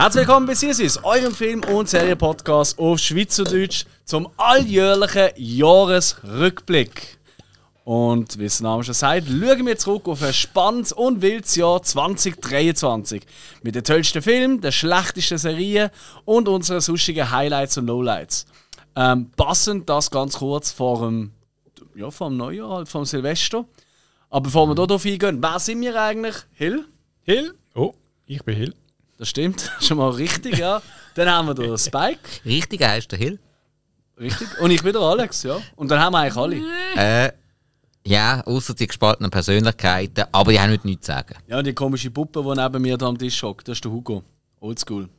Herzlich willkommen bei Sirsis, eurem Film- und Serienpodcast auf Schweizerdeutsch zum alljährlichen Jahresrückblick. Und wie es der Name schon sagt, schauen wir zurück auf ein spannendes und wildes Jahr 2023. Mit den tollsten Filmen, der schlechtesten Serien und unseren sonstigen Highlights und Lowlights. Ähm, passend das ganz kurz vor dem, ja, vor dem Neujahr, halt vor dem Silvester. Aber bevor wir darauf eingehen, wer sind wir eigentlich? Hill? Hill? Oh, ich bin Hill. Das stimmt, schon mal richtig, ja. Dann haben wir den Spike. Richtig heißt der Hill. Richtig. Und ich bin der Alex, ja. Und dann haben wir eigentlich alle. Äh, ja, außer die gespaltenen Persönlichkeiten, aber die haben nicht nichts zu sagen. Ja, die komische Puppe, die neben mir da am Tisch hockt, das ist der Hugo. Oldschool.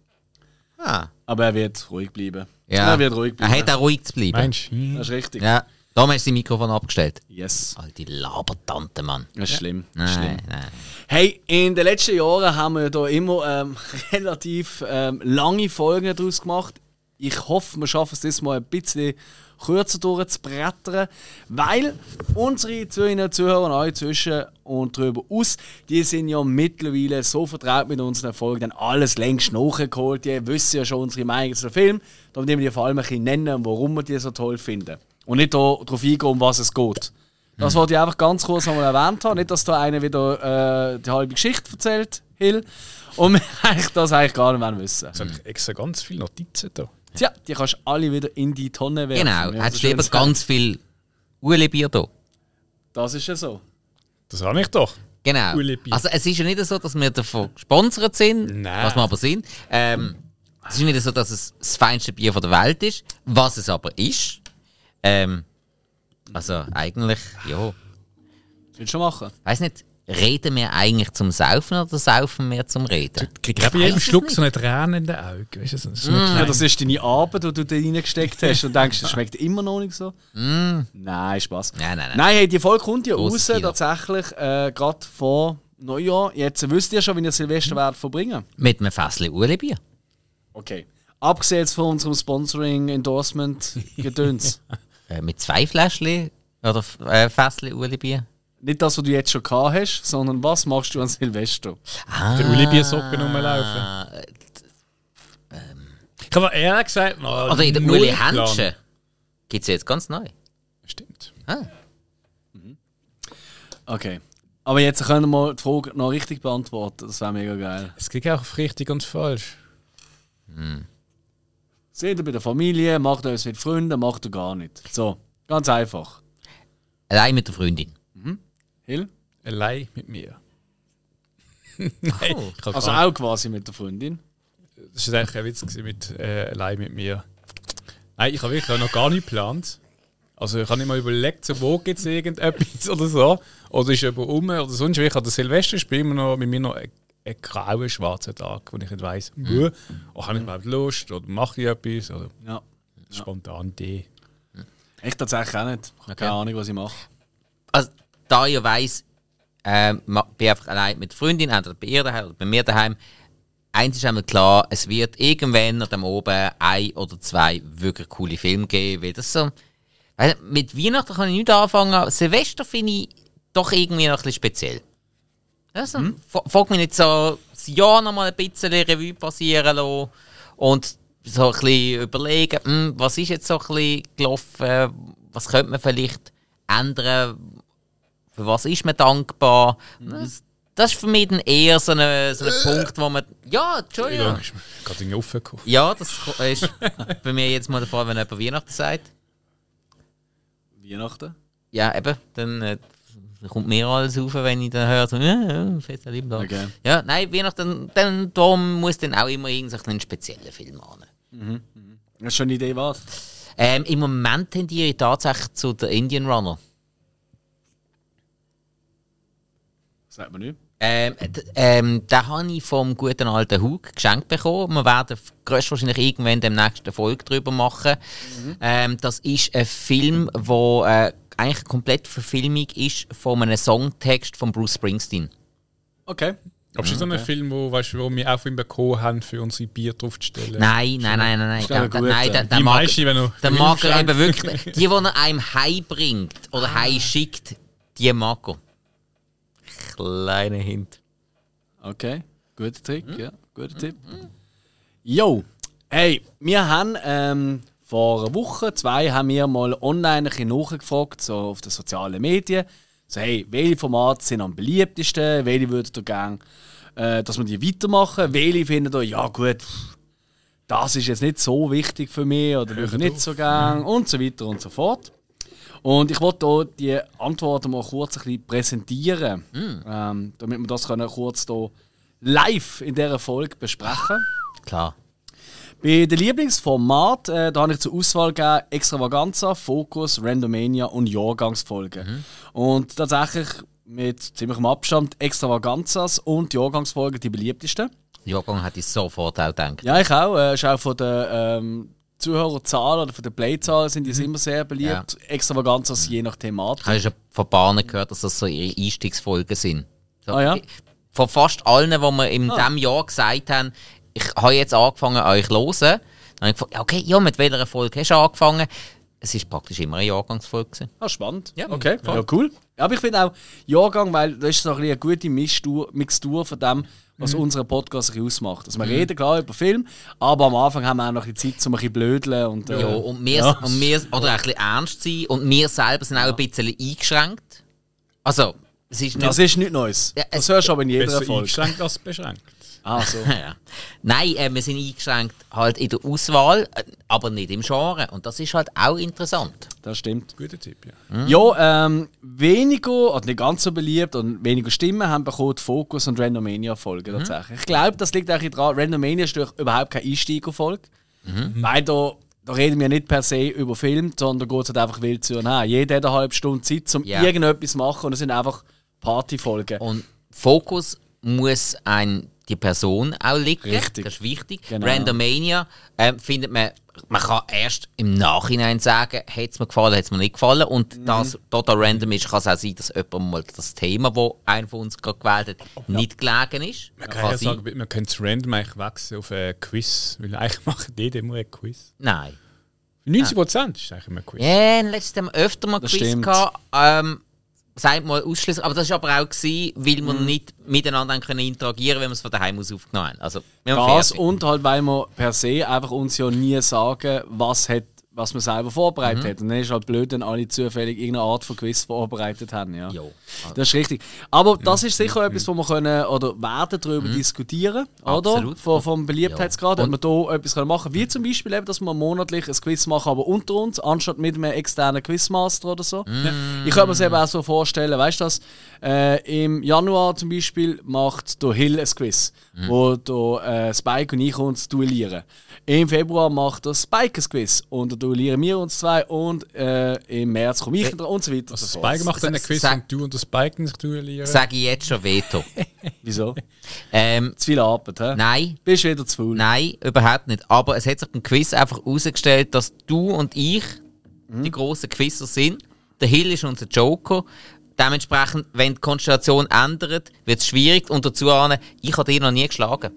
Ah. Aber er wird ruhig bleiben. Ja. Er wird ruhig bleiben. Er hat auch ruhig zu bleiben. Mensch. Das ist richtig. Ja. Da hast du sein Mikrofon abgestellt. Yes. Alte Labertante, Mann. Das ist schlimm. Nein, schlimm. nein. Hey, in den letzten Jahren haben wir da immer ähm, relativ ähm, lange Folgen daraus gemacht. Ich hoffe, wir schaffen es diesmal ein bisschen kürzer durchzubrettern, weil unsere Zuhörer, Zuhörer und euch zwischen und darüber aus, die sind ja mittlerweile so vertraut mit unseren Erfolgen, dann alles längst nachgeholt. Die wissen ja schon unsere Meinung zu Film, damit wir die vor allem ein bisschen nennen, warum wir die so toll finden. Und nicht darauf eingehen, um was es geht. Das wollte ich einfach ganz kurz nochmal erwähnt haben. Nicht, dass da einer wieder äh, die halbe Geschichte erzählt, Hill. Und wir das eigentlich gar nicht mehr wissen. Es sind extra ganz viele Notizen da. Tja, die kannst du alle wieder in die Tonne werfen. Genau, hättest du lieber sagt. ganz viel Ueli-Bier da. Das ist ja so. Das habe ich doch. Genau. Also es ist ja nicht so, dass wir davon gesponsert sind, Nein. was wir aber sind. Ähm, es ist nicht so, dass es das feinste Bier von der Welt ist, was es aber ist. Ähm, also eigentlich, ja, Willst du schon machen? weiß nicht, reden wir eigentlich zum Saufen oder saufen wir zum Reden? Ich kriege bei jedem Schluck nicht. so eine Träne in den Augen. Weißt du, so, eine Ja, das ist deine Arbeit, die du da reingesteckt hast und denkst, das schmeckt immer noch nicht so. Mm. Nein, Spaß. Nein, nein, nein. Nein, hey, die Folge kommt ja raus, tatsächlich, äh, gerade vor Neujahr. Jetzt wisst ihr schon, wie ihr Silvester werdet verbringen. Mit einem Fässchen Ueli-Bier. Okay. Abgesehen von unserem Sponsoring-Endorsement-Gedöns. Äh, mit zwei Fläschchen oder äh, Fässchen Ueli-Bier. Nicht das, was du jetzt schon gehabt hast, sondern was machst du an Silvester? Der Uli-Bier-Socken rumlaufen. Ah, Ich habe ehrlich gesagt noch Oder in der Uli. Händchen gibt es jetzt ganz neu. Stimmt. Ah. Okay. Aber jetzt können wir mal die Frage noch richtig beantworten. Das wäre mega geil. Es geht auch auf richtig und falsch. Seht ihr bei der Familie, macht ihr es mit Freunden, macht ihr gar nicht. So, ganz einfach. Allein mit der Freundin. Hill? Allein mit mir. Nein, Oh. Also gar- auch quasi mit der Freundin. das war eigentlich ein Witz mit äh, allein mit mir. Nein, ich habe wirklich noch gar nicht geplant. Also ich habe nicht mal überlegt, so, wo gibt es irgendetwas oder so. Oder ist jemand um oder sonst. wie. Ich habe das Silvesterspiel immer noch mit mir noch einen, einen grauen, schwarzen Tag, wo ich nicht weiss, mhm. oh, habe ich überhaupt Lust oder mache ich etwas oder Ja. spontan Idee. Ich tatsächlich auch nicht. Ich habe keine Ahnung, was ich mache. Also, da ich weiss, äh, bin ich einfach allein mit der Freundin, entweder bei ihr daheim oder bei mir daheim. Eins ist einmal klar, es wird irgendwann an oben ein oder zwei wirklich coole Filme geben, weil das so. Weil mit Weihnachten kann ich nicht anfangen. Silvester finde ich doch irgendwie noch ein bisschen speziell. Also, Mhm. Frag mich nicht so das Jahr noch mal ein bisschen Revue passieren lassen und so ein bisschen überlegen, hm, was ist jetzt so ein bisschen gelaufen, was könnte man vielleicht ändern, für was ist man dankbar. Das, das ist für mich dann eher so ein so ein Punkt, wo man. Ja, Entschuldigung. Ja. Ist mir gerade in den Ofen gekommen. Ja, das ist bei mir jetzt mal der Fall, wenn jemand Weihnachten sagt. Weihnachten? Ja, eben, dann äh, kommt mir alles auf, wenn ich dann höre, so, ja, fest lieben Tag. Okay. Ja, nein, Weihnachten, dann, darum muss dann auch immer irgendeinen speziellen Film haben. Hast du schon eine Idee, was? Ähm, Im Moment tendiere ich tatsächlich zu der Indian Runner. Sagt man nicht. Ähm, ähm, den habe ich vom guten alten Hug geschenkt bekommen. Wir werden wahrscheinlich irgendwann in der nächsten Folge darüber machen. Ähm, das ist ein Film, wo äh, eigentlich eine komplette Verfilmung ist von einem Songtext von Bruce Springsteen. Okay. Aber ist das so ein Film, wo, weißt, wo wir auch ihn bekommen haben, für unsere Bier draufzustellen? Nein, nein, nein, nein, nein. Da- nein, da- da Die mag- meisten, wenn du Dann Film mag er eben wirklich. Die, die er einem heimbringt oder heimschickt, die mag er. Kleiner Hint. Okay. Guter Trick, ja. Guter Tipp. Jo, hey, wir haben ähm, vor einer Woche, zwei, haben wir mal online ein bisschen nachgefragt, so auf den sozialen Medien. So, hey, welche Formate sind am beliebtesten? Welche würdet ihr gerne, äh, dass wir die weitermachen? Welche findet ihr, ja gut, das ist jetzt nicht so wichtig für mich oder würde ich nicht so gern und so weiter und so fort. Und ich wollte hier die Antworten mal kurz ein bisschen präsentieren, ähm, damit wir das können kurz hier live in dieser Folge besprechen Klar. Bei den Lieblingsformaten, äh, da habe ich zur Auswahl gegeben Extravaganza, Focus, Randomania und Jahrgangsfolgen. Und tatsächlich mit ziemlichem Abstand Extravaganzas und Jahrgangsfolgen die beliebtesten. Jahrgang hätte ich sofort auch gedacht. Ja, ich auch. Äh, ist auch von der ähm, Zuhörerzahl oder von der Playzahl sind die immer sehr beliebt. Extravaganzas je nach Thematik. Ich habe schon von Bahnen gehört, dass das so ihre Einstiegsfolgen sind. So, Ah, ja? Von fast allen, die wir in diesem Jahr gesagt haben, ich habe jetzt angefangen, euch zu hören. Dann habe ich gefragt, ja, okay, ja, mit welcher Folge hast du angefangen? Es war praktisch immer eine Jahrgangsfolge. gewesen. Ah, spannend. Ja, okay, voll. ja, cool. Ja, aber ich finde auch Jahrgang, weil das ist so ein bisschen eine gute Mixtur, Mixtur von dem, was unseren Podcast ausmacht. Also wir reden klar über Film, aber am Anfang haben wir auch noch ein bisschen Zeit, um ein bisschen blödeln und äh, Ja, und wir, ja. und wir, oder ein bisschen ernst sein. Und wir selber sind auch ein bisschen eingeschränkt. Also, es ist nicht. das ist nichts Neues. Ja, Das es- hörst du aber in jeder Folge. eingeschränkt als beschränkt. Ah, so. Ja. Nein, äh, wir sind eingeschränkt halt in der Auswahl, äh, aber nicht im Genre. Und das ist halt auch interessant. Das stimmt. Guter Tipp, ja. Ja, ähm, weniger, oder nicht ganz so beliebt und weniger Stimmen haben bekommen die Focus und Randomania-Folgen tatsächlich. Ich glaube, das liegt eigentlich daran, Randomania ist durch überhaupt keine Einsteigerfolge. Weil da, da reden wir nicht per se über Film, sondern da geht es halt einfach wild zu und her. Jeder hat eine halbe Stunde Zeit, um Ja. irgendetwas zu machen und es sind einfach Partyfolgen. Und Fokus muss ein die Person auch liegen. Richtig. Das ist wichtig. Genau. Randomania ähm, findet man, man kann erst im Nachhinein sagen, hat es mir gefallen, hat es mir nicht gefallen. Und Mhm. das total random ist, kann es auch sein, dass jemand mal das Thema, das einer von uns gerade gewählt hat, nicht gelegen ist. Man Kann kann ja sein. sagen, man könnte es random eigentlich wechseln auf ein Quiz, weil eigentlich macht jeder immer ein Quiz. Nein. 90% ist eigentlich immer ein Quiz. Ja, letztes Mal öfter mal Das Quiz stimmt. gehabt. Ähm, sagt mal ausschließlich, aber das war aber auch, gewesen, weil wir nicht miteinander können interagieren wenn wir es von daheim aus aufgenommen haben. Also, wir Das fair und halt, weil wir per se einfach uns ja nie sagen, was, hat, was wir selber vorbereitet hat. Und dann ist halt blöd, wenn alle zufällig irgendeine Art von Quiz vorbereitet haben. Ja. Jo. Das ist richtig. Aber das ist sicher etwas, wo wir können oder werden darüber diskutieren, oder? Absolut. Von, vom Beliebtheitsgrad, ob wir da etwas können machen Wie zum Beispiel, eben, dass wir monatlich ein Quiz machen, aber unter uns, anstatt mit einem externen Quizmaster oder so. Ich könnte mir es eben auch so vorstellen, weißt du das? Äh, Im Januar zum Beispiel macht der Hill ein Quiz, wo der, äh, Spike und ich uns duellieren. Im Februar macht der Spike ein Quiz und da duellieren wir uns zwei und äh, im März komme ich dran und so weiter. Also so. Spike macht dann einen Quiz Sag- und du und der Spike sich duellieren. Sage ich jetzt schon Veto. Wieso? ähm, Zu viel Arbeit, hä? nein, Bist wieder zu faul. nein, überhaupt nicht. Aber es hat sich beim Quiz einfach herausgestellt, dass du und ich Mhm. die grossen Quizzer sind. Der Hill ist unser Joker. Dementsprechend, wenn die Konstellation ändert, wird es schwierig. Und dazu ich habe dich noch nie geschlagen.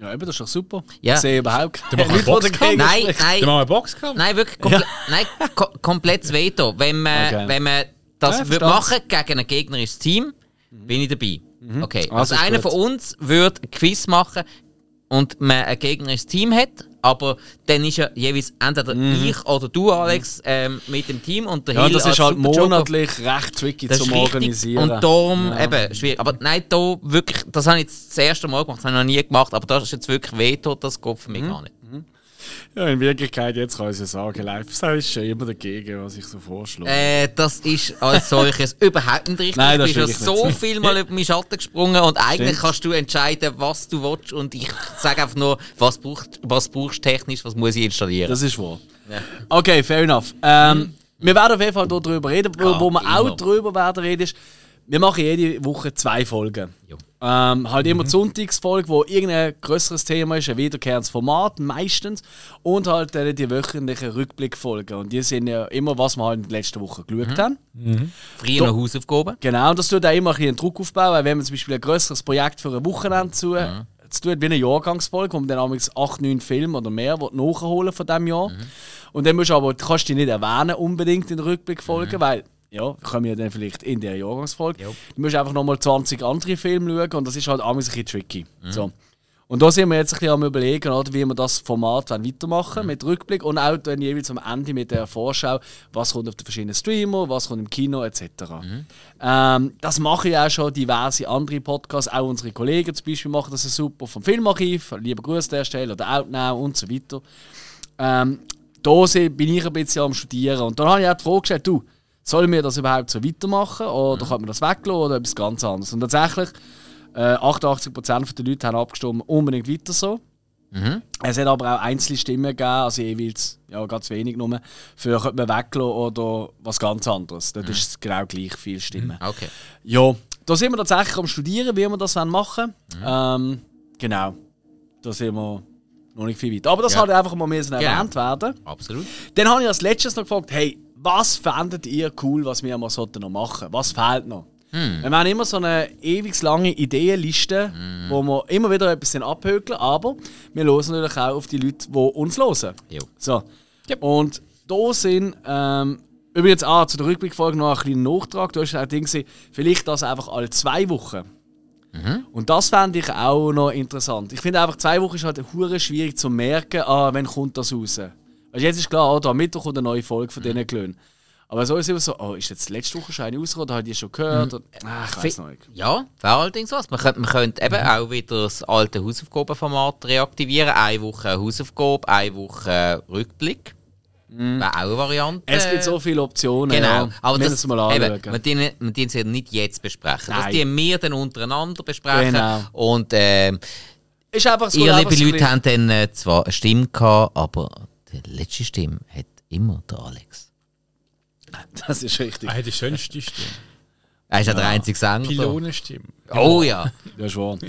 Ja, eben, das ist doch super. Ja. Ich sehe überhaupt Dann machen wir nichts, was Boxkampf. Nein, nein. Dann machen wir einen Boxkampf. Nein, wirklich. Komple nein, ko komplettes Veto. Wenn man, Okay. wenn man das Ja, würd verstand's. machen gegen ein gegnerisches Team, bin ich dabei. Okay. Ah, Also das ist einer gut. von uns würde ein Quiz machen und man ein gegnerisches Team hat, aber dann ist ja jeweils entweder ich oder du, Alex, ähm, mit dem Team und der Ja, Hill das ist halt monatlich recht tricky Das zum. Organisieren. Und darum eben schwierig. Aber nein, da wirklich, das habe ich jetzt das erste Mal gemacht, das habe ich noch nie gemacht, aber das ist jetzt wirklich Veto, das geht für mich Mhm. gar nicht. Ja, in Wirklichkeit, jetzt kann ich ja sagen, Lifestyle ist schon immer dagegen, was ich so vorschlage. Äh, das ist als solches überhaupt nicht richtig. Nein, das ist ja wirklich so nicht viel mal über meinen Schatten gesprungen und eigentlich Stimmt. kannst du entscheiden, was du willst und ich sage einfach nur, was, braucht, was brauchst du technisch, was muss ich installieren. Das ist wahr. Ja. Okay, fair enough. Ähm, Wir werden auf jeden Fall darüber reden. Wo, Ja, wo wir immer. auch darüber werden reden, ist, wir machen jede Woche zwei Folgen. Ähm, halt immer die Sonntagsfolge, wo irgendein größeres Thema ist, ein wiederkehrendes Format meistens. Und halt äh, die wöchentlichen Rückblickfolgen. Und die sind ja immer, was wir halt in den letzten Wochen geschaut haben. Früher noch Hausaufgaben. Genau, und das tut auch immer ein bisschen einen Druck aufbauen, weil wenn man zum Beispiel ein größeres Projekt für ein Wochenende zu, zu tun, wie eine Jahrgangsfolge, wo man dann amigs 8, 9 Filme oder mehr nachholen von diesem Jahr. Und dann musst du aber, du kannst die nicht erwähnen unbedingt in der Rückblickfolge, weil ja, kommen ja dann vielleicht in der Jahrgangsfolge. Jo. Du musst einfach nochmal 20 andere Filme schauen und das ist halt amigs ein bisschen tricky. So. Und da sind wir jetzt ein bisschen am überlegen, oder, wie wir das Format weitermachen mit Rückblick und auch dann jeweils am Ende mit der Vorschau, was kommt auf den verschiedenen Streamer, was kommt im Kino etc. Ähm, das machen ja auch schon diverse andere Podcasts, auch unsere Kollegen zum Beispiel machen das ja super vom Filmarchiv, lieber Grüße der Stelle oder Outnow und so weiter. Ähm, da bin ich ein bisschen am Studieren und dann habe ich auch die Frage gestellt, du, sollen wir das überhaupt so weitermachen oder kann man das weglassen oder etwas ganz anderes? Und tatsächlich äh, 88% der Leute haben abgestimmt, unbedingt weiter so. Es hat aber auch einzelne Stimmen gegeben, also jeweils ja, ganz wenig nur, für könnte man weglassen oder was ganz anderes. Dort ist es genau gleich viele Stimmen. Okay. Ja, da sind wir tatsächlich am Studieren, wie wir das machen wollen. Ähm, genau, da sind wir noch nicht viel weiter. Aber das Ja. hat einfach mal Genau. erwähnt werden. Absolut. Dann habe ich als letztes noch gefragt, hey, was fändet ihr cool, was wir mal sollten noch machen? Was fehlt noch? Wir haben immer so eine ewig lange Ideenliste, wo wir immer wieder etwas abhökeln, aber wir hören natürlich auch auf die Leute, die uns hören. Jo. So. Und da sind ähm, übrigens auch zu der Rückblickfolge noch ein kleiner Nachtrag. Du hast ja auch Ding gesehen, vielleicht das einfach alle zwei Wochen. Und das fände ich auch noch interessant. Ich finde einfach, zwei Wochen ist halt hure schwierig zu merken, ah, wann kommt das raus. Du, jetzt ist klar, oh, da am Mittwoch kommt eine neue Folge von diesen Klönen. Aber so ist es immer so, oh, ist jetzt letzte Woche schon eine rausgekommen, oder habe ich die schon gehört? Und, ah, ich weiß noch nicht. Ja, wäre allerdings was. Man könnte, man könnte eben auch wieder das alte Hausaufgabenformat reaktivieren. Eine Woche Hausaufgabe, eine Woche Rückblick. Wäre auch eine Variante. Es gibt so viele Optionen. Genau, ja. aber wir das, mal eben, wir dienen- wir dienen sie nicht jetzt besprechen. Das Nein. dienen wir dann untereinander besprechen. Genau. Und ähm, Ist einfach so, ihr, liebe Leute, habt dann äh, zwar eine Stimme gehabt, aber die letzte Stimme hat immer der Alex. Das ist richtig. Er hat die schönste Stimme. Er ist ja der einzige Sänger. da. Pylonenstimme. Oh ja. Ja, schon.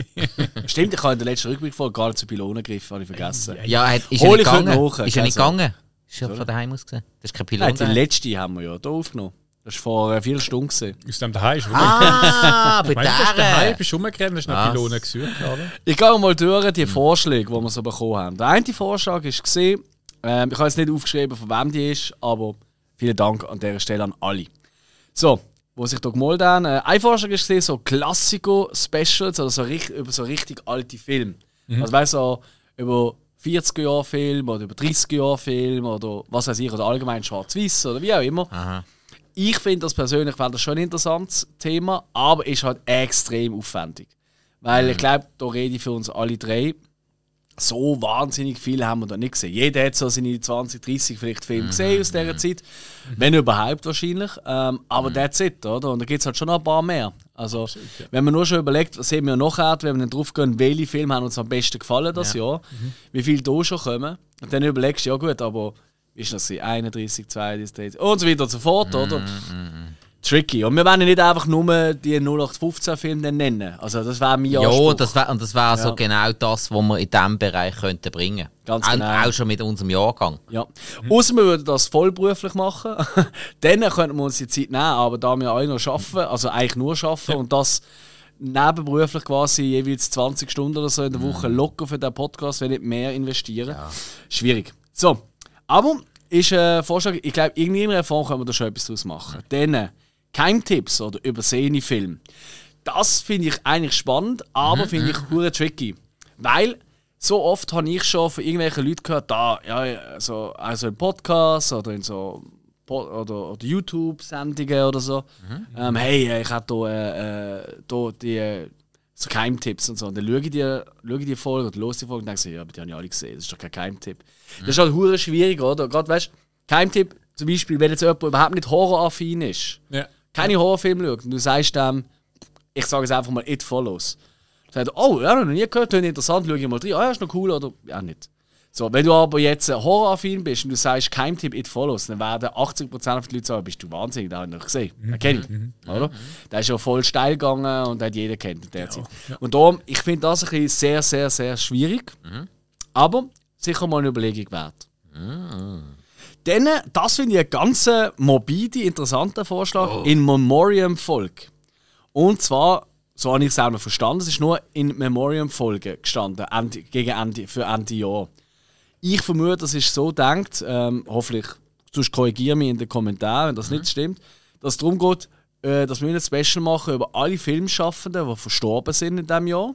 Stimmt, ich habe in der letzten Rückblickfolge gar nicht zu Pylonen gegriffen, habe ich vergessen. Ja, er hat, ist er Hol nicht ich heute gegangen? nach, ist er nicht also. gegangen? Ist er von daheim aus gesehen? Das ist kein Pilot. Nein, die letzte haben wir ja hier aufgenommen. Das war vor vier Stunden. gewesen. Aus dem daheim ist Ah, bei Ich meine, du bist daheim, der. bist rumgerannt, hast noch Was? Pylonen gesucht, oder? Ich gehe mal durch die Vorschläge, die wir so bekommen haben. Der eine Vorschlag war, gesehen, ähm, ich habe jetzt nicht aufgeschrieben, von wem die ist, aber vielen Dank an dieser Stelle an alle. So, wo sich da gemeldet haben. Äh, ein Vorschlag gesehen, so Klassiko-Specials, also so richtig, über so richtig alte Filme. Also weißt du, so über 40er-Jahre-Film oder über 30er-Jahre-Film oder was weiß ich, oder allgemein schwarz-weiß oder wie auch immer. Aha. Ich finde das persönlich das schon ein interessantes Thema, aber ist halt extrem aufwendig. Weil ich glaube, da rede ich für uns alle drei. So wahnsinnig viel haben wir da nicht gesehen. Jeder hat so seine 20, 30 vielleicht Filme gesehen aus dieser Zeit. Wenn überhaupt wahrscheinlich. Ähm, aber that's it, oder? Und da gibt es halt schon noch ein paar mehr. Also, wenn man nur schon überlegt, was sehen wir noch hat, wenn wir dann drauf gehen, welche Filme haben uns am besten gefallen das Jahr, wie viele da schon kommen. Und dann überlegst du, ja gut, aber ist das? 31, 32, 30 und so weiter und so fort, oder? Tricky. Und wir wollen ja nicht einfach nur die 0815-Filme dann nennen. Also, das wäre mein Ja, Anspruch. das wär, und das wäre so Ja. genau das, was wir in diesem Bereich könnten bringen Ganz auch, genau. auch schon mit unserem Jahrgang. Ja. Außer wir würden das vollberuflich machen, dann könnten wir uns die Zeit nehmen, aber da wir alle noch arbeiten, also eigentlich nur arbeiten und das nebenberuflich quasi jeweils 20 Stunden oder so in der Woche locker für den Podcast, wenn nicht mehr investieren. Schwierig. So, aber ist ein Vorschlag, ich glaube, in irgendeiner Form können wir da schon etwas draus machen. Dann äh, Keimtipps oder übersehene Filme. Das finde ich eigentlich spannend, aber finde ich hure tricky. Weil so oft habe ich schon von irgendwelchen Leuten gehört, da, ja, so, also in Podcasts oder in so oder, oder YouTube-Sendungen oder so. Ähm, hey, äh, ich habe hier äh, äh, da die äh, so Keimtipps und so. Und dann schaue ich die, schaue ich die Folge oder los die Folge und denke so, ja, aber die habe ich alle gesehen, das ist doch kein Keimtipp. Das ist halt hure schwierig, oder? Gerade, weißt du, Keimtipp zum Beispiel, wenn jetzt jemand überhaupt nicht horroraffin ist, Ja. Keine Horrorfilme schaut und du sagst dem, ich sage es einfach mal, It Follows. Sagt er, oh, ja, noch nie gehört, klingt interessant, schau ich mal rein, ah, ja, ist noch cool oder ja, nicht. So, wenn du aber jetzt ein Horroraffin bist und du sagst Keimtipp It Follows, dann werden 80% der Leute sagen, bist du wahnsinnig, den habe ich noch gesehen. Den kenne ich. Oder? Der ist ja voll steil gegangen und hat jeder kennt in der Zeit. Und darum, ich finde das ein bisschen sehr, sehr, sehr schwierig. Aber sicher mal eine Überlegung wert. Dann, das finde ich einen ganz äh, morbide, interessanten Vorschlag in Memoriam-Folge. Und zwar, so habe ich es noch verstanden, es ist nur in Memoriam-Folge gestanden, Ende, gegen Ende, für Ende Jahr. Ich vermute, das ist so denkt, ähm, hoffentlich, sonst korrigiere mich in den Kommentaren, wenn das nicht stimmt, dass es darum geht, äh, dass wir ein Special machen über alle Filmschaffenden, die verstorben sind in diesem Jahr.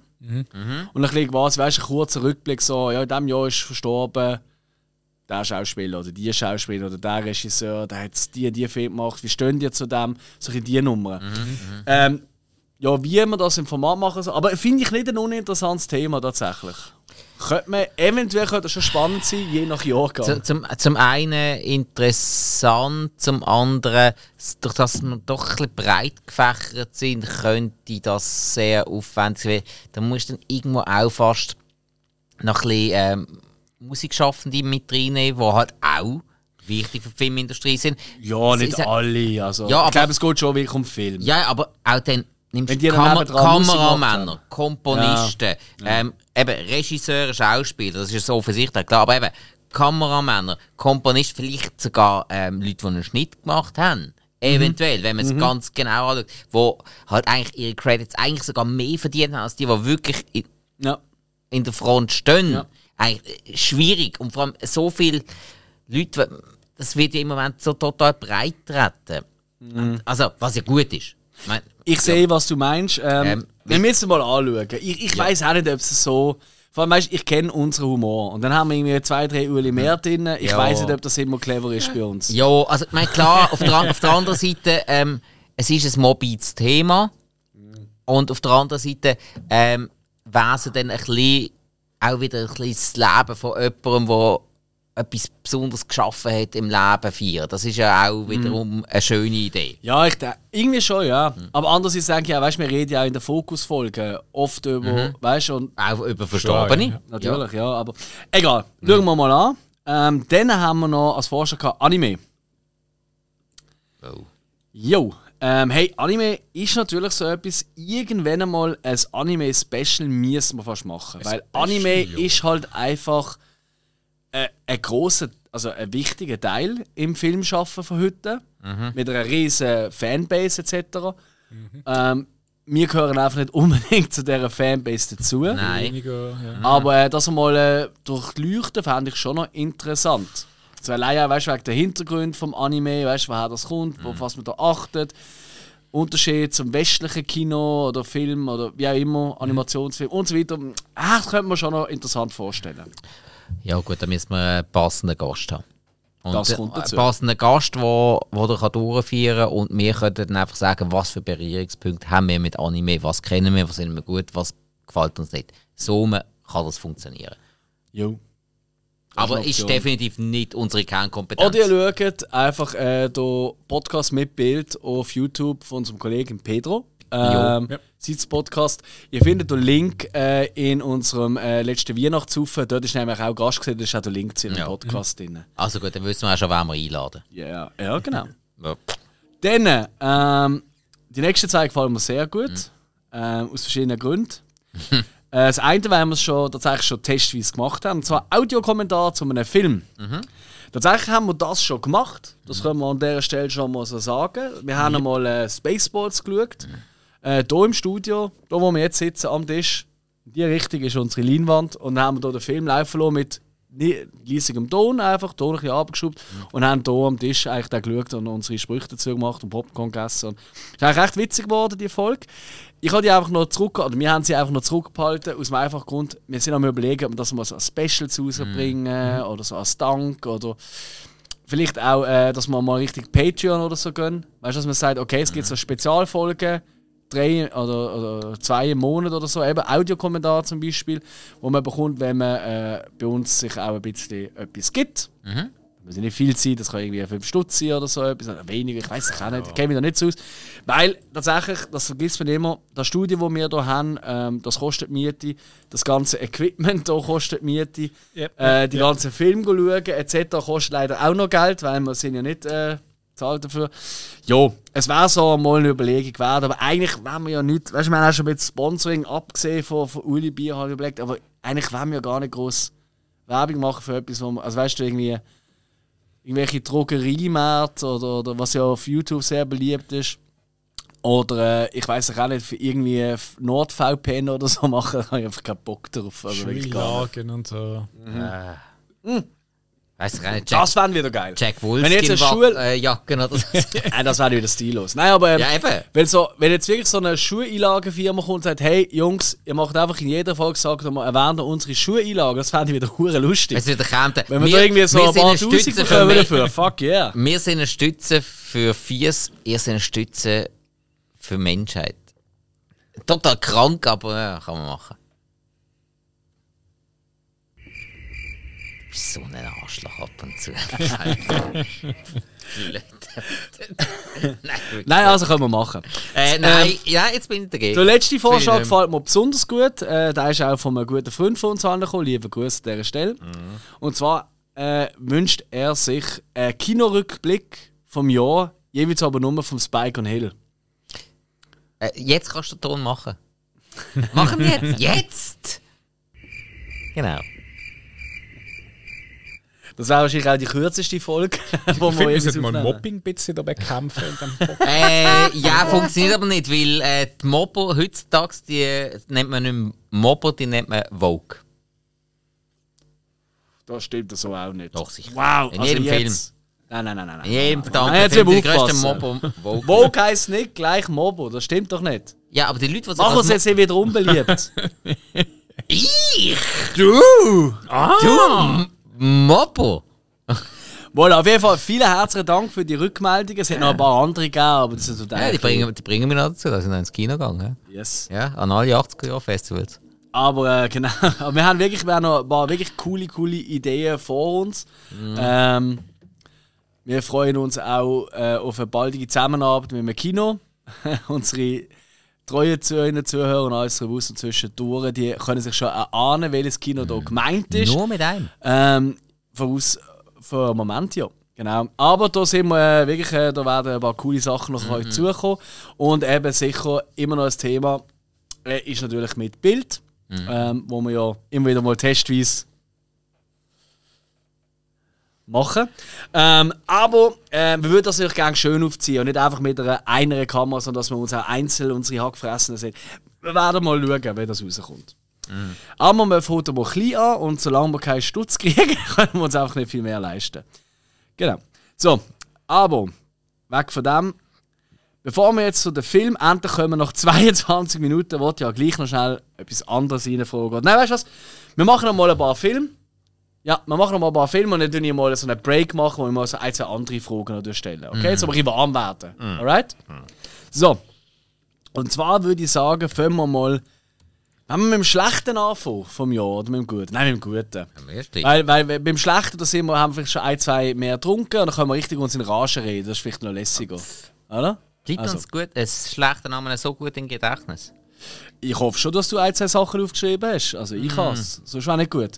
Und ein bisschen quasi, weißt du, ein kurzer Rückblick, so, ja, in diesem Jahr ist verstorben der Schauspieler oder die Schauspieler oder der Regisseur, der hat die, die Film gemacht, wie stehen die zu dem, solche die Nummern. Ähm, ja, wie man das im Format machen soll, aber finde ich nicht ein uninteressantes Thema tatsächlich. Könnte man, eventuell könnte das schon spannend sein, je nach Jahrgang. Zu- Zum, zum einen interessant, zum anderen, durch das wir doch ein bisschen breit gefächert sind, könnte das sehr aufwendig werden. Da musst du dann irgendwo auch fast noch ein bisschen ähm, Musikschaffende mit reinnehmen, die halt auch wichtig für die Filmindustrie sind. ja, Es nicht ist ja- alle. Also, Ja, aber- ich glaube, es geht schon wirklich um Film. Ja, aber auch dann nimmst du Kamer Kameramänner, haben. Komponisten, Ähm, eben Regisseure, Schauspieler, das ist so offensichtlich, klar, aber eben Kameramänner, Komponisten, vielleicht sogar ähm, Leute, die einen Schnitt gemacht haben. Eventuell, wenn man es ganz genau anschaut, wo halt eigentlich ihre Credits eigentlich sogar mehr verdienen als die, die wirklich in, Ja. in der Front stehen. Ja. Eigentlich äh, schwierig. Und vor allem so viele Leute, das wird ja im Moment so total breit treten. Also, was ja gut ist. Ich Ich sehe, was du meinst. Ähm, Ähm, wir müssen mal anschauen. Ich, ich weiß auch nicht, ob es so. Vor allem, weißt, ich kenne unseren Humor. Und dann haben wir irgendwie zwei, drei Uli mehr drin. Ich Ja. weiß nicht, ob das immer clever ist bei uns. Ja, also ich meine, klar, auf der, auf der anderen Seite, ähm, es ist ein mobiles Thema. Und auf der anderen Seite ähm, wäre es dann ein bisschen, auch wieder ein bisschen das Leben von jemandem, der etwas Besonderes geschaffen hat im Leben feiern. Das ist ja auch wiederum eine schöne Idee. Ja, ich denke, irgendwie schon, ja. Aber andererseits denke ich auch, weißt, wir reden ja auch in der Fokusfolge oft über, weißt du, und Auch über Verstorbene. ja. natürlich, ja. aber egal. Schauen wir mal an. Ähm, dann haben wir noch als Vorschlag gehabt, Anime. Oh. Jo, ähm, hey, Anime ist natürlich so etwas, irgendwann einmal ein Anime-Special müssen wir fast machen. weil Anime ist halt einfach äh, ein großer, also ein wichtiger Teil im Filmschaffen von heute. Mit einer riesen Fanbase etc. Ähm, wir gehören einfach nicht unbedingt zu dieser Fanbase dazu. Nein. Ja. Aber äh, das einmal äh, durchleuchten fände ich schon noch interessant. So allein weißt, wegen der Hintergrund vom Anime, weißt, woher das kommt, auf was man da achtet. Unterschied zum westlichen Kino oder Film oder wie auch immer, Animationsfilm und so weiter. Ah, das könnte man schon noch interessant vorstellen. Ja gut, dann müssen wir einen passenden Gast haben. Und Das kommt dazu. Einen passenden Gast, der wo, wo der kann durchführen kann und wir können dann einfach sagen, was für Berührungspunkte haben wir mit Anime, was kennen wir, was finden wir gut, was gefällt uns nicht. So kann das funktionieren. Jo. Aber ist definitiv nicht unsere Kernkompetenz. Oder ihr schaut einfach äh, den Podcast mit Bild auf YouTube von unserem Kollegen Pedro. Ähm, Ja. Seit's Podcast. Ihr findet den Link äh, in unserem äh, letzten Weihnachtshaufen. Dort ist nämlich auch Gast gesehen, da ist auch der Link zu ihrem Ja. Podcast drin. Also gut, dann wissen wir auch schon, wen wir einladen. Ja, ja, genau. Ja. Dann, ähm, die nächsten zwei gefallen mir sehr gut. Ähm, aus verschiedenen Gründen. äh, das eine, weil wir es schon tatsächlich schon testweise gemacht haben, und zwar Audiokommentar zu einem Film. Tatsächlich haben wir das schon gemacht. Das können wir an dieser Stelle schon mal so sagen. Wir haben einmal äh, Spaceballs geschaut. Äh, hier im Studio, da wo wir jetzt sitzen am Tisch. In die Richtung ist unsere Leinwand. Und dann haben wir hier den Film laufen lassen mit leisigem Ton, einfach Ton ein bisschen abgeschobt. Und haben hier am Tisch eigentlich dann geschaut und unsere Sprüche dazu gemacht und Popcorn gegessen. Und ist eigentlich recht witzig geworden, die Folge. Ich habe die einfach noch zurück, oder wir haben sie einfach noch zurückgehalten, aus dem einfachen Grund, wir sind am überlegen, ob wir das mal so als Specials rausbringen oder so als Dank oder vielleicht auch, äh, dass wir mal richtig Patreon oder so gehen. Weißt du, dass man sagt, okay, es gibt so Spezialfolgen, drei oder, oder zwei im Monat oder so, eben Audiokommentar zum Beispiel, wo man bekommt, wenn man äh, bei uns sich auch ein bisschen etwas gibt. Das muss nicht viel sein, das kann irgendwie 5 Stutz sein oder so etwas, oder weniger, ich weiß es auch nicht, ich kenne mich da nicht so aus. Weil tatsächlich, das vergisst man immer, das Studio, das wir hier haben, ähm, das kostet Miete, das ganze Equipment hier kostet Miete, Yep. äh, die ganzen Filme schauen etc. kostet leider auch noch Geld, weil wir sind ja nicht äh, zahlt dafür. Ja, es wäre so mal eine Überlegung wert, aber eigentlich wollen wir ja nicht, weißt du, wir haben auch schon mit Sponsoring abgesehen von, von Uli Bier, habe ich überlegt, aber eigentlich wollen wir ja gar nicht groß Werbung machen für etwas, wo man, also weißt du, irgendwie irgendwelche Drogeriemärkte oder, oder was ja auf YouTube sehr beliebt ist. Oder äh, ich weiß auch nicht, für irgendwie NordVPN oder so machen, da habe ich einfach keinen Bock drauf. Also wirklich gar nicht. Lagen und so. Äh, Weiss auch nicht, Jack, Das wäre wieder geil. Jack Wenn jetzt eine Schule- äh, oder so. Nein, das wäre wieder stillos. Nein, aber ähm, ja, eben. wenn, so, wenn jetzt wirklich so eine Schuheinlagenfirma kommt und sagt, hey Jungs, ihr macht einfach in jeder Folge, sagt mal, erwähnt unsere Schuheinlagen, das fände ich wieder hure lustig. Wenn wieder kommt. Wenn wir, da irgendwie so ein paar eine Tausend Stütze bekommen für dafür, fuck yeah. Wir sind eine Stütze für Fies, ihr seid eine Stütze für Menschheit. Total krank, aber ja, kann man machen. Bist so ein Arschloch ab und zu. Nein, also können wir machen. Äh, nein, ja, jetzt bin ich dagegen. Der letzte Vorschlag gefällt mir besonders gut. Äh, der ist auch von einem guten Freund von uns angekommen. Liebe Grüße an dieser Stelle. Und zwar äh, wünscht er sich einen Kinorückblick vom Jahr, jeweils aber nur vom Spike und Hill. Äh, jetzt kannst du den Ton machen. Machen wir jetzt! Jetzt! Genau. Das wäre wahrscheinlich auch die kürzeste Folge, wo Ich wir sollten mal. Mobbing ein bisschen da bekämpfen. Äh, ja, funktioniert aber nicht, weil äh, die Mobber heutzutage, die nennt man nicht mehr Mobber, die nennt man Vogue. Das stimmt so auch nicht. Doch, sicher. Wow, In also jedem jetzt, Nein, nein, nein, nein. nein. In jedem verdammten jetzt Film die. Mobber Vogue. Vogue heisst nicht gleich Mobo, das stimmt doch nicht. Ja, aber die Leute, die sich Mach uns jetzt nicht wieder unbeliebt. Ich! du! Du! Mobber! Wohl, auf jeden Fall vielen herzlichen Dank für die Rückmeldungen. Es hat noch ein paar andere gegeben, aber das sind so Ja, die bringen, die bringen mich noch dazu, dass ich noch ins Kino gegangen Yes. ja? ja, an alle 80er-Jahr-Festivals. Aber äh, genau, aber wir haben wirklich, wir haben noch ein paar wirklich coole, coole Ideen vor uns. Ähm, wir freuen uns auch äh, auf eine baldige Zusammenarbeit mit dem Kino. Unsere treuen Zuhörer, Zuhörer und alles draussen zwischendurch, die können sich schon erahnen, welches Kino da gemeint ist. Nur mit einem. Ähm, voraus für einen Moment, ja. Genau. Aber da sind wir äh, wirklich, äh, da werden ein paar coole Sachen noch auf euch zukommen. Und eben sicher immer noch ein Thema äh, ist natürlich mit Bild, ähm, wo wir ja immer wieder mal testweise machen. Ähm, aber äh, wir würden das natürlich gerne schön aufziehen und nicht einfach mit einer einer Kamera, sondern dass wir uns auch einzeln unsere Hackfressen sehen. Wir werden mal schauen, wie das rauskommt. Aber wir fangen mal klein an und solange wir keinen Stutz kriegen, können wir uns einfach nicht viel mehr leisten. Genau. So, aber weg von dem. Bevor wir jetzt zu den Film endlich kommen, nach 22 Minuten, wollte ich ja gleich noch schnell etwas anderes reinfragen. Nein, weißt du was? Wir machen noch mal ein paar Filme. Ja, wir machen noch mal ein paar Filme und dann tun wir mal so einen Break machen, wo wir mal so ein, zwei andere Fragen noch stellen. Okay, jetzt aber ein bisschen warm werden. Alright? So. Und zwar würde ich sagen, fangen wir mal. Wenn wir mit dem Schlechten anfangen vom Jahr oder mit dem Guten? Nein, mit dem Guten. Weil, weil weil beim Schlechten da sind wir, haben wir vielleicht schon ein, zwei mehr getrunken und dann können wir richtig uns in Rage reden. Das ist vielleicht noch lässiger. Oder? Bleibt Also. uns gut, ein schlechter Name so gut im Gedächtnis. Ich hoffe schon, dass du ein, zwei Sachen aufgeschrieben hast. Also ich habe es. Sonst wäre nicht gut.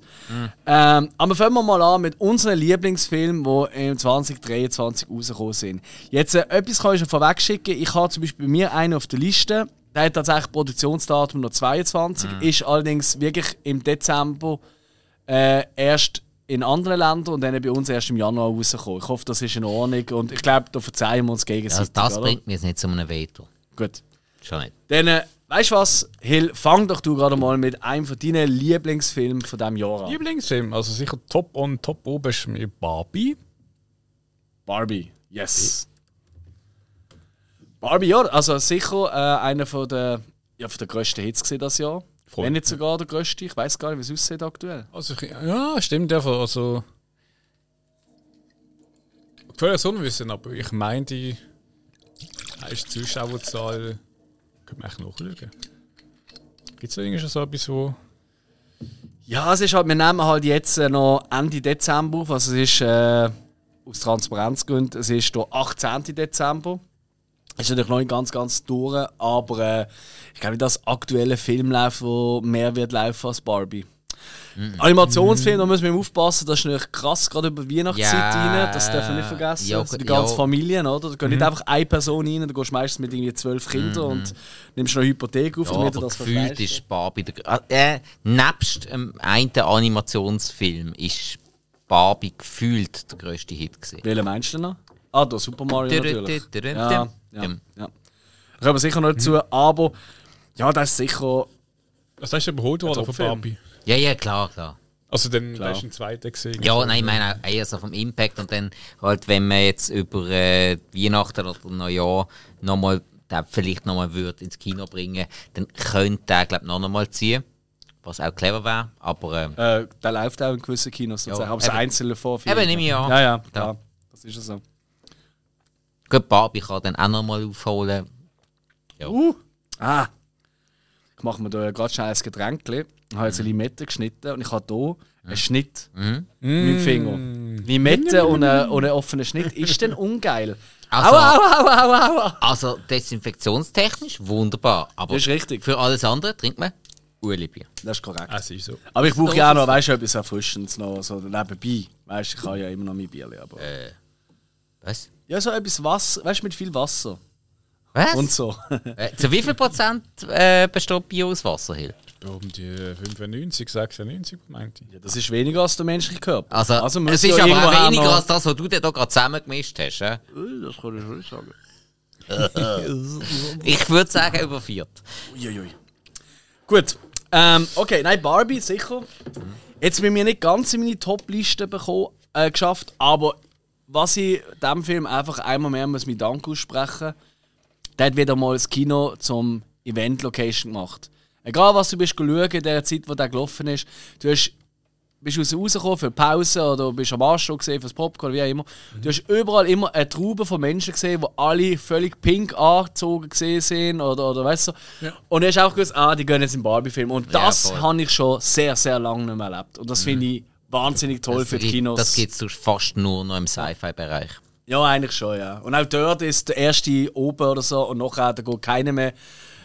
Ähm, aber fangen wir mal an mit unseren Lieblingsfilmen, die im 2023 rausgekommen sind. Jetzt äh, etwas kann ich schon vorweg schicken. Ich habe zum Beispiel bei mir einen auf der Liste. Der hat tatsächlich Produktionsdatum noch 22, ist allerdings wirklich im Dezember äh, erst in anderen Ländern und dann bei uns erst im Januar rausgekommen. Ich hoffe, das ist in Ordnung und ich glaube, da verzeihen wir uns gegenseitig. Also das oder? bringt mir jetzt nicht zu einem Veto. Gut. Schon nicht. Dann, äh, weißt du was, Hill, fang doch du gerade mal mit einem von deinen Lieblingsfilmen von diesem Jahr an. Lieblingsfilm, also sicher top on top oben ist mir Barbie. Barbie, yes. Barbie, ja, also sicher äh, einer von der, ja, von der grössten Hits gesehen das Jahr. Voll. Wenn nicht sogar der grösste, ich weiß gar nicht, wie es aussieht aktuell. Also, ja, stimmt einfach. Also. Ich will das unwissen, aber ich meine, die heißt Zuschauerzahl. Können wir echt nachschauen. Gibt es da irgendwie schon so etwas, wo. Ja, es ist halt, wir nehmen halt jetzt äh, noch Ende Dezember auf, also es ist äh, aus Transparenzgründen, es ist der 18. Dezember. Ist natürlich noch nicht ganz, ganz durch, aber äh, ich glaube dass aktuelle Film läuft, wo mehr wird laufen als Barbie. Animationsfilm, da müssen wir aufpassen, das ist natürlich krass, gerade über die Weihnachtszeit Ja, rein, das dürfen wir nicht vergessen. ja, also die ganze ja. Familie, oder? Da geht nicht einfach eine Person rein, da gehst du meistens mit irgendwie zwölf Kindern und nimmst noch eine Hypothek auf, Ja, damit du aber das gefühlt ist Barbie der, gr- äh, nebst dem einen Animationsfilm ist Barbie gefühlt der grösste Hit gewesen. Welchen meinst du denn noch? Ah, der Super Mario natürlich. Ja, ja, ja. Da kommen wir sicher noch dazu, aber ja, das ist sicher. Das ist überholt worden von. Barbie. Ja, ja, klar, klar. Also dann Klar. hast du einen zweiten gesehen. Ja, nein, ich meine auch eher so vom Impact und dann halt, wenn man jetzt über äh, Weihnachten oder Neujahr nochmal, den vielleicht nochmal würde ins Kino bringen, dann könnte der, glaube ich, noch einmal ziehen. Was auch clever wäre, aber ähm, Äh, der läuft auch in gewissen Kinos, Ja, ja, aber es eben. einzelne vor. Eben, nehme ich an. Ja, ja, klar. Das ist ja so. gut, Barbie kann dann auch nochmal aufholen. Ja. Uh. Ah. Ich mache mir da gerade schnell ein Getränk. Ich habe jetzt eine Limette geschnitten und ich habe hier einen Schnitt Mhm. mit dem Finger. Limette und ein, und ein offener Schnitt ist denn ungeil. Also- aua, aua, aua, aua, aua. Also desinfektionstechnisch wunderbar, aber Das ist richtig. für alles andere trinkt man Ueli-Bier. Das ist korrekt. Es ist so. Aber ich brauche ja auch noch, weißt du, etwas Erfrischendes noch, so nebenbei. Weißt du, ich habe ja immer noch mein Bier, aber... Was? Ja, so etwas Wasser, weißt du, mit viel Wasser. Was? Und so. Äh, zu wie viel Prozent äh, besteht Bier aus Wasser, Hill? Um die 95, 96 meinte ich. ja, das ist weniger als der menschliche Körper. Also, muss es ist ja aber auch weniger noch- als das, was du dir da gerade zusammengemischt hast. Äh? Äh, Das kann ich schon sagen. Ich würde sagen, über viert. Uiuiui. Gut. Ähm, okay, nein, Barbie, sicher. Jetzt haben wir nicht ganz in meine Top-Liste bekommen, äh, geschafft, aber was ich diesem Film einfach einmal mehr muss mit Dank aussprechen der hat wieder mal das Kino zum Event-Location gemacht. Egal was du bist schauen in der Zeit, wo der gelaufen ist, du hast, bist raus- rausgekommen für Pause oder bist am Arsch gesehen für das Popcorn, wie auch immer. Du hast überall immer eine Traube von Menschen gesehen, die alle völlig pink angezogen gesehen sind oder, oder weißt du. Und du hast auch gewusst, ah, die gehen jetzt in den Barbie-Film. Und Ja, das voll. habe ich schon sehr, sehr lange nicht mehr erlebt. Und das finde ich wahnsinnig toll für die Kinos. Das gibt es fast nur noch im Sci-Fi-Bereich. Ja, eigentlich schon, ja. Und auch dort ist der erste oben oder so und nachher da geht keiner mehr.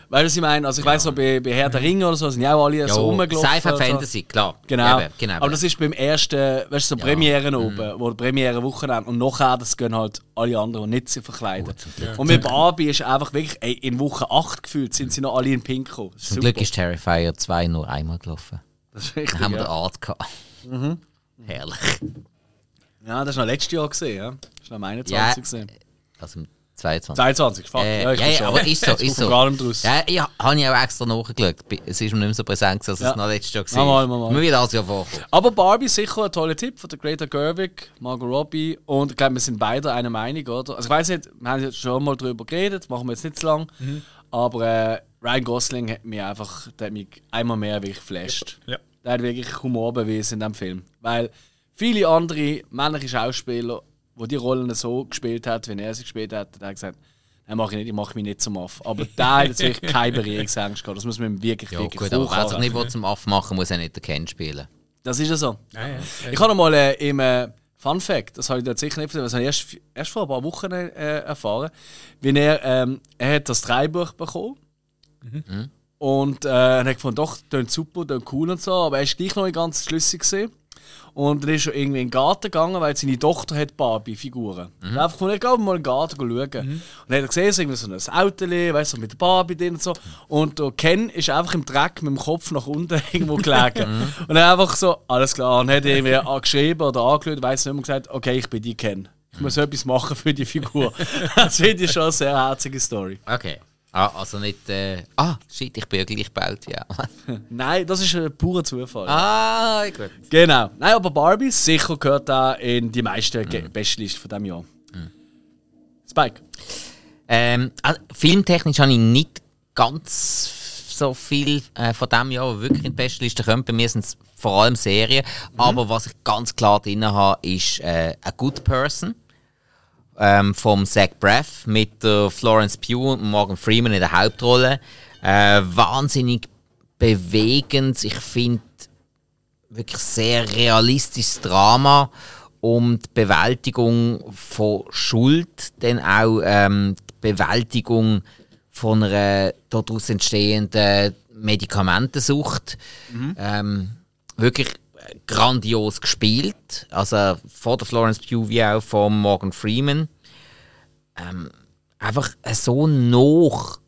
Weißt du, was ich meine? Also ich weiß noch, bei, bei Herr der Ringe oder so sind ja auch alle so rumgelaufen. Sci-Fi oder so. Fantasy, klar. Genau. Eben, genau. Aber das ist beim ersten, weißt du, so Premieren oben, wo die Premiere Wochenende und nachher das gehen halt alle anderen, die nicht sich verkleiden. und mit Barbie ist einfach wirklich, ey, in Woche 8 gefühlt sind sie noch alle in Pink gekommen. Zum super. Glück ist Terrifier 2 nur einmal gelaufen. Das ist richtig, Dann haben wir den ja. Art gehabt. Mhm. Herrlich. ja, das ist noch letztes Jahr gesehen, ja. Das ist noch 21 Ja. gesehen. Also im 22. 22, fuck. Äh, ja, ich ja, ja, aber ist so, ich ist so. gar nicht draus. Ja, ich habe ja auch extra nachgeschaut. Es ist mir nicht mehr so präsent, gewesen, als Ja. es noch letztes Jahr Mal, mal, war. mal, mal. Mir wird das ja vorkommen. Aber Barbie sicher ein toller Tipp von der Greta Gerwig, Margot Robbie und ich glaube, wir sind beide einer Meinung, oder? Also ich weiß nicht, wir haben jetzt schon mal darüber geredet, machen wir jetzt nicht zu lang, aber äh, Ryan Gosling hat mich einfach, der hat mich einmal mehr wirklich geflasht. Ja. Der hat wirklich Humor bewiesen in diesem Film, weil viele andere männliche Schauspieler, die die Rollen so gespielt hat, wie er sie gespielt hat, hat gesagt, Nein, mach ich nicht, ich mache mich nicht zum Aff. Aber der hat jetzt wirklich keine Berührungsangst gehabt. Das muss man ihm wirklich, Ja, wirklich gut, aber wer sich nicht will zum Aff machen muss er nicht den Ken spielen. Das ist ja so. Ja, ja. Ich habe noch mal äh, im äh, Fun Fact, das habe ich dort sicher nicht erzählt, das habe ich erst, erst vor ein paar Wochen äh, erfahren, wie er, ähm, er hat das Dreibuch bekommen und äh, er hat gefunden, doch, klingt super, klingt cool und so, aber er ist gleich noch nicht ganz schlüssig gesehen. Und dann ist er irgendwie in den Garten gegangen, weil seine Tochter hat Barbie-Figuren. Mhm. Er hat einfach gefunden, ich gehe mal in den Garten schauen. Und dann hat er gesehen, so, irgendwie so ein Auto, weißt du, so mit der Barbie drin und so. Und der Ken ist einfach im Dreck mit dem Kopf nach unten irgendwo gelegen. Und er einfach so, alles klar, und hat irgendwie angeschrieben oder angeschaut, weiss nicht mehr, gesagt, okay, ich bin die Ken. Ich muss etwas machen für die Figur. das finde ich schon eine sehr herzige Story. Okay. Ah, also nicht. Äh, ah, shit, ich bin ja gleich gebaut, ja. Nein, das ist ein purer Zufall. ah, gut. Genau. Nein, aber Barbie sicher gehört da in die meisten mhm. Bestliste von diesem Jahr. Spike. Ähm, also, filmtechnisch habe ich nicht ganz so viel äh, von diesem Jahr, was wirklich in die Bestliste kommt. Bei mir sind es vor allem Serien. Aber was ich ganz klar drin habe, ist äh, A Good Person ähm, vom Zach Braff mit der Florence Pugh und Morgan Freeman in der Hauptrolle. Äh, wahnsinnig bewegend. Ich finde wirklich sehr realistisches Drama um die Bewältigung von Schuld, dann auch ähm, die Bewältigung von einer daraus entstehenden Medikamentensucht. Ähm, wirklich grandios gespielt. Also von der Florence Pugh wie auch von Morgan Freeman. Ähm, einfach so noch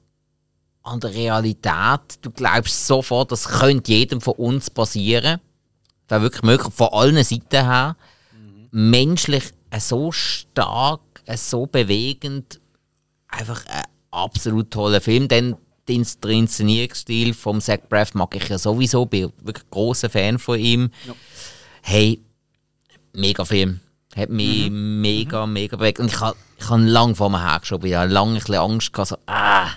an der Realität. Du glaubst sofort, das könnte jedem von uns passieren. Das wirklich möglich, von allen Seiten her. Menschlich äh, so stark, äh, so bewegend. Einfach ein absolut toller Film. Denn den der Inszenierungsstil vom Zach Braff mag ich ja sowieso, bin wirklich großer Fan von ihm. Ja. Hey, mega Film. Hat mich mega, mega bewegt. Und ich habe ich hab lange vor mir hergeschoben. Ich habe lange ein bisschen Angst gehabt, so, ah,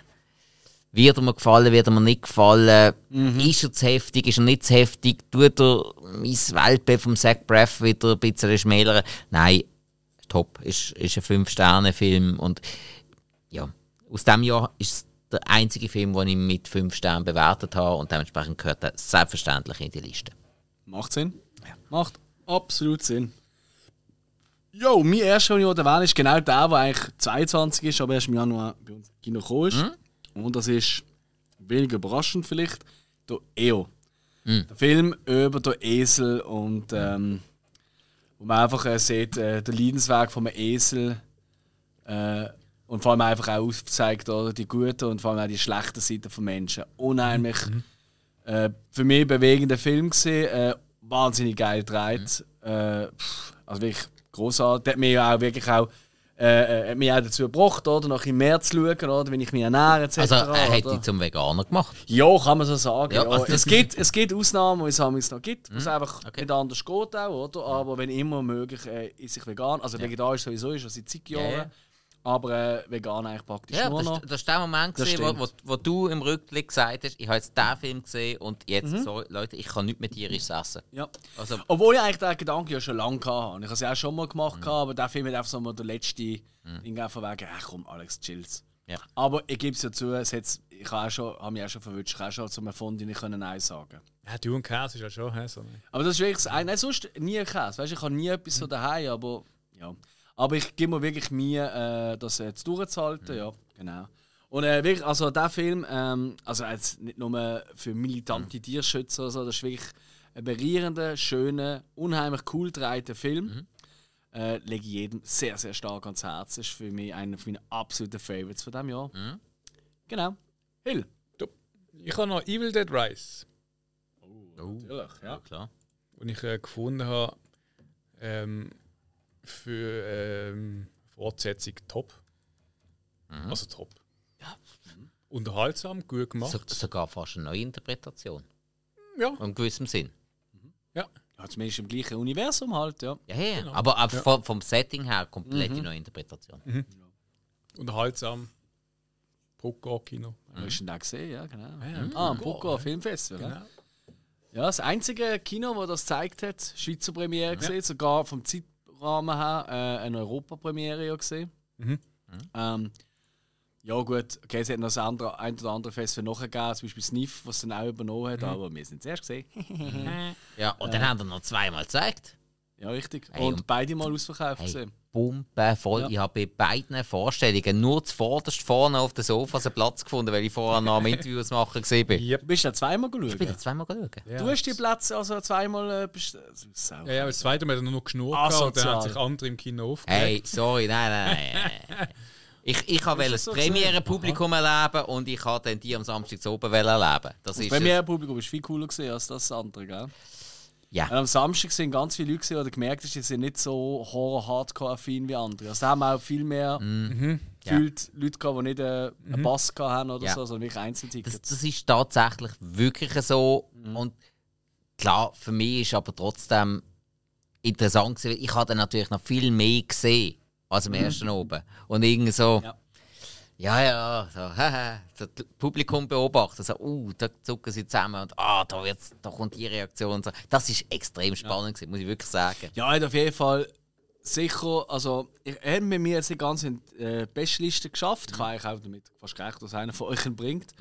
wird er mir gefallen, wird er mir nicht gefallen? Ist er zu heftig, ist er nicht zu heftig? Tut er mein Weltbild vom Zach Braff wieder ein bisschen schmälern? Nein, top. Ist, ist ein 5-Sterne-Film. Und ja, aus diesem Jahr ist es der einzige Film, den ich mit 5 Sternen bewertet habe. Und dementsprechend gehört er selbstverständlich in die Liste. Macht Sinn. Macht absolut Sinn. Jo, mein erster, den ich erwähne, ist genau der, der eigentlich 22 ist, aber erst im Januar bei uns Kino gekommen ist. Und das ist, weniger überraschend vielleicht, der EO. Der Film über den Esel und ähm, wo man einfach äh, sieht, äh, den Leidensweg von einem Esel äh, und vor allem einfach auch aufzeigt, oder, die guten und vor allem auch die schlechten Seiten von Menschen. Unheimlich äh, für mich bewegender Film gesehen, äh, wahnsinnig geil gedreht. Äh, pff, also wirklich großartig. Hat mich ja auch wirklich auch, äh, äh, hat mich auch dazu gebracht, oder, noch ein mehr zu schauen, oder, wenn ich mich ernähre etc. Also, er hat dich zum Veganer gemacht. Ja, kann man so sagen. Ja, Ja, also es, gibt, es gibt Ausnahmen, wo es noch gibt, wo es einfach okay. nicht anders geht auch, oder? Aber wenn immer möglich, äh, ist ich vegan. Also vegetarisch sowieso ist schon seit zig Jahren. Aber äh, vegan eigentlich praktisch Ja, nur das, noch. das ist der Moment, Das gewesen, wo, wo, wo du im Rückblick gesagt hast, ich habe jetzt diesen Film gesehen und jetzt, Mhm. sorry, Leute, ich kann nicht mehr tierisch essen. Ja. Also, Obwohl ich eigentlich den Gedanken ja schon lange hatte. Ich habe es ja auch schon mal gemacht, Mhm. gehabt, aber der Film hat einfach so mal der letzte Ding von wegen, ach komm, Alex, chills. Ja. Aber ich gebe es ja zu, es hat's, ich habe auch schon, habe mich auch schon verwünscht, ich habe schon zum Erfunden nicht können Nein sagen Ja, du und Käse ist ja schon, hä, so. Aber das ist wirklich das eine. Nein, sonst nie ein Käse. Weißt, ich habe nie etwas so daheim, aber ja. Aber ich gebe mir wirklich Mühe, äh, das jetzt durchzuhalten, ja, genau. Und äh, wirklich, also der Film, ähm, also jetzt nicht nur für militante Tierschützer, oder so, das ist wirklich ein berührender, schöner, unheimlich cool gedrehter Film. Äh, lege ich jedem sehr, sehr stark ans Herz. Das ist für mich einer meiner absoluten Favorites von diesem Jahr. Genau. Hill. Ich habe noch Evil Dead Rise, Natürlich, ja. klar. den ich äh, gefunden habe ähm, für ähm, Fortsetzung top. Also top. Ja. Unterhaltsam, gut gemacht. So, sogar fast eine neue Interpretation. Ja. In gewissem Sinn. ja. ja. Zumindest im gleichen Universum halt, ja. Ja, ja. Aber auch vom, vom Setting her komplett Mhm. neue Interpretation. Unterhaltsam. Brucko-Kino. Wo hast du denn den gesehen? Ja, genau. Ja, ah, am Brucko Filmfestival. Genau. Ja. ja, das einzige Kino, das das gezeigt hat, Schweizer Premiere gesehen, sogar vom Zeitrahmen her äh, eine Europapremiere ja gesehen. Mhm. Ähm, ja gut, okay, es hat noch das andere, ein oder andere Festival nachgegeben, zum Beispiel Sniff, was dann auch übernommen Mhm. hat, aber wir sind es erst gesehen. Ja, und dann haben wir noch zweimal gezeigt. ja, richtig. Hey, und und- beide mal ausverkauft Hey, gesehen. Pumpe voll. Ja. Ich habe bei beiden Vorstellungen nur zuvorderst vorne auf dem Sofa einen Platz gefunden, weil ich vorher noch am Interviews machen gesehen bin. Yep. Du bist ja zweimal Ich bin geschaut. da zweimal schauen. Ja. Du hast die Plätze also zweimal äh, also, sau- Ja, ja, das zweite Mal hat er nur noch geschnurrt Ah, gehabt und dann haben sich andere im Kino aufgeregt. Hey, sorry, nein, nein, nein. nein. Ich, ich wollte das so Premiere-Publikum erleben und ich wollte dann die am Samstag zu oben erleben. Das ist Bei es. mir im Publikum war viel cooler als das andere, gell? Ja. Und am Samstag sind ganz viele Leute, die gemerkt hast, die sind nicht so horror-hardcore-affin wie andere. Also da haben wir auch viel mehr Ja. gefühlt Leute gehabt, die nicht äh, einen Pass hatten oder Ja. so, sondern wirklich Das, Einzeltickets. das ist tatsächlich wirklich so. Und klar, für mich ist aber trotzdem interessant gewesen. weil Ich habe dann natürlich noch viel mehr gesehen als am ersten oben. Und irgendwie so, Ja. Ja, ja, so, so das Publikum beobachten, so, uh, da zucken sie zusammen und ah, da, wird's, da kommt die Reaktion. und So. Das ist extrem spannend, gewesen, muss ich wirklich sagen. Ja, auf jeden Fall sicher, also er er hat mit mir die äh, Bestliste geschafft. Ich habe eigentlich auch damit fast gerechnet, dass einer von euch ihn bringt.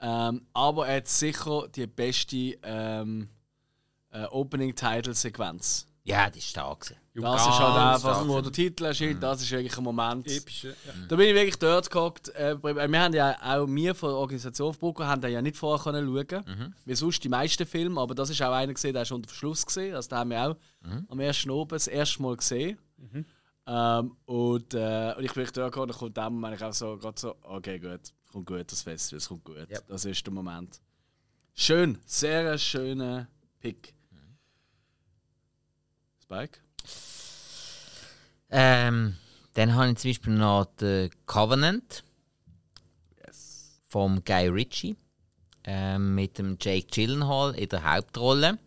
Ähm, aber er hat sicher die beste ähm, äh, Opening-Title-Sequenz. Ja, das ist stark. gewesen. Das ist halt einfach, wo der Titel erscheint, das ist wirklich ein Moment. Epische. Ja. Da bin ich wirklich dort gehockt. Äh, wir haben ja auch, wir von der Organisation Brucker haben ja nicht vorher können schauen Mhm. Wie sonst die meisten Filme, aber das ist auch einer gesehen, der ist unter Verschluss gesehen. Also, den haben wir auch Mhm. am ersten Oben das erste Mal gesehen. Ähm, und, äh, und ich bin dort gekommen, und kommt dem Moment ich auch so, gerade so, okay, gut, kommt gut, das Festival, es kommt gut. Yep. Das ist der Moment. Schön, sehr schöner Pick. Spike? Ähm, dann habe ich zum Beispiel noch den Covenant. Yes. vom Guy Ritchie ähm, mit dem Jake Gyllenhaal in der Hauptrolle.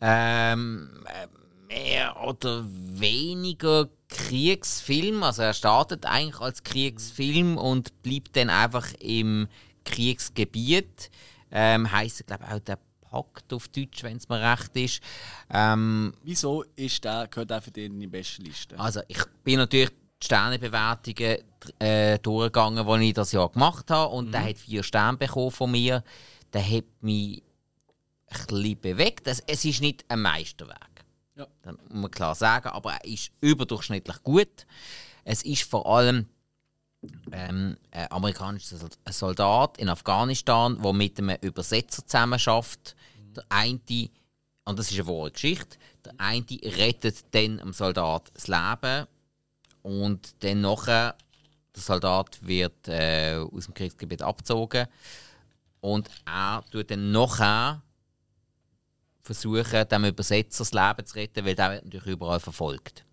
Ähm, äh, mehr oder weniger Kriegsfilm. Also er startet eigentlich als Kriegsfilm und bleibt dann einfach im Kriegsgebiet. Ähm, heißt, glaube ich, auch der Pakt auf Deutsch, wenn es mir recht ist. Ähm, Wieso ist der, gehört der für dich in die beste Liste? also ich bin natürlich die Sternebewertungen äh, durchgegangen, die ich das Jahr gemacht habe. Und der hat vier Sterne bekommen von mir. Der hat mich ein bisschen bewegt. Es, es ist nicht ein Meisterwerk. Ja. Das muss man klar sagen. Aber er ist überdurchschnittlich gut. Es ist vor allem ähm, ein amerikanischer Soldat in Afghanistan, der mit einem Übersetzer zusammenarbeitet. Der eine, und das ist eine wahre Geschichte, der eine rettet dann dem Soldat das Leben und dann nachher, der Soldat wird äh, aus dem Kriegsgebiet abgezogen und er tut dann nachher versuchen, dem Übersetzer das Leben zu retten, weil der wird natürlich überall verfolgt.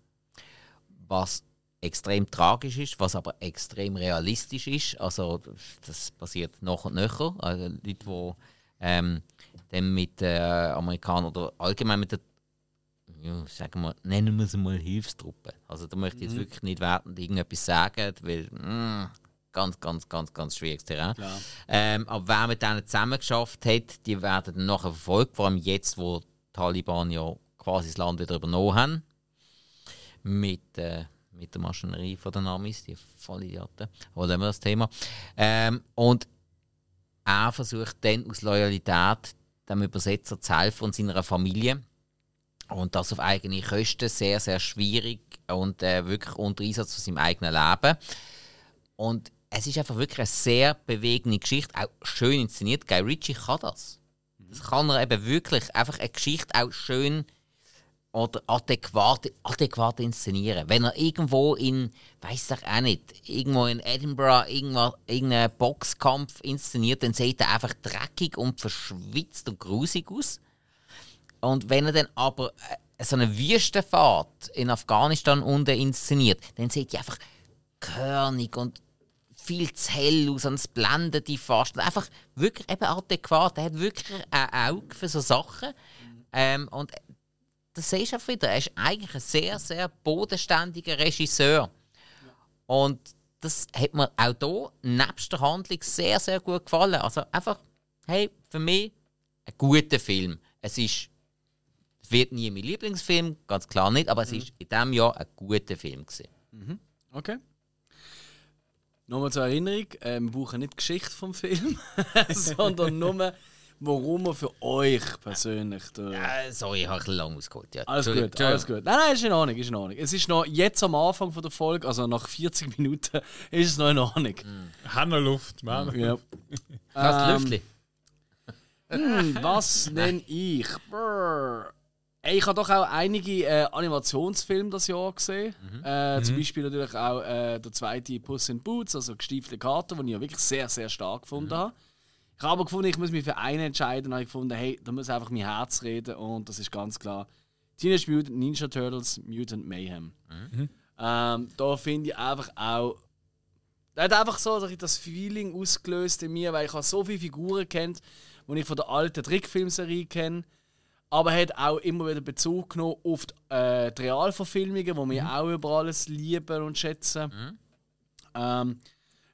Was extrem tragisch ist, was aber extrem realistisch ist. Also das passiert nach und nach. Also Leute, die ähm, dann mit äh, Amerikanern oder allgemein mit der ja, sagen wir, nennen wir es mal Hilfstruppe. Also da möchte ich jetzt wirklich nicht wertend irgendetwas sagen, weil mm, ganz, ganz, ganz, ganz schwieriges Terrain. Ähm, aber wer mit denen zusammen geschafft hat, die werden dann nachher verfolgt, vor allem jetzt, wo die Taliban ja quasi das Land wieder übernommen haben. Mit, äh, mit der Maschinerie von den Amis, die Vollidioten. Aber lassen wir das Thema. Ähm, und er versucht dann aus Loyalität dem Übersetzer zu helfen und seiner Familie. Und das auf eigene Kosten, sehr, sehr schwierig und äh, wirklich unter Einsatz von seinem eigenen Leben. Und es ist einfach wirklich eine sehr bewegende Geschichte, auch schön inszeniert. Guy Ritchie kann das. Das kann er eben wirklich, einfach eine Geschichte auch schön oder adäquat, adäquat inszenieren. Wenn er irgendwo in, weiß ich auch nicht, irgendwo in Edinburgh irgendeinen Boxkampf inszeniert, dann sieht er einfach dreckig und verschwitzt und grusig aus. Und wenn er dann aber äh, so eine Wüstenfahrt in Afghanistan unten inszeniert, dann sieht er einfach körnig und viel zu hell aus und es blendet die fast. Einfach wirklich eben adäquat. Er hat wirklich ein Auge für so Sachen. Ähm, und das siehst du auch wieder. Er ist eigentlich ein sehr, sehr bodenständiger Regisseur. Und das hat mir auch hier, nebst der Handlung, sehr, sehr gut gefallen. Also einfach, hey, für mich ein guter Film. Es ist, wird nie mein Lieblingsfilm, ganz klar nicht, aber es ist in diesem Jahr ein guter Film. Gewesen. Okay. Nochmal zur Erinnerung, äh, wir brauchen nicht die Geschichte vom Film, sondern nur, warum er für euch persönlich Äh, sorry, ich habe ein bisschen lang ausgeholt. Ja. Alles gut, alles gut. Nein, nein, ist in Ordnung, ist in Ordnung. Es ist noch jetzt am Anfang von der Folge, also nach 40 Minuten, ist es noch in Ordnung. Haben wir Luft, Mann. Ja. Was, Ähm, Lüftli? Hm, was nenne ich? Brrr. Ey, ich habe doch auch einige äh, Animationsfilme das Jahr gesehen. Äh, Zum Beispiel natürlich auch äh, der zweite Puss in Boots, also gestiefelte Karte, den ich ja wirklich sehr, sehr stark gefunden habe. Ich habe aber gefunden, ich muss mich für einen entscheiden und habe gefunden, hey, da muss einfach mein Herz reden und das ist ganz klar Teenage Mutant Ninja Turtles Mutant Mayhem. Ähm, da finde ich einfach auch er hat einfach so das Feeling ausgelöst in mir, weil ich habe so viele Figuren kennt, die ich von der alten Trickfilmserie kenne. Aber er hat auch immer wieder Bezug genommen auf die, äh, die Realverfilmungen, die wir auch über alles lieben und schätzen. Ähm,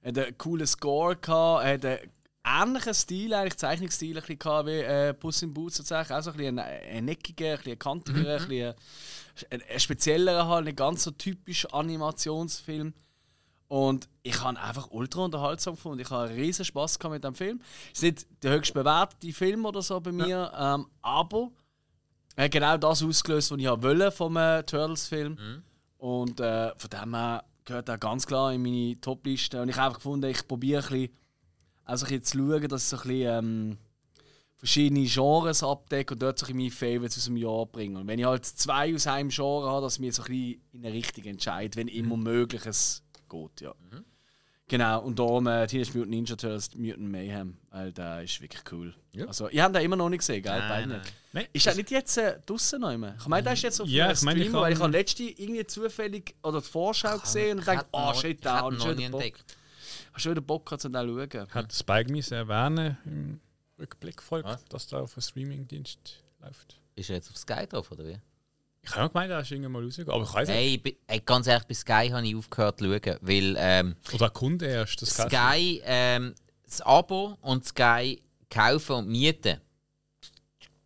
er hat einen coolen Score gehabt, er hat einen ähnlichen Stil, eigentlich Zeichnungsstil ein bisschen gehabt wie äh, Puss in Boots tatsächlich. Auch so ein bisschen ein, ein eckiger, ein bisschen kantiger, ein, bisschen ein, ein spezieller, halt, nicht ganz so typisch Animationsfilm. Und ich habe einfach ultra unterhaltsam gefunden. Ich habe riesen Spaß gehabt mit dem Film. Es ist nicht der höchst bewertete Film oder so bei mir, ähm, aber er hat genau das ausgelöst, was ich wollte vom äh, Turtles-Film. Und äh, von dem her gehört er ganz klar in meine Top-Liste. Und ich habe einfach gefunden, ich probiere ein bisschen, also zu schauen, dass ich so ein bisschen ähm, verschiedene Genres abdecke und dort so ein meine Favorites aus dem Jahr bringe. Und wenn ich halt zwei aus einem Genre habe, dass ich mich so ein bisschen in eine Richtung entscheide, wenn immer möglich es geht, ja. Genau, und darum äh, Teenage Mutant Ninja Turtles Mutant Mayhem, weil der ist wirklich cool. Ja. Also, ihr habt den immer noch nicht gesehen, gell? Nein. nicht. Nein, Ist der nicht jetzt äh, draußen noch immer? Ich meine, der ist jetzt auf Ja, ich meine, ich weil ich habe- habe letzte irgendwie zufällig oder die Vorschau gesehen und Ich dachte, oh noch- shit, ich der hat noch Bock. entdeckt. Hast du wieder Bock gehabt, zu den schauen? Hat Spike mich erwähnen im Rückblick folgt, Was? dass da auf einem Streamingdienst läuft. Ist er jetzt auf Sky drauf, oder wie? Ich habe auch gemeint, er ist irgendwann mal rausgegangen, aber ich weiß nicht. Hey, bi- ey, ganz ehrlich, bei Sky habe ich aufgehört zu schauen, weil ähm, Oder Kunde erst. Das Sky, ähm, das Abo und Sky kaufen und mieten,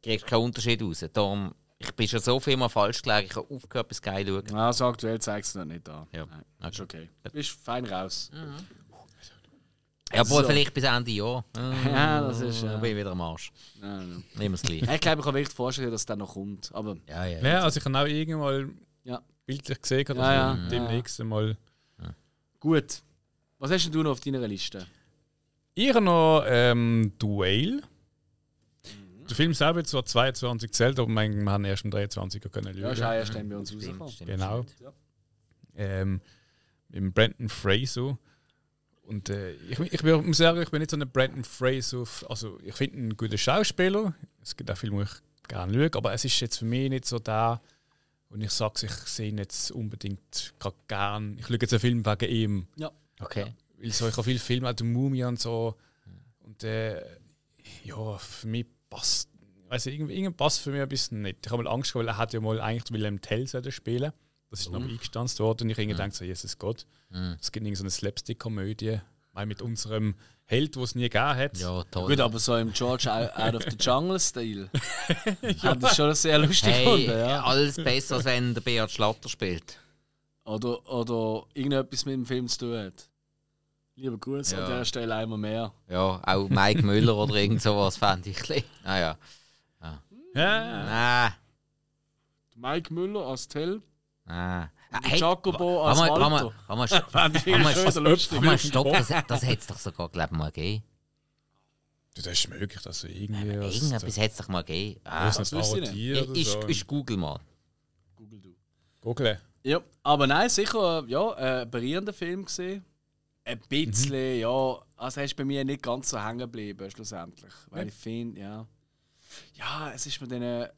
kriegst keinen Unterschied raus. Darum, ich bin schon so viel mal falsch gelegen, ich habe aufgehört bei Sky zu schauen. Also aktuell zeigst du noch nicht an. Ja. Nein, ist okay. Du bist fein raus. Ja, obwohl So. vielleicht bis Ende Jahr. Äh, Ja, das ist. Dann Äh, bin ich wieder am Arsch. nein, nein. Nehmen wir es gleich. Ich glaube, ich kann wirklich vorstellen, dass es dann noch kommt. Aber Ja, ja. Ja, also ich habe auch irgendwann mal ja, bildlich gesehen, dass Ja, ja. wir demnächst mal. gut. Was hast denn du noch auf deiner Liste? Ich habe noch ähm, Duell. Mhm. Der Film selber hat zwar 22 zählt, aber wir wir haben erst am 23 können Ja, schauen. ist auch erst dann bei uns stimmt, Genau. stimmt. ähm, mit dem Brandon Fraser. Und äh, ich, ich bin- muss sagen, ich bin nicht so ein Brandon Fraser. Also, ich finde ihn einen guten Schauspieler. Es gibt auch Filme, die ich gerne schaue, aber es ist jetzt für mich nicht so da, und ich sage, ich sehe ihn jetzt unbedingt gerade gern. Ich schaue jetzt einen Film wegen ihm. Ja. Okay. Weil so, ich habe viele Filme, auch die Mumie und so. Und äh, ja, für mich passt. Ich, irgendwie, irgendwie passt für mich ein bisschen nicht. Ich habe mal Angst gehabt, weil er hat ja mal eigentlich Willem Tell sollen spielen. Das ist noch Mhm. eingestanzt worden und ich irgendwie denke so, Jesus Gott. Es gibt irgendwie so eine Slapstick-Komödie. Mal mit unserem Held, den es nie gegeben hat. Ja, toll. Gut, aber so im George Out of the Jungle-Stil. ja. Das ist schon sehr lustig hey, gefunden, ja. alles besser, als wenn der Beat Schlatter spielt. Oder, oder irgendetwas mit dem Film zu tun hat. Lieber Gruß Ja. an dieser Stelle einmal mehr. Ja, auch Mike Müller oder irgend sowas fände ich. ein bisschen- Ah ja. Ja, Nein. Mike Müller als Tell. Nein. Jacobo als Walter. mal, stopp, das, das hätte es doch sogar, glaube ich, mal gegeben. das ist möglich, dass er irgendwie. was- Irgendetwas hätte es doch mal gegeben. Ah, Das ist so. ich google mal. Google du. Google. Ja, aber nein, sicher, ja, äh, ein berührender Film gesehen. Ein bisschen, ja, also er ist bei mir nicht ganz so hängen geblieben, schlussendlich. Weil ich finde, ja, ja, es ist mir dann, äh,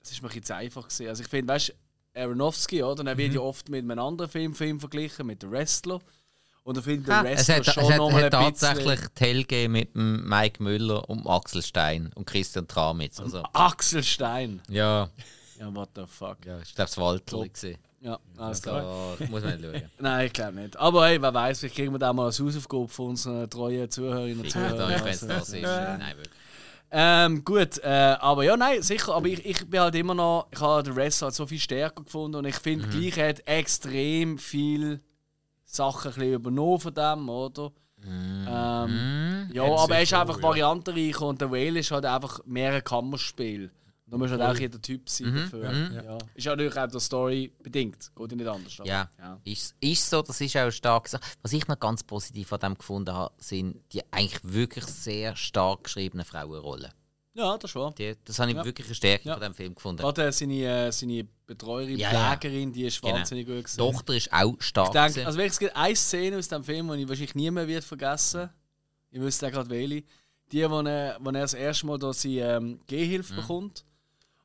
es ist mir ein bisschen zu einfach gesehen. Also ich finde, weißt du, Aronofsky, oder, er wird ja oft mit einem anderen Film, Film verglichen, mit The Wrestler. Und ich finde, der Ah, es Wrestler hat, es schon hat, nochmal hat ein bisschen... tatsächlich Tell gegeben mit dem Mike Müller und Axel Stein und Christian Tramitz. Also, Axel Stein. ja, Ja, what the fuck. ja, ich glaube, das Walter. gewesen. Ja, alles klar. Muss man nicht schauen. Nein, ich glaube nicht. Aber hey, wer weiß, vielleicht kriegen wir da mal als Hausaufgabe von unseren treuen Zuhörerinnen und Ich Zuhörern. wenn es Also, das ist. Nein, wirklich. Ähm, gut, äh, aber ja, nein, sicher. Aber ich, ich bin halt immer noch, ich habe den Wrestler halt so viel stärker gefunden und ich finde gleich, er hat extrem viel Sachen ein übernommen von dem, oder? Ähm, ja, Hat aber er ist einfach variantenreicher und der Whale ist halt einfach mehr ein Kammerspiel. Da muss halt auch jeder Typ sein dafür. Ja. Ist ja natürlich auch der Story bedingt. Geht ja nicht anders. aber- Ja, ja. Ist, ist so, das ist auch stark gesagt. Was ich noch ganz positiv an dem gefunden habe, sind die eigentlich wirklich sehr stark geschriebenen Frauenrollen. Ja, das war. Die, das habe ich Ja. wirklich eine Stärke Ja. von dem Film gefunden. Gerade äh, seine, äh, seine Betreuerin, Ja, ja. Pflegerin, die ist Genau. wahnsinnig gut Die. Tochter ist auch stark. Ich denke, also wirklich, es gibt eine Szene aus dem Film, die ich wahrscheinlich nie mehr wird vergessen Ich wüsste auch gerade welche. Die, wo er, wo er das erste Mal da seine ähm, Gehhilfe Mhm. bekommt.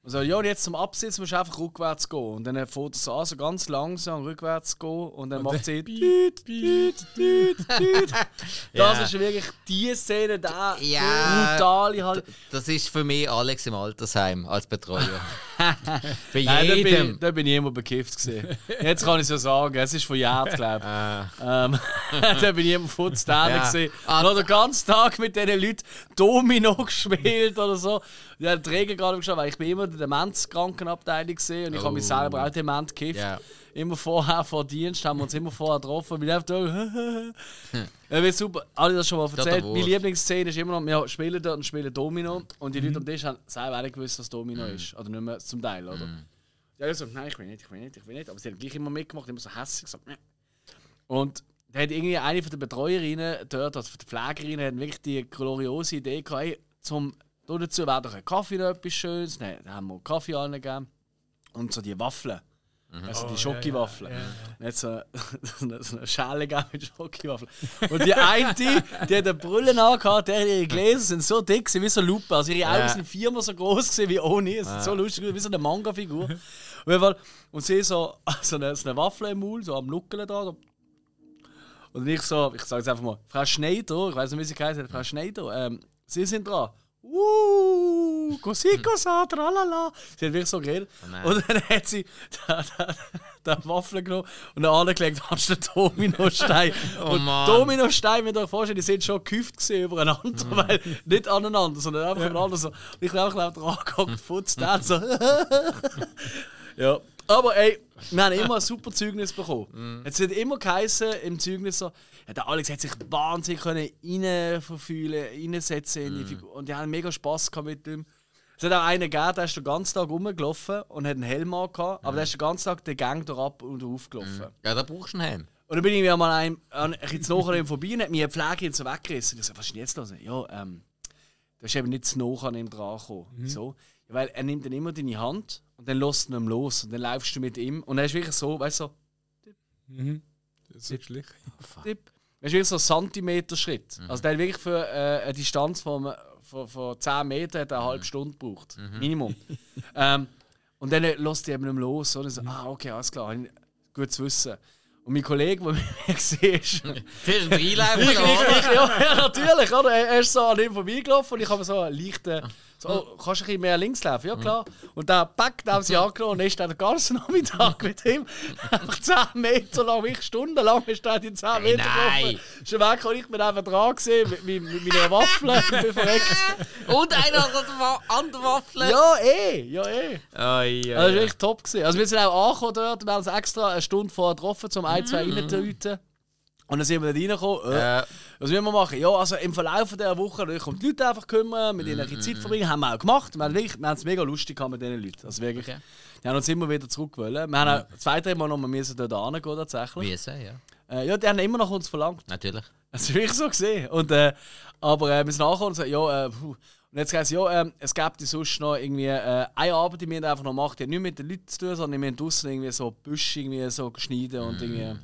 Und so, ja, und jetzt zum Absitzen musst du einfach rückwärts gehen. Und dann fährt so an, so ganz langsam rückwärts gehen. Und dann macht sie düt, düt, düt, düt. Das ist wirklich die Szene da. Ja. Brutale halt. das ist für mich Alex im Altersheim als Betreuer. Bei Nein, da bin, ich, jedem. da bin ich immer bekifft gesehen. Jetzt kann ich es ja sagen, es ist von Jahren, glaube ich. Ähm, da bin ich immer futz Ja. gesehen. Ah, Noch den ganzen Tag mit diesen Leuten Domino gespielt oder so. Ja, die Regeln gerade geschaut, weil ich bin immer in der Demenzkrankenabteilung gesehen und ich habe mich Oh. selber auch dement gekifft. Ja. Immer vorher vor Dienst haben wir uns immer vorher getroffen. Bin einfach da. ja, wird super. Alle das schon mal erzählt. Meine Lieblingsszene ist immer noch, wir spielen dort und spielen Domino. Und die Leute am Tisch haben selber auch nicht gewusst, was Domino ist. Oder nicht mehr zum Teil, oder? Ja, ich so, nein, ich will nicht, ich will nicht, ich will nicht. Aber sie haben gleich immer mitgemacht, immer so hässlich gesagt. "Nee." Und da hat irgendwie eine von den Betreuerinnen dort, also von den Pflegerinnen, hat wirklich die gloriose Idee gehabt, hey, zum, da dazu wäre doch ein Kaffee noch etwas Schönes. Dann dann haben wir Kaffee angegeben. Und so die Waffeln. Also die Schokiwaffeln. Und jetzt so, so eine, so eine Schale mit Schokiwaffeln. Und die eine, die hat eine Brille angehabt, der ihre Gläser sind so dick wie so Lupe. Also ihre Augen sind viermal so groß gewesen wie ohne. Es ist so lustig, wie so eine Manga-Figur. Fall. Und sie so, so eine, so eine Waffel im Maul, so am Nuckeln da. So. Und ich so, ich sage jetzt einfach mal, Frau Schneider, ich weiß nicht, wie sie heißt, Frau Schneider, ähm, Sie sind dran. Uh, così cosa, tralala. Sie hat wirklich so geredet. nein. und dann hat sie den, Waffel genommen und dann angelegt anstatt Dominostein. Oh und Mann. Dominosteine, wenn ihr euch vorstellt, die sind schon gewesen übereinander, weil nicht aneinander, sondern einfach aneinander so. Und ich bin einfach dran angeguckt, Futz, dann so. ja. Aber ey, wir haben immer ein super Zeugnis bekommen. Es hat immer geheißen im Zeugnis so, ja, der Alex hat sich wahnsinnig können reinverfühlen, reinsetzen in die Figur. Und die haben mega Spass gehabt mit ihm. Es hat auch einen gegeben, der ist den ganzen Tag rumgelaufen und hat einen Helm angehabt, aber der ist den ganzen Tag den Gang durch ab und auf gelaufen. Ja, da brauchst du einen Helm. Und dann bin ich mir mal ein, ein, ein bisschen nachher an ihm vorbei und hat mir eine Pflegerin so weggerissen. Ich so, was ist denn jetzt los? Ja, ähm, du hast eben nicht zu nah an ihm dran gekommen. So. Weil er nimmt dann immer deine Hand und dann lässt du ihn los und dann laufst du mit ihm und er ist wirklich so, weißt du, so, Das ist schlicht. tipp. Das ist wirklich so ein Zentimeter-Schritt. Also der hat wirklich für äh, eine Distanz von, von, von 10 Metern hat er eine halbe Stunde gebraucht. Minimum. ähm, und dann lässt er eben los. Oder? So, ah, okay, alles klar. Gut zu wissen. Und mein Kollege, der mich gesehen ist, ich, ich, oder? ich, ja, natürlich, oder? Er er ist so an ihm vorbeigelaufen und ich habe so einen leichten. So, oh, kannst du ein bisschen mehr links laufen? Ja, klar. Und dann packt haben sie angenommen und ist dann den ganzen Nachmittag mit ihm einfach 10 Meter lang, ich stundenlang ist er die 10 Meter nein. gelaufen. Ist weg und ich bin einfach dran gesehen mit, mit, mit meiner Waffel. und. Und einer an der Waffel. Ja, eh, ja, eh. Ai, Das war echt top. Gewesen. Also wir sind auch angekommen dort, wir haben uns extra eine Stunde vorher getroffen, um ein, zwei Mhm. reinzutreten. Und dann sind wir dort reingekommen. Äh, Ja. Was müssen wir machen? Ja, also im Verlauf dieser Woche natürlich um die Leute einfach kümmern, mit ihnen bisschen Zeit verbringen. Haben wir auch gemacht. Wir haben, wirklich, wir haben es mega lustig gehabt mit diesen Leuten. Also wirklich. Okay. Die haben uns immer wieder zurückgewollt. Wir haben auch zwei, drei Mal noch müssen dort hingehen, tatsächlich. Müssen, ja. Äh, ja, die haben immer noch uns verlangt. Natürlich. Das ist wirklich so gesehen. Und, äh, aber äh, wir sind nachgekommen und sagen, ja, äh, puh. Und jetzt heisst es, ja, ähm, es gibt sonst noch irgendwie äh, eine Arbeit, die wir einfach noch machen, die hat nichts mit den Leuten zu tun, sondern wir haben draussen irgendwie so Büsche irgendwie so schneiden und irgendwie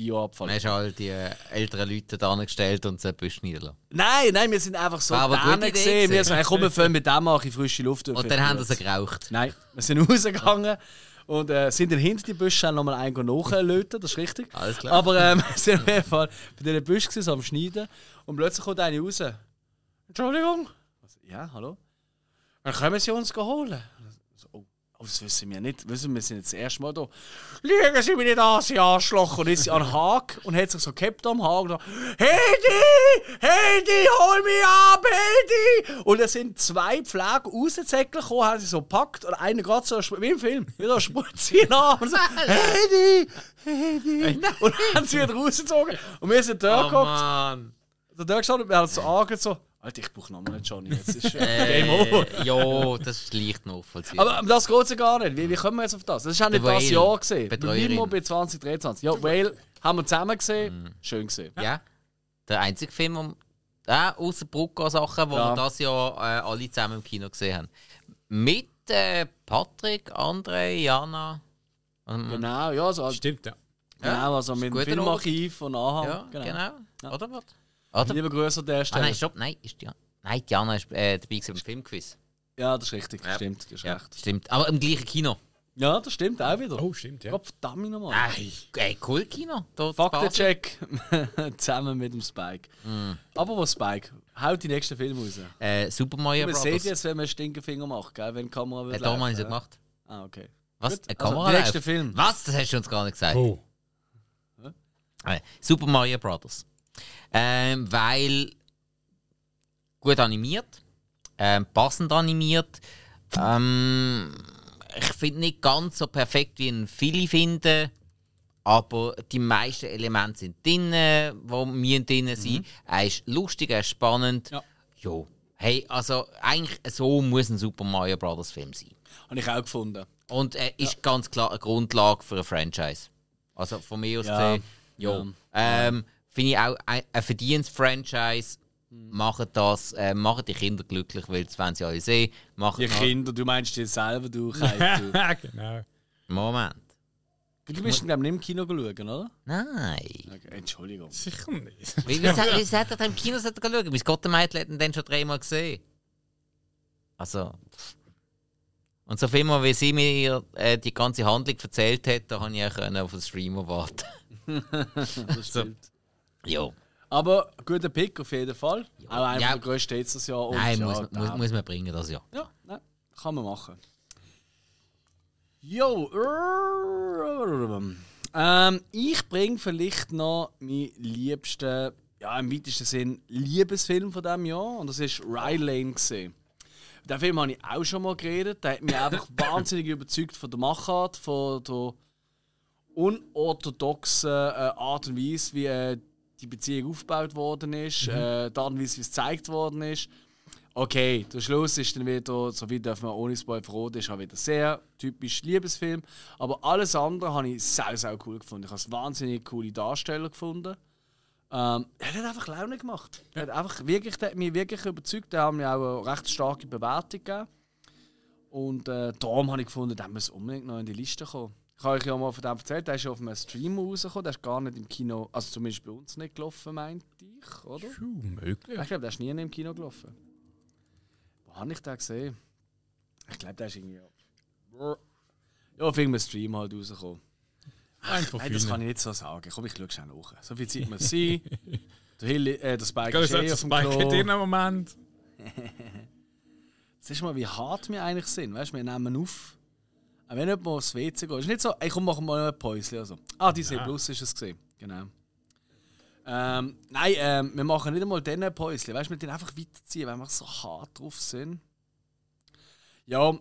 Bioabfall. Hast du all die äh, älteren Leute da angestellt und sie Büsch niederlassen. Nein, nein, wir sind einfach so Idee gesehen. Wir sind, hey, komm, wir fangen mit dem an, in frische Luft. Und dann haben sie geraucht. Nein, wir sind rausgegangen und äh, sind dann hinter die Büsche haben nochmal einen nachlöten, das ist richtig. Alles klar. Aber ähm, wir sind auf jeden Fall bei diesen Büschen gewesen, so am Schneiden und plötzlich kommt eine raus. Entschuldigung? Also, ja, hallo? Dann können sie uns holen. So, oh, oh, das wissen wir nicht. Wissen, wir sind jetzt das erste Mal da. Liegen Sie mir nicht an, Sie Arschloch. Und ist sie an den Haag und hat sich so gehabt am Haag. Und dann, Heidi! Heidi, hol mich ab, Heidi! Und es sind zwei Pflege rausgezeckelt gekommen, haben sie so gepackt und einer gerade so, wie im Film, wieder spritzt nach und so, Heidi! Heidi! Und dann haben sie wieder rausgezogen. Und wir sind da Oh geguckt. Mann. Da da gestanden und wir haben so angeschaut, so, Alter, ich brauche nochmal einen Johnny. Jetzt ist äh, Game Over. Ja, das ist leicht nachvollziehbar. Aber um das geht ja gar nicht. Wie, wie kommen wir jetzt auf das? Das ist auch nicht das. Jahr gesehen. Betreuerin. mal bei 2023. Ja, Whale haben wir zusammen gesehen. Schön gesehen. ja. Der einzige Film, um, äh, außer Brucko-Sachen, wo Ja. wir das Jahr äh, alle zusammen im Kino gesehen haben. Mit äh, Patrick, André, Jana. Ähm, Genau, ja, so, Stimmt, ja. genau also mit dem Filmarchiv und Anhang. Ja, genau. Ja. Oder was? Oder? Liebe Grüße an der Ah, Stelle. nein, stopp, nein, ist die, nein, Diana ist äh, dabei gewesen beim Filmquiz. ja, das ist richtig. Ja. Stimmt, das ist Ja, recht. stimmt. Aber im gleichen Kino. Ja, das stimmt auch wieder. Oh, stimmt, ja. Gott verdammt nochmal. Ey, ey cool Kino. Faktencheck zusammen mit dem Spike. Mm. Aber was Spike? Haut die nächsten Filme raus. Äh, Super Mario Man Bros. sieht jetzt, wenn man einen Stinkefinger macht, gell? wenn die Kamera Äh, wird habe laufen, ja. gemacht. Ah, okay. Was? Gut. Eine Also, Kamera der nächste? Film. Was? Das hast du uns gar nicht gesagt. Oh. Äh, Super Mario Bros. Ähm, weil gut animiert, ähm, passend animiert. Ähm, ich finde nicht ganz so perfekt, wie ihn viele finden. Aber die meisten Elemente sind drin, die mir drin sind. Er ist lustig, er ist spannend. Ja. Jo. Hey, also eigentlich so muss ein Super Mario Bros. Film sein. Habe ich auch gefunden. Und er ist ganz klar eine Grundlage für ein Franchise. Also von mir aus Ja. gesehen, ja. Ja. Ähm, Finde ich auch ein, ein verdientes Franchise. Machen das, äh, machen die Kinder glücklich, weil das wollen sie alle sehen. Machen Die noch- Kinder, du meinst die selber, du du. genau. Moment. Du bist, glaube ich, nicht im Kino schauen, oder? Nein. Okay, Entschuldigung. Sicher nicht. Wie, wie, wie, wie sagt er im Kino schauen? Mein Gott, der Mädchen hat ihn dann schon dreimal gesehen. Also. pff. Und so viel mal, wie sie mir äh, die ganze Handlung erzählt hat, da habe ich auch auf den Streamer warten. Das stimmt. Ja. Aber guter Pick auf jeden Fall. Auch einer Ja. der grössten Hits das Jahr. Nein, ja, muss, muss, der- muss man bringen, das ja. Ja, nein, kann man machen. Jo, ähm, ich bringe vielleicht noch meinen liebsten, ja im weitesten Sinn, Liebesfilm von diesem Jahr und das ist Rye Lane gesehen. Den Film habe ich auch schon mal geredet. Der hat mich einfach wahnsinnig überzeugt von der Machart, von der unorthodoxen äh, Art und Weise, wie äh, die Beziehung aufgebaut worden ist, äh, Art und Weise, wie es gezeigt worden ist. Okay, der Schluss ist dann wieder, so wie dürfen wir ohne Spoiler verraten, ist auch wieder sehr typisch Liebesfilm. Aber alles andere habe ich sehr, sehr cool gefunden. Ich habe es wahnsinnig coole Darsteller gefunden. Ähm, er hat einfach Laune gemacht. Er hat einfach wirklich, der hat mich wirklich überzeugt. Der hat mir auch eine recht starke Bewertung gegeben. Und äh, darum habe ich gefunden, der muss unbedingt noch in die Liste kommen. Ich habe euch ja mal von dem erzählt, der ist ja auf einem Stream rausgekommen, der ist gar nicht im Kino, also zumindest bei uns nicht gelaufen, meinte ich, oder? Puh, möglich. Ich glaube, der ist nie im Kino gelaufen. Wo habe ich den gesehen? Ich glaube, der ist irgendwie. Ja, auf irgendeinem Stream halt rausgekommen. Nein, das kann vielen. ich nicht so sagen. Komm, ich schaue schnell nach. So viel Zeit muss sein. Der, Hilly, äh, der Spike ist eh auf dem Spike in Klo. einem Moment. Siehst du mal, wie hart wir eigentlich sind. Weißt du, wir nehmen auf. Wenn jemand mal aufs WC geht. ist nicht so, ey, komm, machen wir mal ein Päuschen. Also. Ah, Disney Ja. Plus ist es gesehen. Genau. Ähm, nein, ähm, wir machen nicht einmal diesen Päuschen. Weißt du, wir den einfach weiterziehen, weil wir so hart drauf sind. Ja,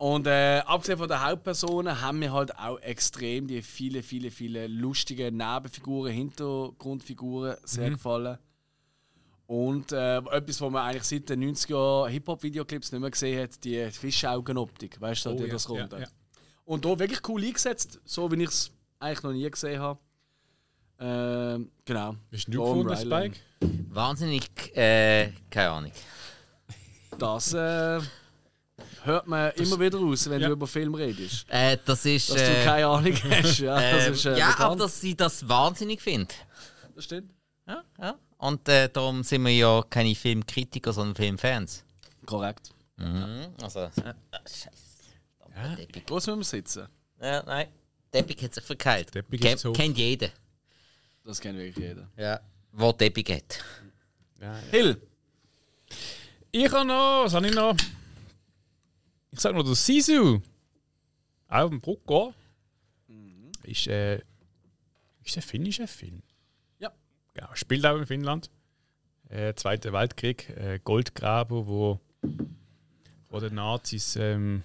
und äh, abgesehen von den Hauptpersonen haben mir halt auch extrem die viele, viele, viele lustige Nebenfiguren, Hintergrundfiguren sehr gefallen. Und äh, etwas, was man eigentlich seit den 90er Jahren Hip-Hop-Videoclips nicht mehr gesehen hat, die Fischaugenoptik. Weißt du, Oh die ja, das ja, runter. ja. Und da wirklich cool eingesetzt, so wie ich es eigentlich noch nie gesehen habe. Ähm, genau. Hast du gefunden. Spike? Wahnsinnig, äh, keine Ahnung. Das äh, hört man immer wieder raus, wenn Ja. du über Film redest. Äh, das ist. Dass du äh, keine Ahnung hast. Ja, das ähm, ist, äh, ja aber dass sie das wahnsinnig finde. das stimmt. Ja, ja. Und äh, darum sind wir ja keine Filmkritiker, sondern Filmfans. Korrekt. Mhm. Also, äh, Scheiße. Ja. Teppich. Wo müssen wir sitzen? Ja, nein. Teppich hat sich verkeilt. Teppich Ken- ist hoch. Kennt jeder. Das kennt wirklich jeder. Ja. Wo Teppich hat. Ja, ja. Hill. Ich habe noch, was habe ich noch? Ich sag noch, der Sisu. Auch im Brucker. Ist, äh, ist ein finnischer Film. Ja. Genau, spielt auch in Finnland. Äh, Zweiter Weltkrieg, äh, Goldgraber, wo, wo die Nazis ähm,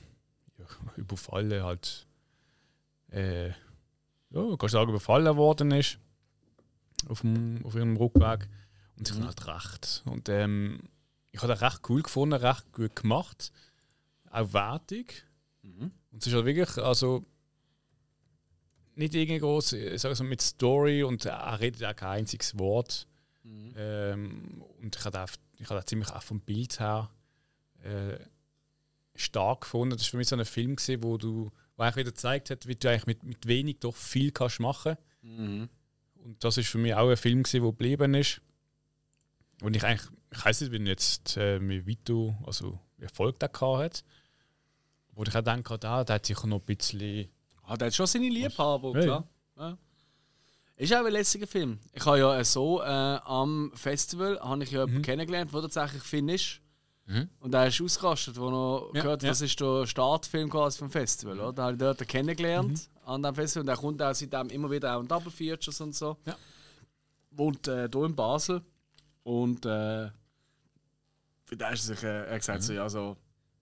überfallen halt. Äh, ja, kannst sagen, überfallen worden ist. Auf, dem, auf ihrem Rückweg. Und sie haben halt recht. Und ähm, ich habe das recht cool gefunden, recht gut gemacht. Auch wertig. Und es ist halt wirklich, also nicht irgendwie groß, ich sage so mit Story und er redet auch kein einziges Wort. Ähm, und ich habe ich habe auch ziemlich auch vom Bild her äh, stark gefunden. Das war für mich so ein Film, gewesen, wo du wo eigentlich wieder gezeigt hat, wie du eigentlich mit, mit wenig doch viel kannst machen. Und das ist für mich auch ein Film, gewesen, der geblieben ist. Und ich eigentlich, ich weiß nicht, wenn jetzt äh, wie weit du, also Erfolg gehabt hat. Wo ich auch denke, da, der hat sicher noch ein bisschen. Ah, der hat schon seine Liebhaber, Ja, klar. Ja. Ist auch ein lässiger Film. Ich habe ja so äh, am Festival habe ich ja Mhm. kennengelernt, der tatsächlich Finn ist. Und der ist ausgerastet, wo noch Ja, gehört, ja. das ist der Startfilm quasi vom Festival. Oder? Da habe ich dort kennengelernt Mhm. an dem Festival. Und der kommt auch seitdem immer wieder auch in Double Features und so. Ja. Wohnt äh, hier in Basel. Und äh, für den ist er sich, äh, er gesagt, so, ja, so,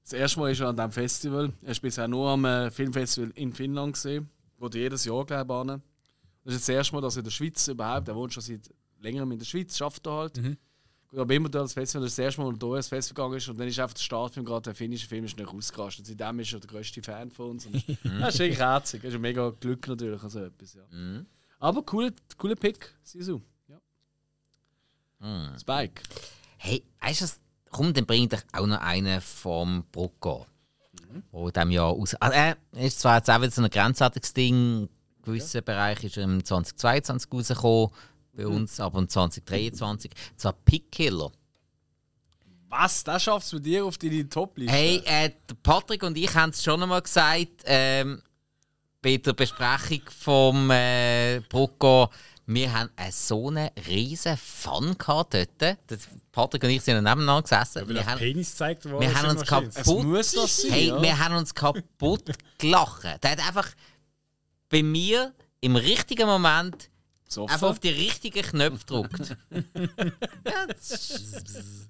das erste Mal ist er an diesem Festival. Er ist bisher nur am äh, Filmfestival in Finnland gesehen, wo die jedes Jahr glaube ich. Das ist das erste Mal, dass er in der Schweiz überhaupt, er wohnt schon seit längerem in der Schweiz, schafft er halt. Gut, aber immer das Festival, das ist das erste Mal, er ins Festival gegangen ist und dann ist einfach der Startfilm, gerade der finnische Film, ist nicht ausgerastet. Seitdem ist er der grösste Fan von uns. Und das ist wirklich herzig, das ist ein mega Glück natürlich an so etwas. Ja. Aber cooler, cooler Pick, Sisu. Ja. Spike. Hey, weißt du was? Komm, dann bring ich auch noch einen vom Brucko. Wo dem Jahr aus. Also, er ist zwar jetzt auch wieder so ein grenzwertiges Ding. In gewissen Bereich ist er im 2022 rausgekommen. Bei uns aber im 2023. Zwar Pickkiller. Was? Das schafft es bei dir auf deine Top-Liste? Hey, äh, Patrick und ich haben es schon einmal gesagt, ähm, bei der Besprechung vom äh, Brucko, wir haben äh, so einen riesen Fun gehabt dort. Der Patrick und ich sind nebeneinander gesessen. Weil wir haben, Penis gezeigt worden wir haben uns kaputt- muss das sein, hey, ja. wir haben uns kaputt gelacht. Der hat einfach bei mir im richtigen Moment Besoffen? einfach auf die richtigen Knöpfe das-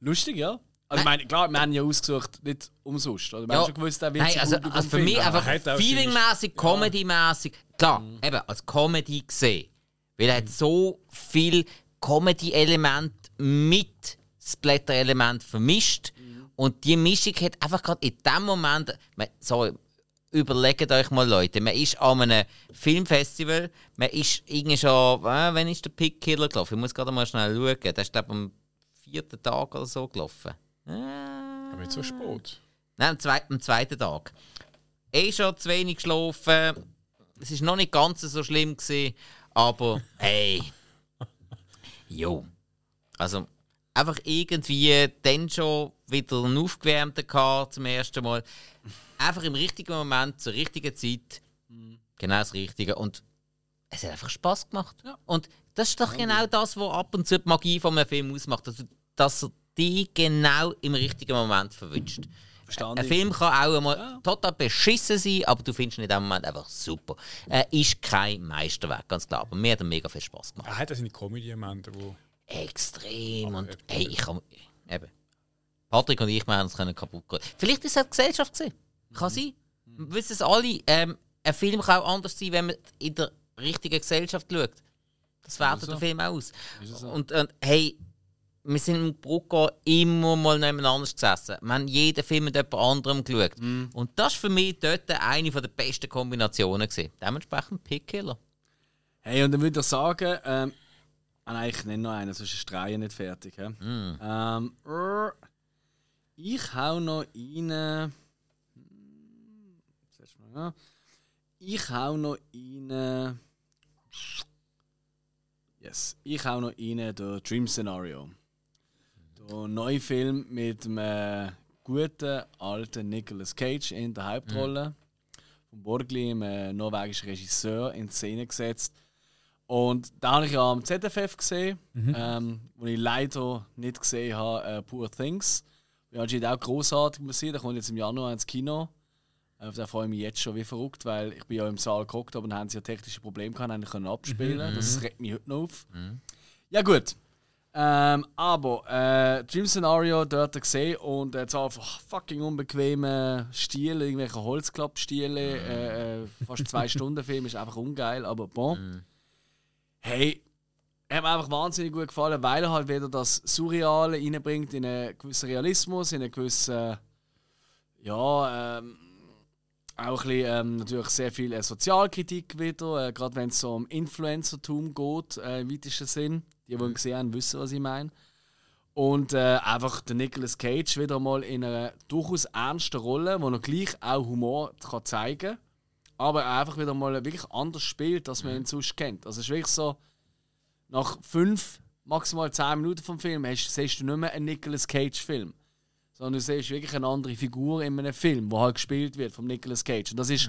Lustig, ja. Also, ich meine, klar, wir haben ja ausgesucht, nicht umsonst. Oder? Wir Ja. haben schon gewusst, der wird Nein, also, gut also für mich einfach feelingmäßig, comedymäßig. Klar, Mhm. eben als Comedy gesehen. Weil er hat so viel Comedy-Element mit Splatter-Element vermischt. Mhm. Und die Mischung hat einfach gerade in dem Moment. Sorry, überlegt euch mal, Leute. Man ist an einem Filmfestival, man ist irgendwie schon. Äh, wann ist der Pick Killer gelaufen? Ich muss gerade mal schnell schauen. Der ist, glaube am vierten Tag oder so gelaufen. Äh, Aber nicht so spät. Nein, am zweiten, am zweiten Tag. Eh schon zu wenig geschlafen. Es ist noch nicht ganz so schlimm gewesen, aber hey. Jo. Also einfach irgendwie dann schon wieder einen aufgewärmten gehabt zum ersten Mal. Einfach im richtigen Moment, zur richtigen Zeit. Genau das Richtige. Und es hat einfach Spaß gemacht. Und das ist doch genau das, was ab und zu die Magie von einem Film ausmacht. Also, dass er die genau im richtigen Moment verwünscht. Verstanden. Ein Film kann auch einmal total beschissen sein, aber du findest ihn in dem Moment einfach super. Er ist kein Meisterwerk, ganz klar. Aber mir hat er mega viel Spaß gemacht. Er hat auch seine Comedy-Momente, wo... Extrem. Und hey, ich kann. Eben. Patrick und ich wir haben uns können kaputt gehen. Vielleicht ist es die Gesellschaft gewesen. Kann sein. Wir wissen es alle. Ähm, ein Film kann auch anders sein, wenn man in der richtigen Gesellschaft schaut. Das wertet der Film auch aus. Und, und hey, wir sind im Brucko immer mal nebeneinander gesessen. Wir haben jeden Film mit jemand anderem geschaut. Und das war für mich dort eine der besten Kombinationen. Gewesen. Dementsprechend Pickkiller. Hey, und dann würde ich sagen, ähm, ah, nein, ich nenne noch einen, sonst ist die Reihe nicht fertig. hä? Mm. Ähm, ich hau noch rein. Ja. Ich hau noch rein. Yes, ich hau noch rein der Dream Scenario. Der neue Film mit einem guten alten Nicolas Cage in der Hauptrolle. Von Borgli, einem norwegischen Regisseur, in Szene gesetzt. Und da habe ich ja am ZFF gesehen, ähm, wo ich leider nicht gesehen habe, äh, Poor Things. Ja, anscheinend auch großartig sein. Der kommt jetzt im Januar ins Kino. Äh, Auf den freue ich mich jetzt schon wie verrückt, weil ich bin ja im Saal geguckt habe und haben sie ja technische Probleme gehabt, haben können abspielen. Das regt mich heute noch auf. Ja gut. Ähm, aber äh, Dream Scenario dort gesehen und jetzt einfach fucking unbequeme Stiele, irgendwelche Holzklappstiele, äh, äh, fast zwei Stunden Film ist einfach ungeil, aber bon. Hey, er hat mir einfach wahnsinnig gut gefallen, weil er halt wieder das Surreale reinbringt in einen gewissen Realismus, in einen gewissen, ja, ähm, auch ein bisschen, ähm, natürlich sehr viel äh, Sozialkritik wieder, äh, gerade wenn es so um Influencertum geht, äh, im weitesten Sinn. Die, die ihn gesehen haben, wissen, was ich meine. Und äh, einfach der Nicolas Cage wieder mal in einer durchaus ernsten Rolle, wo er gleich auch Humor kann zeigen kann, aber er einfach wieder mal wirklich anders spielt, als man ihn sonst kennt. Also es ist wirklich so, nach fünf, maximal zehn Minuten vom Film hast, siehst du nicht mehr einen Nicolas Cage-Film. Sondern du siehst wirklich eine andere Figur in einem Film, wo halt gespielt wird vom Nicolas Cage. Und das ist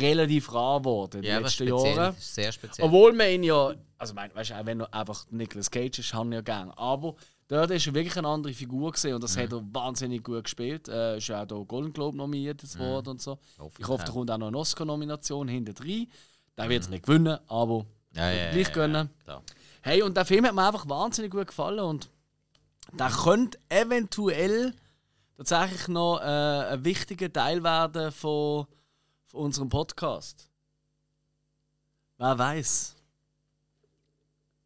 relativ rar geworden in den Ja, letzten. Jahren. Sehr speziell. Obwohl man ihn ja, also mein, weißt du, auch wenn er einfach Nicolas Cage ist, haben wir ja gern. Aber dort ist er wirklich eine andere Figur gesehen und das hat er wahnsinnig gut gespielt. Äh, ist ja auch da Golden Globe nominiert jetzt worden und so. Hoffentlich Ich hoffe, da kommt auch noch eine Oscar-Nomination hinter drin. Der wird er nicht gewinnen, aber ja, ja, gleich ja, gönnen. Hey, und der Film hat mir einfach wahnsinnig gut gefallen und der könnte eventuell tatsächlich noch äh, ein wichtiger Teil werden von, von unserem Podcast. Wer weiß?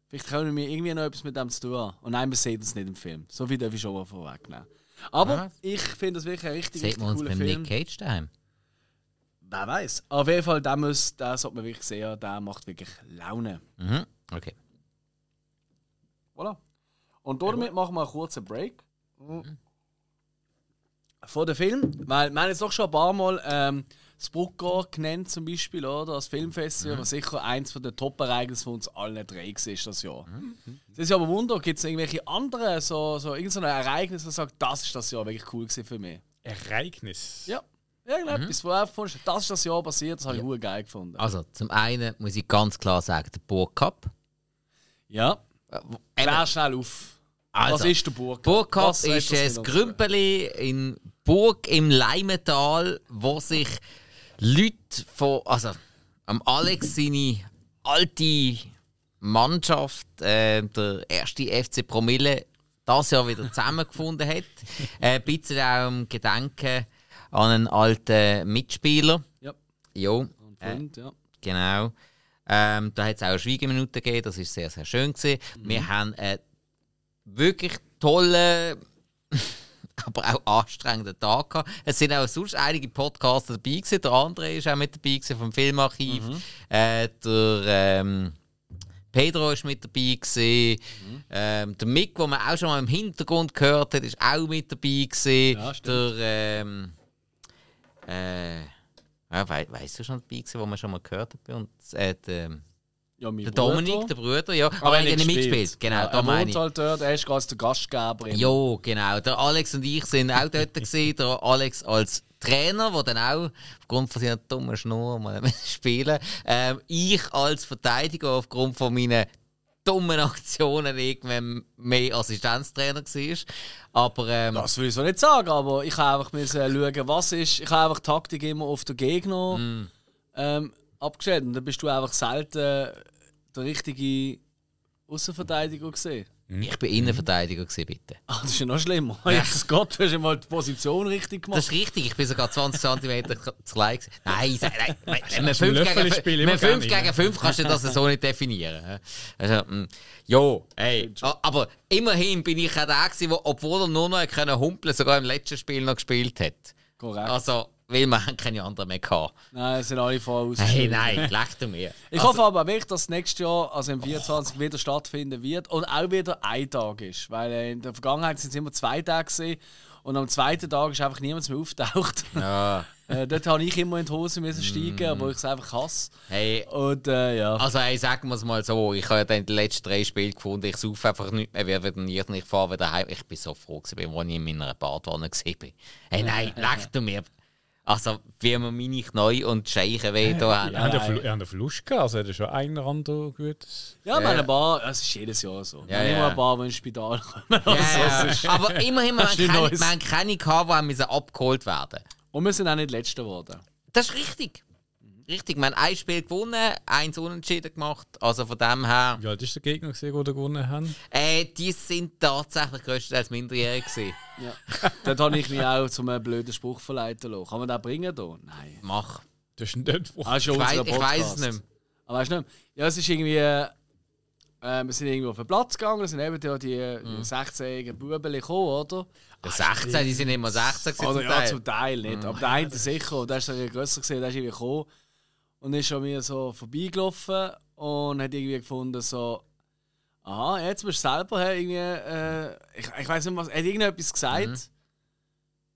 Vielleicht können wir irgendwie noch etwas mit dem zu tun haben. Und nein, wir sehen das nicht im Film. So viel darf ich schon mal vorwegnehmen. Aber Was? ich finde das wirklich ein richtig, richtig man uns cooler beim Film. Nick Cage daheim? Wer weiß? Auf jeden Fall, der, muss, der sollte man wirklich sehen. Der macht wirklich Laune. Mhm. Okay. Voilà. Und damit machen wir einen kurzen Break. Von dem Film, weil wir haben jetzt doch schon ein paar Mal ähm, das Brucker genannt, zum Beispiel, oder? Das Filmfestival, was sicher eins der Top-Ereignisse von uns allen drei war das Jahr. Es Das ist aber Wunder, gibt es irgendwelche anderen, so, so irgendein Ereignis, das sagt, das ist das Jahr wirklich cool gewesen für mich? Ereignis. Ja. Irgendetwas, wo einfach findest, das ist das Jahr passiert, das habe ich ja. geil gefunden. Also, zum einen muss ich ganz klar sagen, der Burgcup. Ja. Klär schnell auf. Also, Was ist der Was hat ist ein Grümpeli in Burg im Leimental, wo sich Leute von, also am Alex seine alte Mannschaft, äh, der erste FC Promille, das Jahr wieder zusammengefunden hat. äh, ein bisschen auch im Gedenken an einen alten Mitspieler. Ja. Jo, Und Freund, ja. genau. Ähm, da hat es auch eine Schweigeminute gegeben, das ist sehr, sehr schön gewesen. Wir haben einen wirklich tollen, aber auch anstrengenden Tag gehabt. Es sind auch sonst einige Podcaster dabei gewesen. Der andere ist auch mit dabei gewesen vom Filmarchiv. Äh, der ähm, Pedro ist mit dabei gewesen. Ähm, der Mick, den man auch schon mal im Hintergrund gehört hat, ist auch mit dabei gewesen. Ja, der ähm, äh, ja, we weißt du schon dabei wo man schon mal gehört hat bei uns? Äh, der, ja mein der. Dominik, der Bruder, ja. Aber Aber er hat nicht mitgespielt. Genau, ja, da er meine ich. halt dort, er ist gerade der Gastgeber. Jo, genau. Der Alex und ich sind auch dort gewesen. Der Alex als Trainer, der dann auch aufgrund von seiner dummen Schnur mal spielen ähm, Ich als Verteidiger aufgrund von meinen dummen Aktionen irgendwann mehr Assistenztrainer war. Aber ähm, Das will ich so nicht sagen, aber ich habe einfach müssen schauen, was ist. Ich habe einfach die Taktik immer auf den Gegner Mm. ähm, abgestellt. Und dann bist du einfach selten der richtige Außenverteidiger gesehen. Ich bin Innenverteidiger gewesen, bitte. Ah, das ist ja noch schlimmer. Jesus Gott, du hast ja mal die Position richtig Das gemacht. ist richtig, ich bin sogar 20 cm zu klein. gewesen. Nein, nein, nein, wenn man Zum 5 Löffelspiel gegen, immer wenn 5 gerne, gegen 5 kannst du das so nicht definieren. Also, mm, jo, ey. Aber immerhin bin ich auch der, gewesen, der, obwohl er nur noch humpeln sogar im letzten Spiel noch gespielt hat. Korrekt. Also, weil wir haben keine anderen mehr gehabt. Nein, es sind alle voll Hey, nein, du mir. Ich Also, hoffe aber wirklich, dass nächstes Jahr, also im 24, wieder stattfinden wird und auch wieder ein Tag ist. Weil äh, in der Vergangenheit sind es immer zwei Tage gewesen, und am zweiten Tag ist einfach niemand mehr auftaucht. Ja, äh, dort habe ich immer in die Hose müssen steigen, aber ich es einfach hasse. hey, Und äh, ja. Also, hey, sagen wir es mal so, ich habe ja dann den letzten drei Spielen gefunden, ich suche einfach nicht mehr, wer wieder nicht, ich fahre wieder heim. Ich bin so froh gewesen, als ich in meiner Badwanne bin. Hey, nein, leck du mir. Also, wie wir meine Knie und Scheichen weh da haben. Er hat ja er hat einen Verlust gehabt, also hat er schon ein oder andere gutes. Ja, wir haben ein paar, es ist jedes Jahr so. Ja, haben ja. immer ein paar, die ins Spital kommen. Ja, Also, ist- aber immerhin, wir Das haben keine, haben gehabt, die haben abgeholt werden Und wir sind auch nicht Letzte geworden. Das ist richtig. Richtig, wir haben ein Spiel gewonnen, eins unentschieden gemacht. Also von dem her, Wie alt ist der Gegner, gewesen, den wir gewonnen haben? äh, die sind tatsächlich größtenteils minderjährig gewesen. Ja. Dort habe ich mich auch zum einen blöden Spruch verleiten lassen. Kann man den bringen hier? Nein. Mach. Das ist nicht Ah, ist ja Ich weiss es nicht mehr. Aber weißt du nicht? Ja, es ist irgendwie. Äh, wir sind irgendwie auf den Platz gegangen, es sind eben ja die, Mhm. die 16-jährigen Buben gekommen, oder? Der 16, die sind immer 16 gewesen Also zum ja, Teil. zum Teil nicht. Aber der eine sicher, und der ist dann grösser gesehen, der ist irgendwie gekommen und ist an mir so vorbeigelaufen und hat irgendwie gefunden, so, aha, jetzt bist du selber hey, irgendwie, äh, ich, ich weiß nicht was, er hat irgendetwas gesagt. Mhm.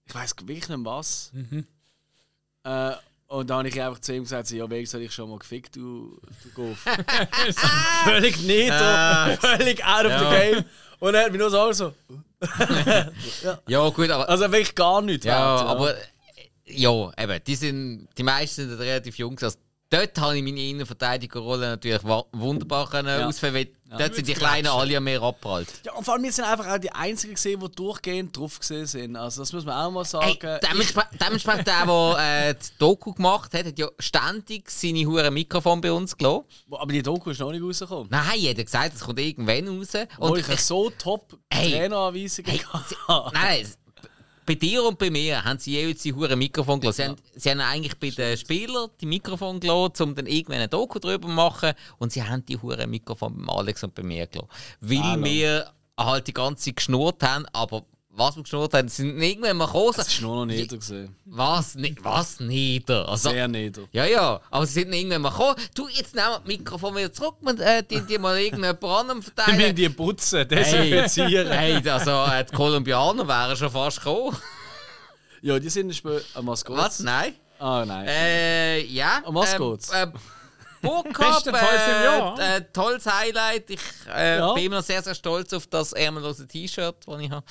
Ich weiß wirklich nicht was. Mhm. Äh, und dann habe ich einfach zu ihm gesagt, so, ja, wegen soll ich schon mal gefickt, du, du Golf. völlig nieder, völlig out of Ja. the game. Und er hat mich nur so, so Ja, gut, aber. also wirklich gar nichts. ja, wert, aber. äh, Ja, eben, die sind. Die meisten sind relativ jung. Also, dort habe ich meine Innenverteidigerrolle natürlich wunderbar können Ja. ausführen, weil dort sind die Kleinen alle mir abprallt. Ja, und vor allem, wir sind einfach auch die Einzigen gesehen, die durchgehend drauf gesehen sind. Also, das muss man auch mal sagen. Hey, dementsprechend, dementsprechend der, der äh, die Doku gemacht hat, hat ja ständig seine hure Mikrofon bei uns gelassen. Ich, aber die Doku ist noch nicht rausgekommen. Nein, jeder hat gesagt, es kommt irgendwann raus. Und ich ich- so top Hey. Traineranweisungen Hey, gehabt. sie, nein, bei dir und bei mir haben sie jeweils die hure Mikrofon gelassen. Sie, haben, sie haben eigentlich bei den Spielern die Mikrofon gelassen, um dann irgendwann ein Doku drüber zu machen. Und sie haben die hure Mikrofon beim Alex und bei mir gelassen. Weil Hallo. wir halt die ganze Zeit geschnurrt haben, aber was wir geschnurrt haben, sind irgendwann mal gekommen. Das ist nur noch nieder gesehen. Was? Ni- Was nieder? Also, Sehr nieder. ja, ja, aber sie sind irgendwann mal gekommen. Du, jetzt nehmen wir das Mikrofon wieder zurück und äh, die, die mal irgendjemand anderem Wir verteilen. müssen die putzen, desinfizieren. Hey, also äh, die Kolumbianer wären schon fast gekommen. Ja, die sind ein Spiel. Um was geht's? Was? Nein? Ah, nein. Äh, ja. Um was ähm, geht's? Äh, Jahr. Äh, äh, tolles Highlight. Ich äh, Ja. bin immer sehr, sehr stolz auf das ärmellose T-Shirt, das ich habe.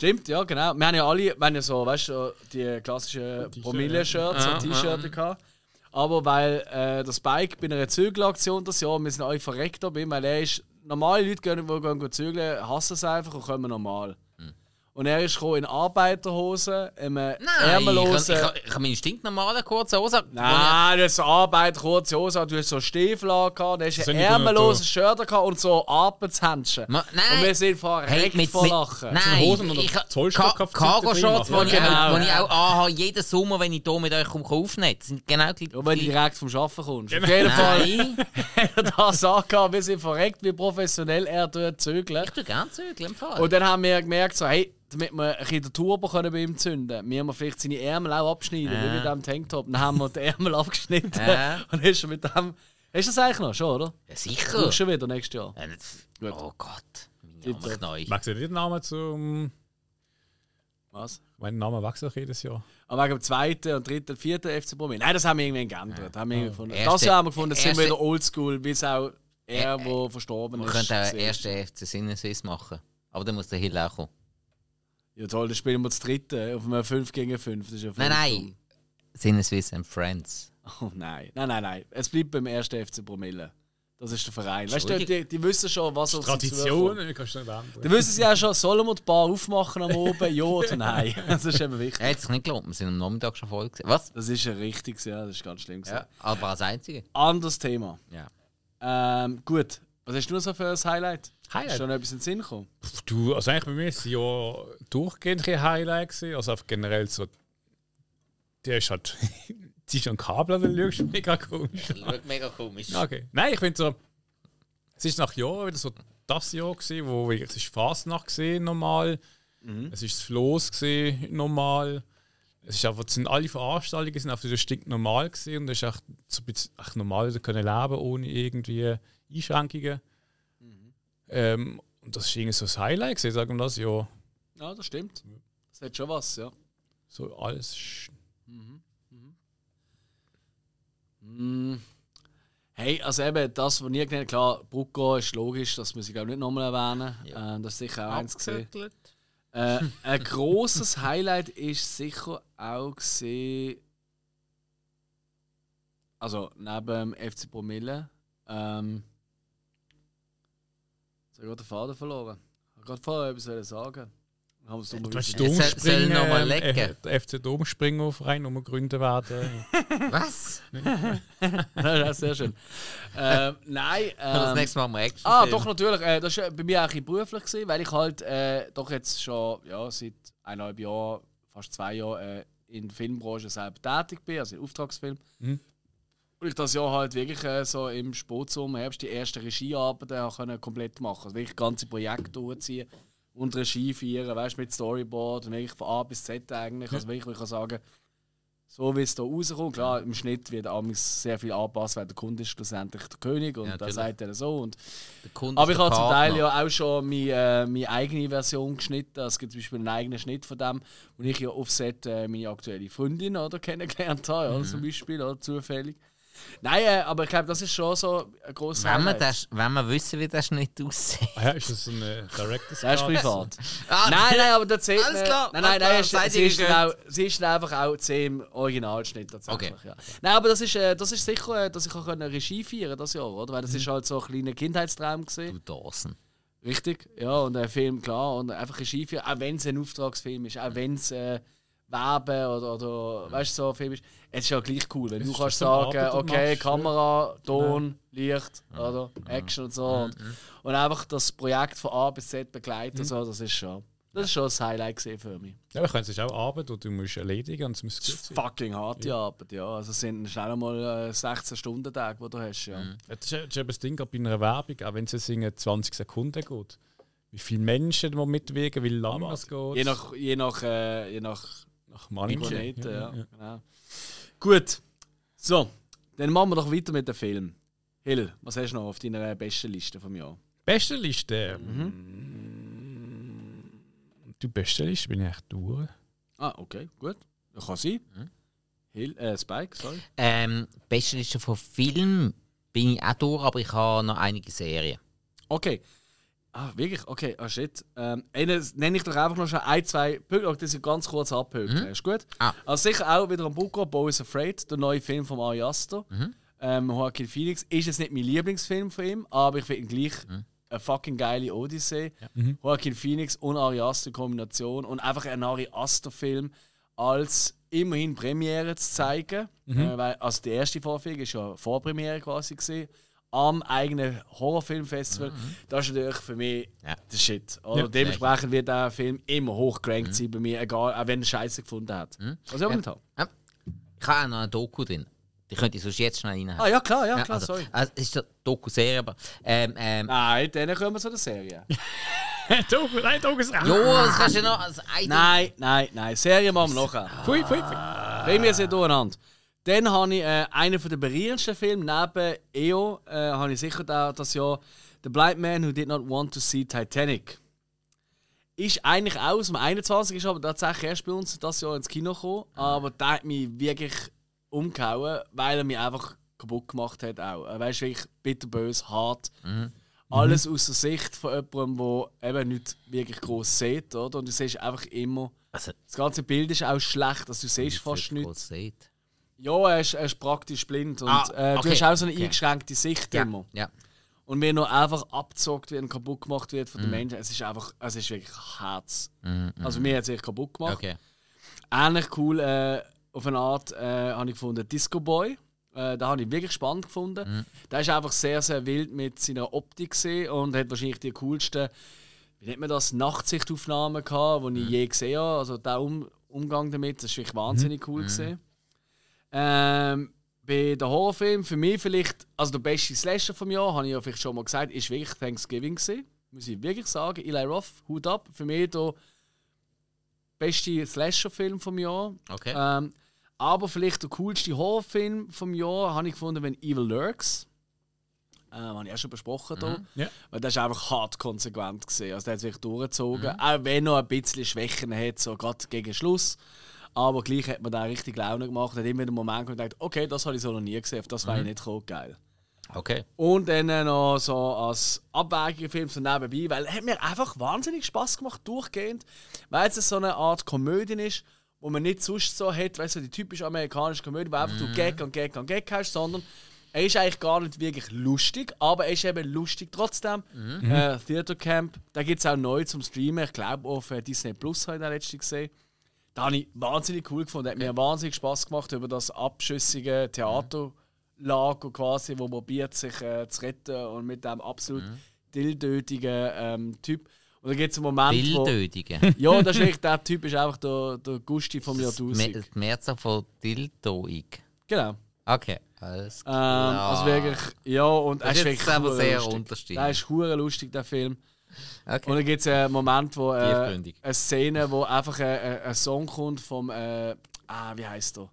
Stimmt, ja, genau. Wir haben ja alle, wir haben ja so, weißt du, die klassischen Promille-Shirts und T-Shirts gehabt. Aber weil äh, das Bike bei einer Zügelaktion das Jahr, wir sind alle verreckt da bin, weil er ist, normale Leute gehen, die gehen zügeln, hassen es einfach und kommen normal. Und er ist in Arbeiterhosen, einem Nein, ärmellosen... ich, ich, ich, ich habe meine stinknormale kurze Hose. Nein, du hast so Arbeit, kurze Hose, du hast so Stiefel angehabt, du hast ein ärmelloses Shirt gehabt und so Arbeitshändchen. Nein. Und wir sind verreckt Hey, mit, vor mit, Lachen. nein, Hosen oder ich, Ka Cargo-Shorts, die ich, Genau, ich auch anhabe, jeden Sommer, wenn ich hier mit euch aufnehmen Das sind genau die Ja, wenn du direkt vom Arbeiten kommst. Genau. Auf jeden Fall hat er das angehabt, wir sind verreckt, wie professionell er dort zügelt. ich tue gerne Zügel im Fall. Und dann haben wir gemerkt, so, hey, damit wir ein bisschen den Turbo können bei ihm zünden müssen wir vielleicht seine Ärmel auch abschneiden, wie mit diesem Tanktop. Dann haben wir die Ärmel abgeschnitten Ja. und ist er mit dem... Hast du das eigentlich noch, schon, oder? ja, Du sicher. schon wieder nächstes Jahr. Ja, das-. Oh Gott, mein ist neu. Wechselt ihr den Namen zum. Was? Mein Name wechselt jedes Jahr. Aber wegen dem zweiten und dritten vierten FC Promille. Nein, das haben wir irgendwann geändert. Haben wir irgendwie gefunden. Erste- das Jahr haben wir gefunden, das sind wir erste- wieder oldschool, wie es auch er, der verstorben Wir ist. könnten auch gesehen ist. erste FC Sinneswiss machen. Aber dann muss der Hill auch kommen. Ja toll, dann spielen wir das dritte auf einem 5 gegen 5. Das ist ja Nein, nein. Sinneswiss and Friends. Oh nein, nein, nein, nein. Es bleibt beim ersten FC Promille. Das ist der Verein. Weißt du, die, die wissen schon, was auf sie Tradition, zukommt. kannst du nicht ändern. Die wissen sie auch schon, sollen wir die Bar aufmachen am Oben? Ja oder nein? Das ist eben wichtig. Hat sich nicht gelohnt, wir sind am Nachmittag schon voll gewesen. Was? Das ist ja richtig, ja, das ist ganz schlimm. Ja, Ja. aber als Einzige. Anderes Thema. Ja. Ähm, gut, was hast du noch so für ein Highlight? Highlight? Ist schon etwas in den Sinn gekommen? Du, also eigentlich bei mir ist es ja durchgehend ein Highlight gewesen. Also einfach generell so. Der ist halt. Ziehst du ein Kabel an den schaust, mega komisch. Schaut mega komisch. Okay. Nein, ich finde so. Es ist nach Jahren wieder so das Jahr gewesen, wo es ist Fasnacht gesehen normal. Es ist das Floß gesehen normal. Es ist einfach, es sind alle Veranstaltungen sind einfach wieder stick normal gesehen und es ist echt so ein bisschen echt normal wieder können leben ohne irgendwie Einschränkungen. Ähm, und das ist irgendwie so das Highlight gewesen, sagen wir das ja. Ja, das stimmt. Das hat schon was, ja. So alles. sch- Hey, also eben das, was nie genannt klar, Brucko ist logisch, das muss ich auch nicht nochmal erwähnen. Äh, das ist sicher auch eins gesehen. Äh, ein grosses Highlight ist sicher auch gesehen, also neben dem FC Promille, ähm, habe ich gerade den Faden verloren. Ich habe gerade vorher etwas sagen. Haben es Du hast Domspringen, noch mal ähm, lecken. äh, der FC Domspringerverein umgegründet werden. Was? Ja, sehr schön. ähm, nein. das Ähm, nächste Mal wir Action. ah, doch, natürlich. Äh, das war bei mir auch ein bisschen beruflich, gewesen, weil ich halt äh, doch jetzt schon ja, seit eineinhalb Jahren, fast zwei Jahren äh, in der Filmbranche selber tätig bin, also in Auftragsfilm. Mhm. Und ich das Jahr halt wirklich äh, so im Spätsommer, Herbst die ersten Regiearbeiten können komplett machen. Also wirklich ganze Projekte durchziehen und Regie feiern, weißt du, mit Storyboard und wirklich von A bis Z eigentlich. Also wirklich, ich kann sagen, so wie es da rauskommt. Klar, im Schnitt wird amigs sehr viel angepasst, weil der Kunde ist schlussendlich der König und Ja, natürlich. sagt dann so. Und aber ich habe zum Teil ja auch schon meine, äh, meine eigene Version geschnitten. Es gibt zum Beispiel einen eigenen Schnitt von dem, wo ich ja auf Set äh, meine aktuelle Freundin oder, kennengelernt habe, Mhm. oder, zum Beispiel, oder, zufällig. Nein, äh, aber ich glaube, das ist schon so ein grosses Wenn Highlight. das, wenn wir wissen, wie der Schnitt aussieht. Ah ja, ist das so eine Director's Der ist Cut? privat. Ah, nein, nein, aber da zählt Alles man- klar, Nein, nein, nein, es- seid sie ist, auch, sie ist dann einfach auch 10 im Originalschnitt tatsächlich. Okay. Ja. Nein, aber das ist, äh, das ist sicher, äh, dass ich auch können Regie feiern das Jahr, oder? Weil das ist halt so ein kleiner Kindheitstraum gesehen. Du Dawson. Richtig, ja, und ein Film, klar, und einfach Regie feiern, auch wenn es ein Auftragsfilm ist, auch wenn es äh, Werben oder, oder weißt du, so Film ist. Es ist ja gleich cool, wenn Es du kannst sagen, Arbeit, okay, machst, Kamera, Ton, Licht, oder Action und so. Und, und einfach das Projekt von A bis Z begleiten, so, das ist schon. Das ist schon das Highlight für mich. Ja, aber es ist auch Arbeit, die du musst erledigen und es muss Das gut ist sein. fucking harte Arbeit, ja. Also es sind schnell mal äh, 16 Stunden Tag, die du hast, ja. Ja, Das ist, eben das Ding bei einer Werbung, auch wenn es in 20 Sekunden geht. Wie viele Menschen die mitwirken, wie lange das geht. Je nach, je nach, äh, je nach nach Money. Planeten, ja. Genau. Gut. So, dann machen wir doch weiter mit dem Film. Hill, was hast du noch auf deiner besten Liste vom Jahr? Beste Liste. Die beste Liste bin ich echt durch. Ah, okay, gut. Das kann sein. Hill, äh, Spike, sorry. Ähm, beste Liste von Filmen bin ich auch durch, aber ich habe noch einige Serien. Okay. Ah, wirklich? Okay, ah shit. Ähm, einen nenne ich doch einfach noch schon ein, zwei Punkte, das sind ganz kurz abhören. Ist gut? Ah. Also sicher auch wieder am Buko, Bo is Afraid, der neue Film von Ari Aster. Ähm, Joaquin Phoenix ist jetzt nicht mein Lieblingsfilm von ihm, aber ich finde ihn gleich eine fucking geile Odyssee. Joaquin Phoenix und Ari Aster Kombination und einfach ein Ari Aster Film als immerhin Premiere zu zeigen. Äh, weil, also die erste Vorführung ist ja Vorpremiere quasi gesehen am eigenen Horrorfilmfestival. Das ist natürlich für mich Ja. der Shit. Oder? Ja. Dementsprechend wird der Film immer hochgerankt sein bei mir, egal, auch wenn er Scheiße gefunden hat. Was ich auch nicht habe. Ja. Ich habe auch noch eine Doku drin. Die könnte ich sonst jetzt schnell reinhaben. Ah ja, klar, ja, klar, also, sorry. Also, es ist eine Doku-Serie, aber. Ähm, ähm, Nein, dann kommen wir zu der Serie. Doku, nein, Doku ist ja, das kannst du ja noch. Also, ein nein, nein, nein. Serie machen wir nachher. Pfui, pfui, pfui. Bringen wir sie durcheinander. Dann habe ich äh, einen der berührendsten Filme neben EO, äh, habe ich sicher da, das Jahr The Blind Man Who Did Not Want to See Titanic. Ist eigentlich auch aus dem 21, ist aber tatsächlich erst bei uns das Jahr ins Kino gekommen. Aber der hat mich wirklich umgehauen, weil er mich einfach kaputt gemacht hat. Auch. Weißt du, wirklich bitterbös, hart. Alles aus der Sicht von jemandem, der eben nicht wirklich groß sieht. Oder? Und du siehst einfach immer. Also, Das ganze Bild ist auch schlecht, also du siehst fast nichts. Sieht. Ja, er ist, er ist praktisch blind und Ah, äh, du okay, hast auch so eine okay. eingeschränkte Sicht Ja, immer. ja. Und wenn er einfach abgezockt wird und kaputt gemacht wird von Mhm. den Menschen, es ist einfach, es ist wirklich Herz. Also mir hat es echt kaputt gemacht. Okay. Ähnlich cool äh, auf eine Art äh, habe ich gefunden Disco Boy. Äh, da habe ich wirklich spannend gefunden. Mhm. Der ist einfach sehr, sehr wild mit seiner Optik gesehen und hat wahrscheinlich die coolsten, wie nennt man das, Nachtsichtaufnahmen gehabt, die ich Mhm. je gesehen habe. Also der um Umgang damit, das ist wirklich wahnsinnig Mhm. cool gesehen. Ähm, bei den Horrorfilmen, für mich vielleicht, also der beste Slasher vom Jahr, habe ich ja vielleicht schon mal gesagt, ist wirklich Thanksgiving gewesen. Muss ich wirklich sagen. Eli Roth, Hut ab. Für mich der beste Slasher-Film vom Jahr. Okay. Ähm, aber vielleicht der coolste Horrorfilm vom Jahr habe ich gefunden, wenn Evil Lurks. Ähm, habe ich auch schon besprochen hier. Ja. Weil das ist einfach hart konsequent gesehen. Also der hat es wirklich durchgezogen. Mhm. Auch wenn er ein bisschen Schwächen hat, so gerade gegen Schluss. Aber gleich hat man da richtig Laune gemacht. Hat immer den Moment dachte, okay, das habe ich so noch nie gesehen. Das war ich nicht gekommen. Geil. Okay. Und dann äh, noch so als abwägiger Film so nebenbei, weil hat mir einfach wahnsinnig Spaß gemacht, durchgehend. Weil es so eine Art Komödie ist, wo man nicht sonst so hat, weißt du, die typische amerikanische Komödie, wo einfach du Gag und Gag und Gag hast, sondern er ist eigentlich gar nicht wirklich lustig, aber er ist eben lustig trotzdem. Äh, Theater Camp, da gibt es auch neu zum Streamen, ich glaube auf äh, Disney Plus habe ich den letzten gesehen. Da habe ich wahnsinnig cool gefunden. Hat mir wahnsinnig Spaß gemacht über das abschüssige Theaterlager quasi, wo probiert sich äh, zu retten und mit dem absolut dildötigen ähm, Typ. Und da gibt es einen Moment, wo... Dilldödige. Ja, das ist echt, der Typ ist einfach der, der Gusti vom Jahrtausend. Die Mehrzahl von Dildoig. Genau. Okay. Alles Ähm, klar. also wirklich, ja, und er Das ist ist jetzt wirklich aber sehr lustig. unterschiedlich. Der ist hure lustig, der Film. Okay. Und dann gibt es einen Moment, wo äh, eine Szene, wo einfach ein, ein, Song kommt vom, äh, ah, wie heißt der?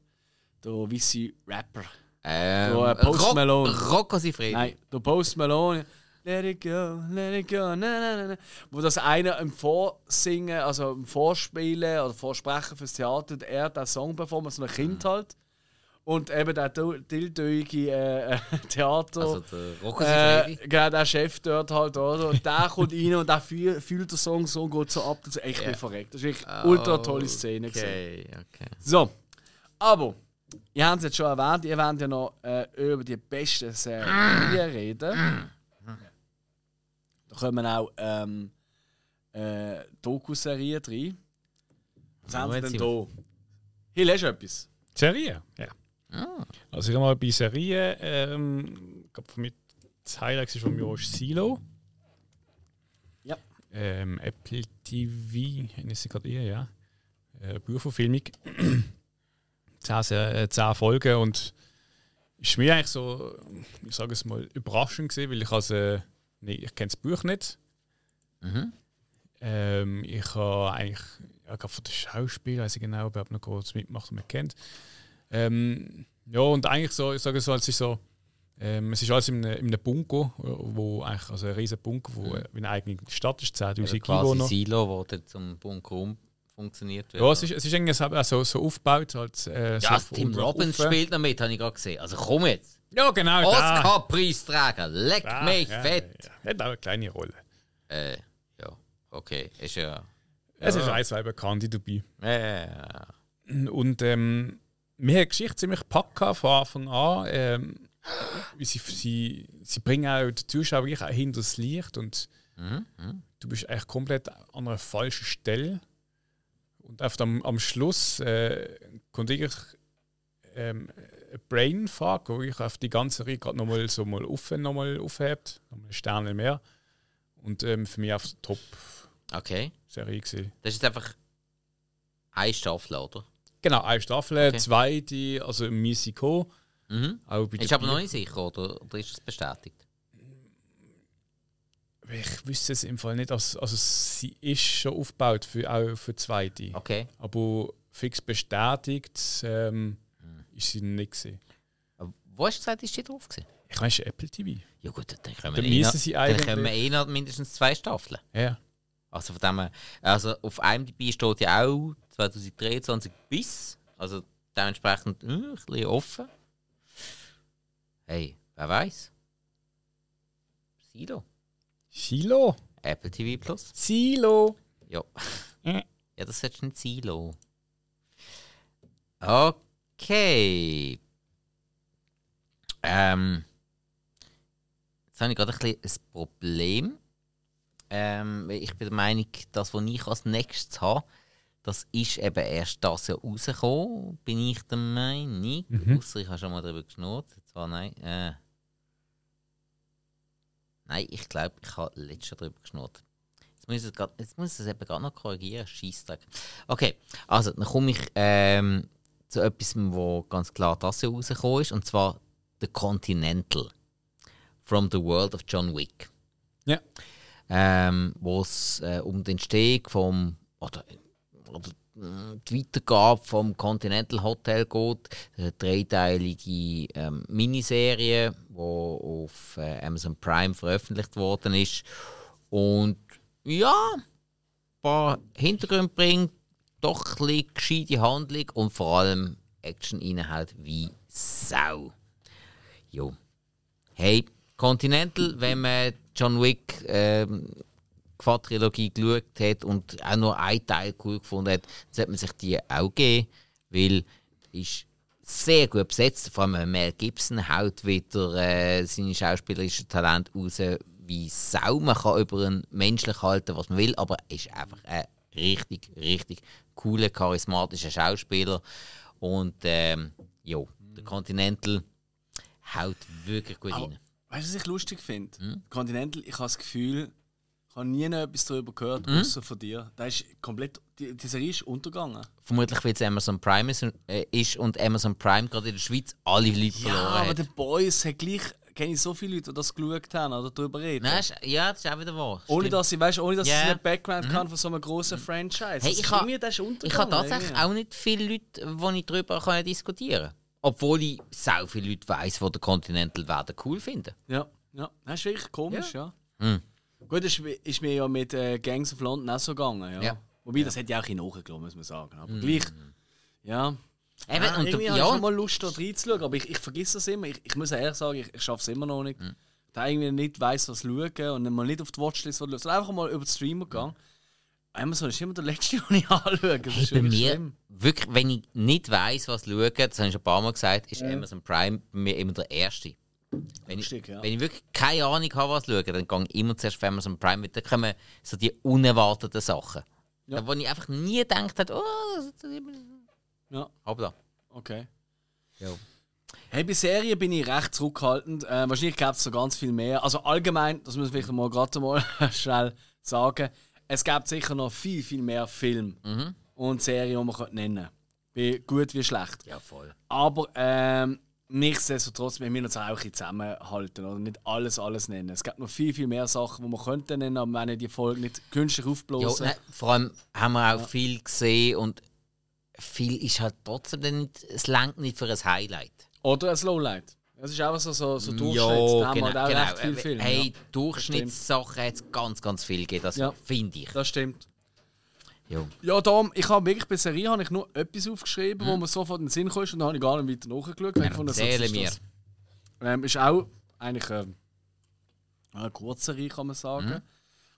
Der weisse Rapper. Ähm, So, äh, Post Rock- Malone. Rocco Sifredi. Nein, der Post Malone. Let it go, let it go, na, na, na, na. Wo das einer im Vorsingen, also im Vorspielen oder Vorsprechen fürs Theater, er den Song performt, so ein Kind halt. Und eben der dildöige äh, äh, Theater. Also der Rocco Äh, genau, der Chef dort halt, oder? Und der kommt rein und der fühlt, fühlt den Song so gut so ab, dass er echt yeah. verreckt. Das ist wirklich eine ultra tolle Szene. gewesen. Okay, okay. So, aber, ihr habt es jetzt schon erwähnt, ihr wollt ja noch äh, über die besten Serien reden. Da kommen auch ähm, äh, Doku-Serien rein. Was haben sie jetzt denn da? Hill, hast du etwas? Serien, ja. Ah. Also ich habe mal bei Serien, ähm, ich glaube, für mich das Highlight ist vom Jahr ist Silo. Ja. Ähm, Apple TV, ist sie gerade ihr, ja. Äh, Buchverfilmung. zehn, äh, zehn Folgen und ist mir eigentlich so, ich sage es mal, überraschend gewesen, weil ich also, äh, nee, ich kenne das Buch nicht. Mhm. Ähm, ich habe eigentlich, ja, gerade von den Schauspielern, weiß ich genau, ob noch kurz mitmacht und man kennt. Ähm, ja, und eigentlich so, ich sage so, es ist so, ähm, es ist alles in einem, in einem Bunker, wo eigentlich, also ein riesiger Bunker, wo äh, wie eine eigene Stadt ist, 10'000 Also quasi Einwohner. Silo, wo dann zum Bunker funktioniert wird. Ja, es ist, es ist irgendwie so, also, so aufgebaut. Halt, äh, ja, so Tim Robbins oben. spielt noch mit, habe ich gerade gesehen. Also komm jetzt. Ja, genau. da. Oscar-Preisträger, leck Ah, mich ja, fett. Ja, ja. Hat auch eine kleine Rolle. Äh, ja, okay, ist ja. Es ist ein, zwei Bekannte dabei. Äh, Und ähm, mir hat die Geschichte ziemlich gehabt von Anfang an. Ähm, sie, sie, sie bringen auch die Zuschauer wirklich auch hinter das Licht und du bist eigentlich komplett an einer falschen Stelle. Und einfach am, am Schluss äh, kommt wirklich ähm, ein Brainfuck, wo ich auf die ganze Reihe gerade nochmal so mal auf, nochmal aufhebt, nochmal Sterne mehr. Und ähm, für mich auf der okay. Top-Serie gesehen. Das ist einfach eine Staffel, oder? Genau, eine Staffel, Okay. zweite, also im Musico. Mhm. Auch Ist aber noch nicht sicher, oder, oder ist es bestätigt? Ich wüsste es im Fall nicht. Also, also sie ist schon aufgebaut für, auch für die zweite. Okay. Aber fix bestätigt ähm, Hm. ist sie nicht gesehen. Aber Wo hast du gesagt, ist die drauf gewesen? Ich meine, es ist Apple TV. Ja gut, dann können Dann wir eh noch, sie dann können wir eh noch mindestens zwei Staffeln. Ja. Also von dem also auf IMDb steht ja auch 2023 bis, also dementsprechend äh, ein bisschen offen. Hey, wer weiß? Silo. Silo. Apple TV Plus. Silo. Ja. Äh. Ja, das ist ein Silo. Okay. Ähm. Jetzt habe ich gerade ein bisschen ein Problem. Ähm, ich bin der Meinung, das, was ich als nächstes habe, das ist eben erst das Jahr rausgekommen, bin ich der Meinung. Ausser ich habe schon mal darüber geschnurrt. Zwar nein. Äh, nein, ich glaube, ich habe letztes Jahr darüber geschnurrt. Jetzt muss ich es, grad, jetzt muss ich es eben gerade noch korrigieren. Scheissdreck. Okay, also dann komme ich ähm, zu etwas, wo ganz klar das Jahr rausgekommen ist, und zwar The Continental. From the World of John Wick Ja. Ähm, wo es äh, um die Entstehung vom oder, oder äh, die Weitergabe vom Continental Hotel geht. Eine dreiteilige ähm, Miniserie, die auf äh, Amazon Prime veröffentlicht worden ist. Und ja, ein paar Hintergründe bringt, doch ein bisschen gescheite Handlung und vor allem Action reinhält wie Sau. Jo. Hey, Continental, wenn man John Wick ähm, Trilogie geschaut hat und auch nur einen Teil cool gefunden hat, dann sollte man sich die auch geben, weil ist sehr gut besetzt. Vor allem Mel Gibson haut wieder äh, seine schauspielerischen Talent raus wie Sau. Man kann über einen menschlich halten, was man will, aber er ist einfach ein richtig, richtig cooler, charismatischer Schauspieler. Und ähm, jo, der Continental haut wirklich gut Aber, rein. Weißt du, was ich lustig finde? Hm? Continental, ich habe das Gefühl, ich habe nie noch etwas darüber gehört, Hm? außer von dir. Da ist komplett, die, die Serie ist untergegangen. Vermutlich, weil es Amazon Prime ist, äh, ist und Amazon Prime gerade in der Schweiz alle Leute Ja, verloren aber hat. der Boys hat gleich, kenne ich so viele Leute, die das geschaut haben oder darüber reden. Nein, ja, das ist auch wieder wahr. ohne Stimmt. dass sie, weißt, ohne dass Ja. Mhm. sie einen Background kann von so einem grossen Franchise. Hey, ich ha- Ich habe tatsächlich irgendwie. auch nicht viele Leute, die ich darüber kann diskutieren kann. Obwohl ich so viele Leute weiss, die den Continental werden cool finden. Ja, ja. Das ist wirklich komisch, ja. Hm. Gut, das ist, mir ja mit äh, Gangs of London auch so gegangen, ja. Ja. Wobei, das hätte ja auch bisschen nachgelassen, muss man sagen. Aber gleich, ja. Eben, ja, und irgendwie habe ich ja, schon mal Lust, da reinzuschauen, aber ich, ich vergesse das immer. Ich, ich muss ehrlich sagen, ich, ich schaffe es immer noch nicht. Da irgendwie nicht weiss, was schauen und mal nicht auf die Watchlist schauen, sondern einfach mal über den Streamer gehen. Amazon ist immer der letzte, den ich anschaue. Das hey, bei mir, schlimm. wirklich, wenn ich nicht weiss, was schauen, das habe ich schon ein paar Mal gesagt, ist Amazon Prime bei mir immer der Erste. Wenn ich, Lustig, ja. wenn ich wirklich keine Ahnung habe, was schauen, dann gehe ich immer zuerst auf Amazon Prime, weil da kommen so die unerwarteten Sachen. Ja. Da, wo ich einfach nie gedacht habe, oh, das ist Ja, Hoppla. okay. Ja. Hey, bei Serien bin ich recht zurückhaltend. Äh, wahrscheinlich gibt es so ganz viel mehr. Also allgemein, das muss ich vielleicht mal gerade mal schnell sagen, es gibt sicher noch viel, viel mehr Filme und Serien, die man nennen kann. Wie gut wie schlecht. Ja, voll. Aber ähm, nichtsdestotrotz, wir müssen uns auch ein zusammenhalten oder nicht alles, alles nennen. Es gibt noch viel, viel mehr Sachen, die man könnte nennen, aber wenn die Folge nicht künstlich Ja, aufblasen. nein, vor allem haben wir auch viel gesehen und viel ist halt trotzdem nicht, es langt nicht für ein Highlight. Oder ein Lowlight. Das ist einfach so, so, so Durchschnitt. Ja, genau, halt auch genau. viel Film. Hey, ja. Durchschnittssachen hat es ganz, ganz viel gegeben, das Ja. finde ich. Das stimmt. Jo. Ja, darum, ich habe wirklich bei Serie habe ich nur etwas aufgeschrieben, Mhm. wo mir sofort in den Sinn kam und dann habe ich gar nicht weiter nachgeschaut. gefunden habe, Erzähle mir. das. Ähm, ist auch eigentlich ähm, eine Kurzserie, kann man sagen. Mhm.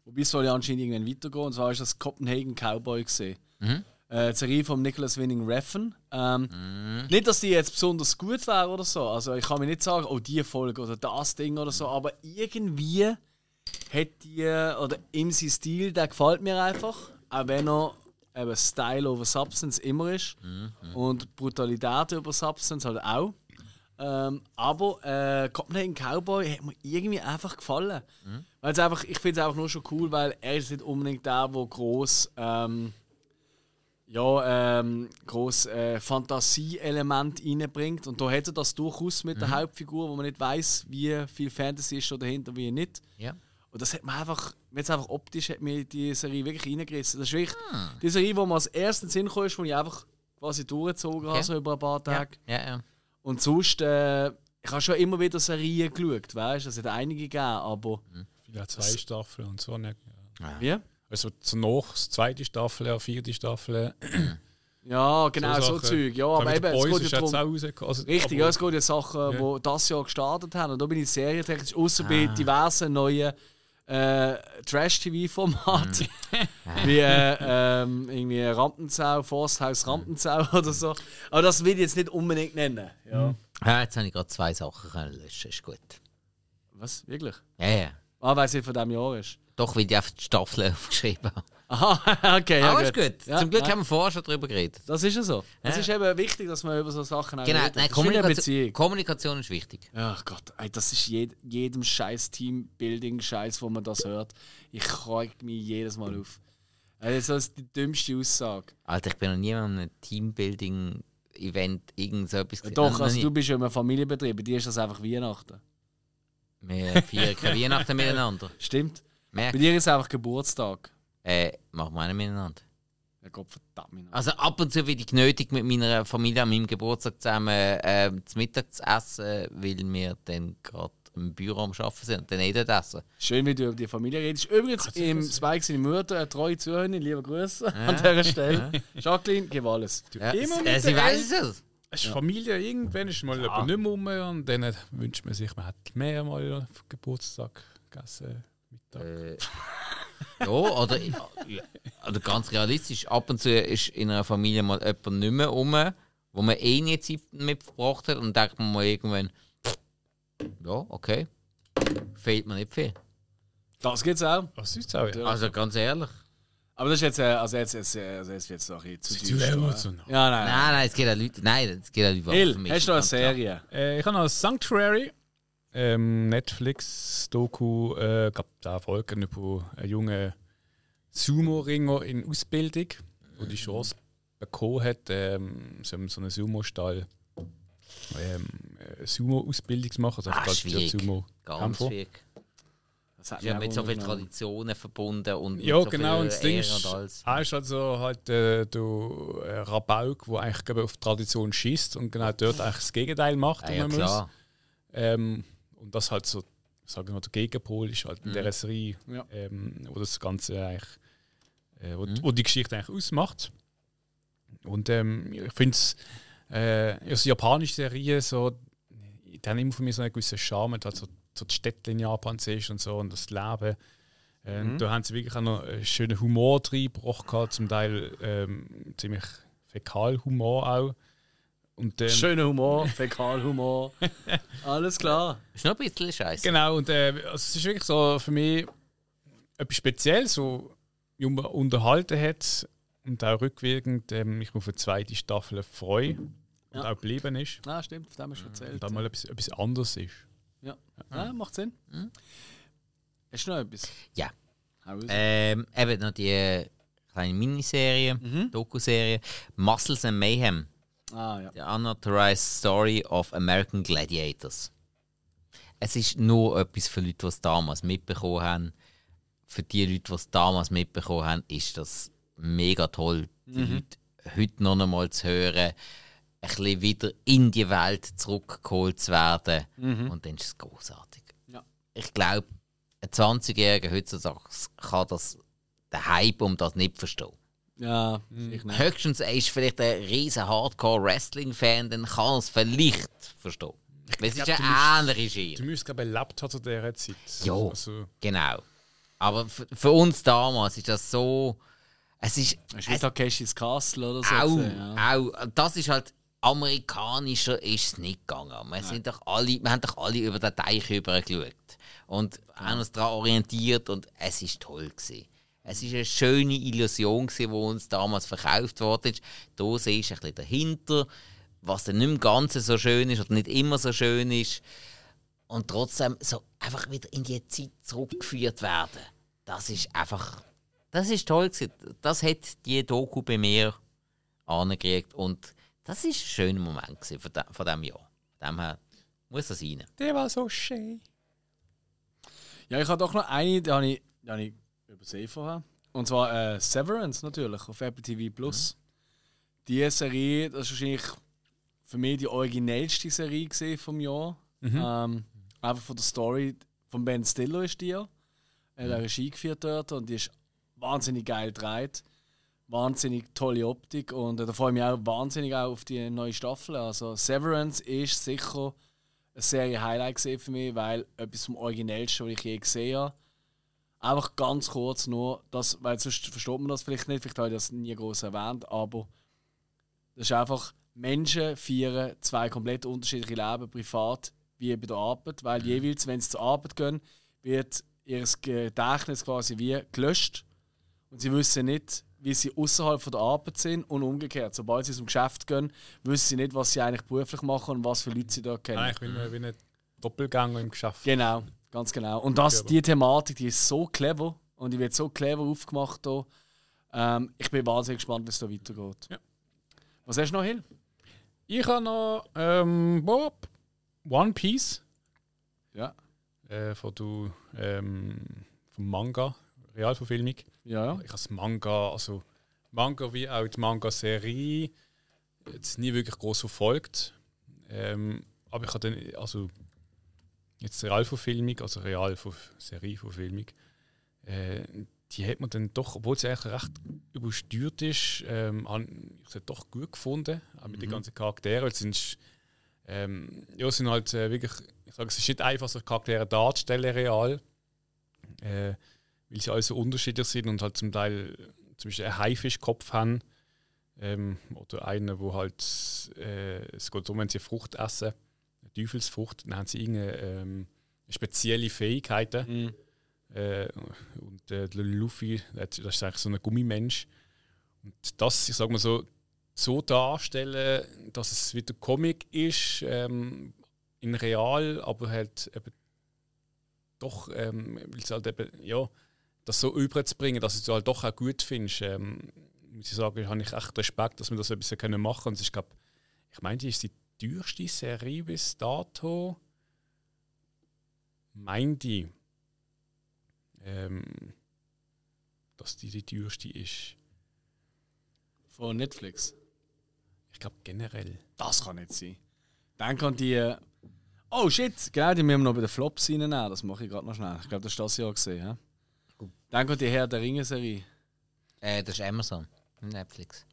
Wobei es soll ja anscheinend irgendwann weitergehen. Und zwar ist das Copenhagen Cowboy gesehen. Mhm. Äh, Serie von Nicholas Winning Refn. Ähm, Mhm. Nicht, dass die jetzt besonders gut wäre oder so. Also ich kann mir nicht sagen, oh, die Folge oder das Ding oder so. Aber irgendwie hat die, oder im sein Stil, der gefällt mir einfach. Auch wenn er eben Style over Substance immer ist. Und Brutalität über Substance halt auch. Ähm, aber äh, Copenhagen Cowboy hat mir irgendwie einfach gefallen. Weil es einfach, ich finde es einfach nur schon cool, weil er ist nicht unbedingt der, der groß ähm, ja, ähm, groß äh, Fantasie-Element reinbringt. Und da hätte er das durchaus mit der Hauptfigur, wo man nicht weiß, wie viel Fantasy ist da dahinter, wie nicht. Ja. Und das hat mir einfach, jetzt einfach optisch hat mir die Serie wirklich reingerissen. Das ist wirklich die Serie, wo mir als ersten Sinn kam, ist, wo ich einfach quasi durchgezogen habe, Okay. so über ein paar Tage. Ja, ja. Und sonst, äh, ich habe schon immer wieder Serien geschaut, weißt du? Es hat einige gegeben, aber. Vielleicht zwei Staffeln und so. Nicht. Wie? Also zu noch, zweite Staffel, eine vierte Staffel. Ja, genau, so, Sachen. Zeug. Ja, aber eben, es geht ist ja darum. Also, Richtig, aber- ja, es geht ja Sachen, Ja. die das Jahr gestartet haben. Und da bin ich serientechnisch, außer bei diversen neuen äh, Trash-TV-Formaten, wie äh, ähm, irgendwie Rampenzau, Forsthaus Rampenzau oder so. Aber das will ich jetzt nicht unbedingt nennen. Ja. ja jetzt habe ich gerade zwei Sachen können löschen. Ist gut. Was? Wirklich? Ja, ja. Ah, weil es nicht von diesem Jahr ist. Doch, weil ich einfach die Staffel aufgeschrieben habe. Aha, okay. Ja, Aber ist gut. Ja, Zum Glück nein, haben wir vorher schon darüber geredet. Das ist ja so. Es ist eben wichtig, dass man über so Sachen auch Genau, redet. nein, Das ist wie eine Kommunikation, Beziehung. Kommunikation ist wichtig. Ach Gott, ey, das ist jed jedem scheiß Teambuilding-Scheiß, wo man das hört. Ich reg mich jedes Mal auf. Also, das ist die dümmste Aussage. Alter, ich bin noch nie an einem Teambuilding-Event irgend so etwas gesehen. Doch, also nie. du bist ja in einem Familienbetrieb, bei dir ist das einfach Weihnachten. Wir feiern keine Weihnachten miteinander. Stimmt. Bei Merk, dir ist es einfach Geburtstag. äh, machen wir einen miteinander. Ja Gott verdammt noch. Also ab und zu werde ich genötigt, mit meiner Familie an meinem Geburtstag zusammen äh, zu Mittag zu essen, weil wir dann gerade im Büro am Arbeiten sind und dann eh dort essen. Schön, wie du über die Familie redest. Übrigens, im Spike seine Mutter, eine treue Zuhörerin, liebe Grüße an dieser Stelle. Jacqueline, gib alles. Ja, immer äh, sie weiß es. Es ist Familie, irgendwann ist mal jemand nicht mehr rum und dann wünscht man sich, man hätte mehr mal auf Geburtstag gegessen. Äh, ja, oder, ja, oder ganz realistisch, ab und zu ist in einer Familie mal jemand nicht mehr rum, wo man eh nie Zeit mit verbracht hat und denkt man mal irgendwann, ja, okay, fehlt mir nicht viel. Das geht's auch. Ist auch? Ja. Also ganz ehrlich. Aber das ist jetzt, äh, also jetzt, jetzt, äh, also jetzt wird's noch ein bisschen zu Zu düster. emotional. Ja, nein. Nein, neine, es geht an Leute, nein, es geht an Leute, Hill, für mich hast du noch eine. Serie? Äh, ich habe noch Sanctuary, ähm, Netflix-Doku, äh, gab da Folgen über einen jungen Sumo-Ringer in Ausbildung, der die Chance bekommen hat, ähm, so, so einen Sumo-Stall ähm, äh, Sumo-Ausbildung zu machen. Also Ah, quasi schwierig. Sumo Ganz schwierig. Das hat Ja, mit so vielen. Traditionen verbunden und Ja, so genau. Und das Ding ist, und alles. er ist also halt äh, der äh, Rabauk, der eigentlich auf Tradition schießt und genau dort eigentlich das Gegenteil macht. Ah, ja, man klar. muss. Ähm, und das halt so, sagen wir mal, der Gegenpol ist halt in dieser Serie, Ja. ähm, wo das Ganze eigentlich, äh, wo, Mhm. wo die Geschichte eigentlich ausmacht. Und ähm, ich finde es, äh, also japanische Serien, so, die haben immer von mir so einen gewissen Charme, halt so, so die Städte in Japan siehst und so und das Leben. Äh, Mhm. Da haben sie wirklich auch noch einen schönen Humor reingebracht, zum Teil ähm, ziemlich Fäkalhumor auch. Und, ähm, Schöner Humor, Fäkalhumor. Alles klar. Ist noch ein bisschen scheiße. Genau, und äh, also es ist wirklich so für mich etwas Spezielles, so mich unter- unterhalten hat und auch rückwirkend ähm, mich auf eine zweite Staffel freue und Ja. auch geblieben ist. Ah, stimmt, von dem hast du erzählt. Und auch mal etwas, etwas anderes ist. Ja, ja macht Sinn. Hast du noch etwas? Ja. Ähm, eben noch die kleine Miniserie, Mhm. Doku-Serie Muscles and Mayhem. Ah, ja. The Unauthorized Story of American Gladiators. Es ist nur etwas für Leute, die es damals mitbekommen haben. Für die Leute, die es damals mitbekommen haben, ist das mega toll, die Leute heute noch einmal zu hören, ein bisschen wieder in die Welt zurückgeholt zu werden. Und dann ist es großartig. Ja. Ich glaube, ein 20-Jähriger heutzutage kann das, den Hype um das nicht verstehen. Ja, ich nicht. Höchstens er ist vielleicht ein riesen Hardcore-Wrestling-Fan, dann kann er es vielleicht verstehen. Es ist eine du ähnliche Du Schiene. müsstest, glaube ich, erlebt haben zu dieser Zeit. Ja. Also, Genau. Aber für, uns damals ist das so. Es ist. Du Es, Takeshis Castle oder so? auch, gesehen, ja. auch. Das ist halt. Amerikanischer ist es nicht gegangen. Wir, sind doch alle, wir haben doch alle über den Teich rüber geschaut. Und haben uns daran orientiert und es ist toll gewesen. Es ist eine schöne Illusion die uns damals verkauft worden ist. Da siehst du ein bisschen dahinter, was dann nicht im Ganzen so schön ist oder nicht immer so schön ist. Und trotzdem so einfach wieder in die Zeit zurückgeführt werden. Das ist einfach, das ist toll gewesen. Das hat die Doku bei mir angekriegt und das ist ein schöner Moment von, de, von diesem Jahr. Von dem her muss das rein. der war so schön. Ja, ich habe doch noch eine, die habe ich, die habe ich übersehen vorher. Und zwar äh, Severance natürlich auf Apple TV Plus. Die Serie, das ist wahrscheinlich für mich die originellste Serie gesehen vom Jahr. Ähm, einfach von der Story von Ben Stiller ist die. Er hat auch Regie geführt dort und die ist wahnsinnig geil gedreht. Wahnsinnig tolle Optik und äh, da freue ich mich auch wahnsinnig auch auf die neue Staffel. Also Severance ist sicher eine Serie Highlight gesehen für mich, weil etwas vom Originellsten, was ich je gesehen habe. Einfach ganz kurz nur, das, weil sonst versteht man das vielleicht nicht, vielleicht habe ich das nie groß erwähnt, aber das ist einfach, Menschen führen zwei komplett unterschiedliche Leben, privat wie bei der Arbeit, weil jeweils, wenn sie zur Arbeit gehen, wird ihr Gedächtnis quasi wie gelöscht und sie wissen nicht, wie sie außerhalb von der Arbeit sind und umgekehrt. Sobald sie zum Geschäft gehen, wissen sie nicht, was sie eigentlich beruflich machen und was für Leute sie da kennen. Eigentlich wie ein, wie ein Doppelgänger im Geschäft. Genau, ganz genau. Und das, die Thematik, die ist so clever und die wird so clever aufgemacht hier. Ähm, ich bin wahnsinnig gespannt, wie es da weitergeht. Ja. Was hast du noch, Hill? Ich habe noch ähm, Bob, One Piece Ja. äh, von, du, ähm, vom Manga, Realverfilmung. Ja. Ich habe das Manga, also Manga wie auch die Manga-Serie, jetzt nie wirklich groß verfolgt. Ähm, aber ich habe dann, also jetzt Realverfilmung, also Real-Serieverfilmung, äh, die hat man dann doch, obwohl sie eigentlich recht übersteuert ist, ähm, habe ich sie doch gut gefunden, auch mit den ganzen Charakteren. Es sind, ähm, ja, sind halt äh, wirklich, ich sage, es ist nicht einfach, so Charaktere darzustellen, real. Äh, weil sie alle so unterschiedlich sind und halt zum Teil zum Beispiel einen Haifischkopf haben. Ähm, oder einen, wo halt äh, es geht darum, wenn sie Frucht essen, Teufelsfrucht, dann haben sie irgendeine ähm, spezielle Fähigkeiten. Äh, und äh, Luffy, das ist eigentlich so ein Gummimensch. Und das, ich sag mal so, so darstellen, dass es wieder Comic ist, ähm, in real, aber halt eben doch, ähm, halt eben, ja, das so überzubringen, dass du es halt doch auch gut findest, ähm, muss ich sagen, habe ich echt Respekt, dass wir das ein bisschen können machen können. Und ich glaube, ich meine, die ist die teuerste Serie bis dato. Meint die, ähm, dass die die teuerste ist. Von Netflix. Ich glaube generell. Das kann nicht sein. Dann kann die. Oh shit, genau, die müssen wir noch bei den Flops reinnehmen. Das mache ich gerade noch schnell. Ich glaube, das hast du das Jahr gesehen. Ja? Dann kommt die Herr der Ringe-Serie. Äh, das ist Amazon, Netflix.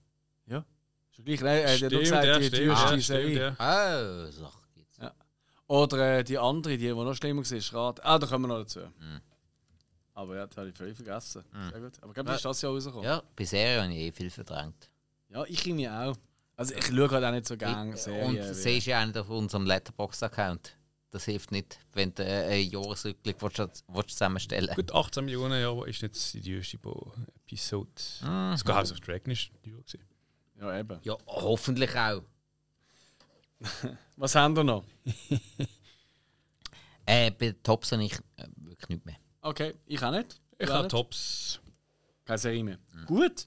Ja. Ist gleich, nein, äh, der hat Stimmt, gesagt, ja, die teuerste ja, Serie. ja. Oh, so geht's. Oder äh, die andere, die, die noch schlimmer war, Rat. Ah, da kommen wir noch dazu. Aber ja, das habe ich völlig vergessen. Sehr gut. Aber ich glaube, das ist das Jahr rausgekommen. Ja, Ja, bei Serien habe ich eh viel verdrängt. ich irgendwie auch. Also ich schaue halt auch nicht so gerne Und Serien. das wie- siehst du ja auch nicht auf unserem Letterboxd-Account. Das hilft nicht, wenn du äh, einen Jahresrückblick willst, willst zusammenstellen Gut, 18 Millionen, ja, aber ist nicht die pro Episode. Sogar House of Dragon teuer gewesen. Ja, eben. Ja, hoffentlich auch. Was haben wir noch? Äh, bei Tops habe ich äh, wirklich nicht mehr. Okay, ich auch nicht. Ich habe? Tops. Keine Serie mehr. Gut.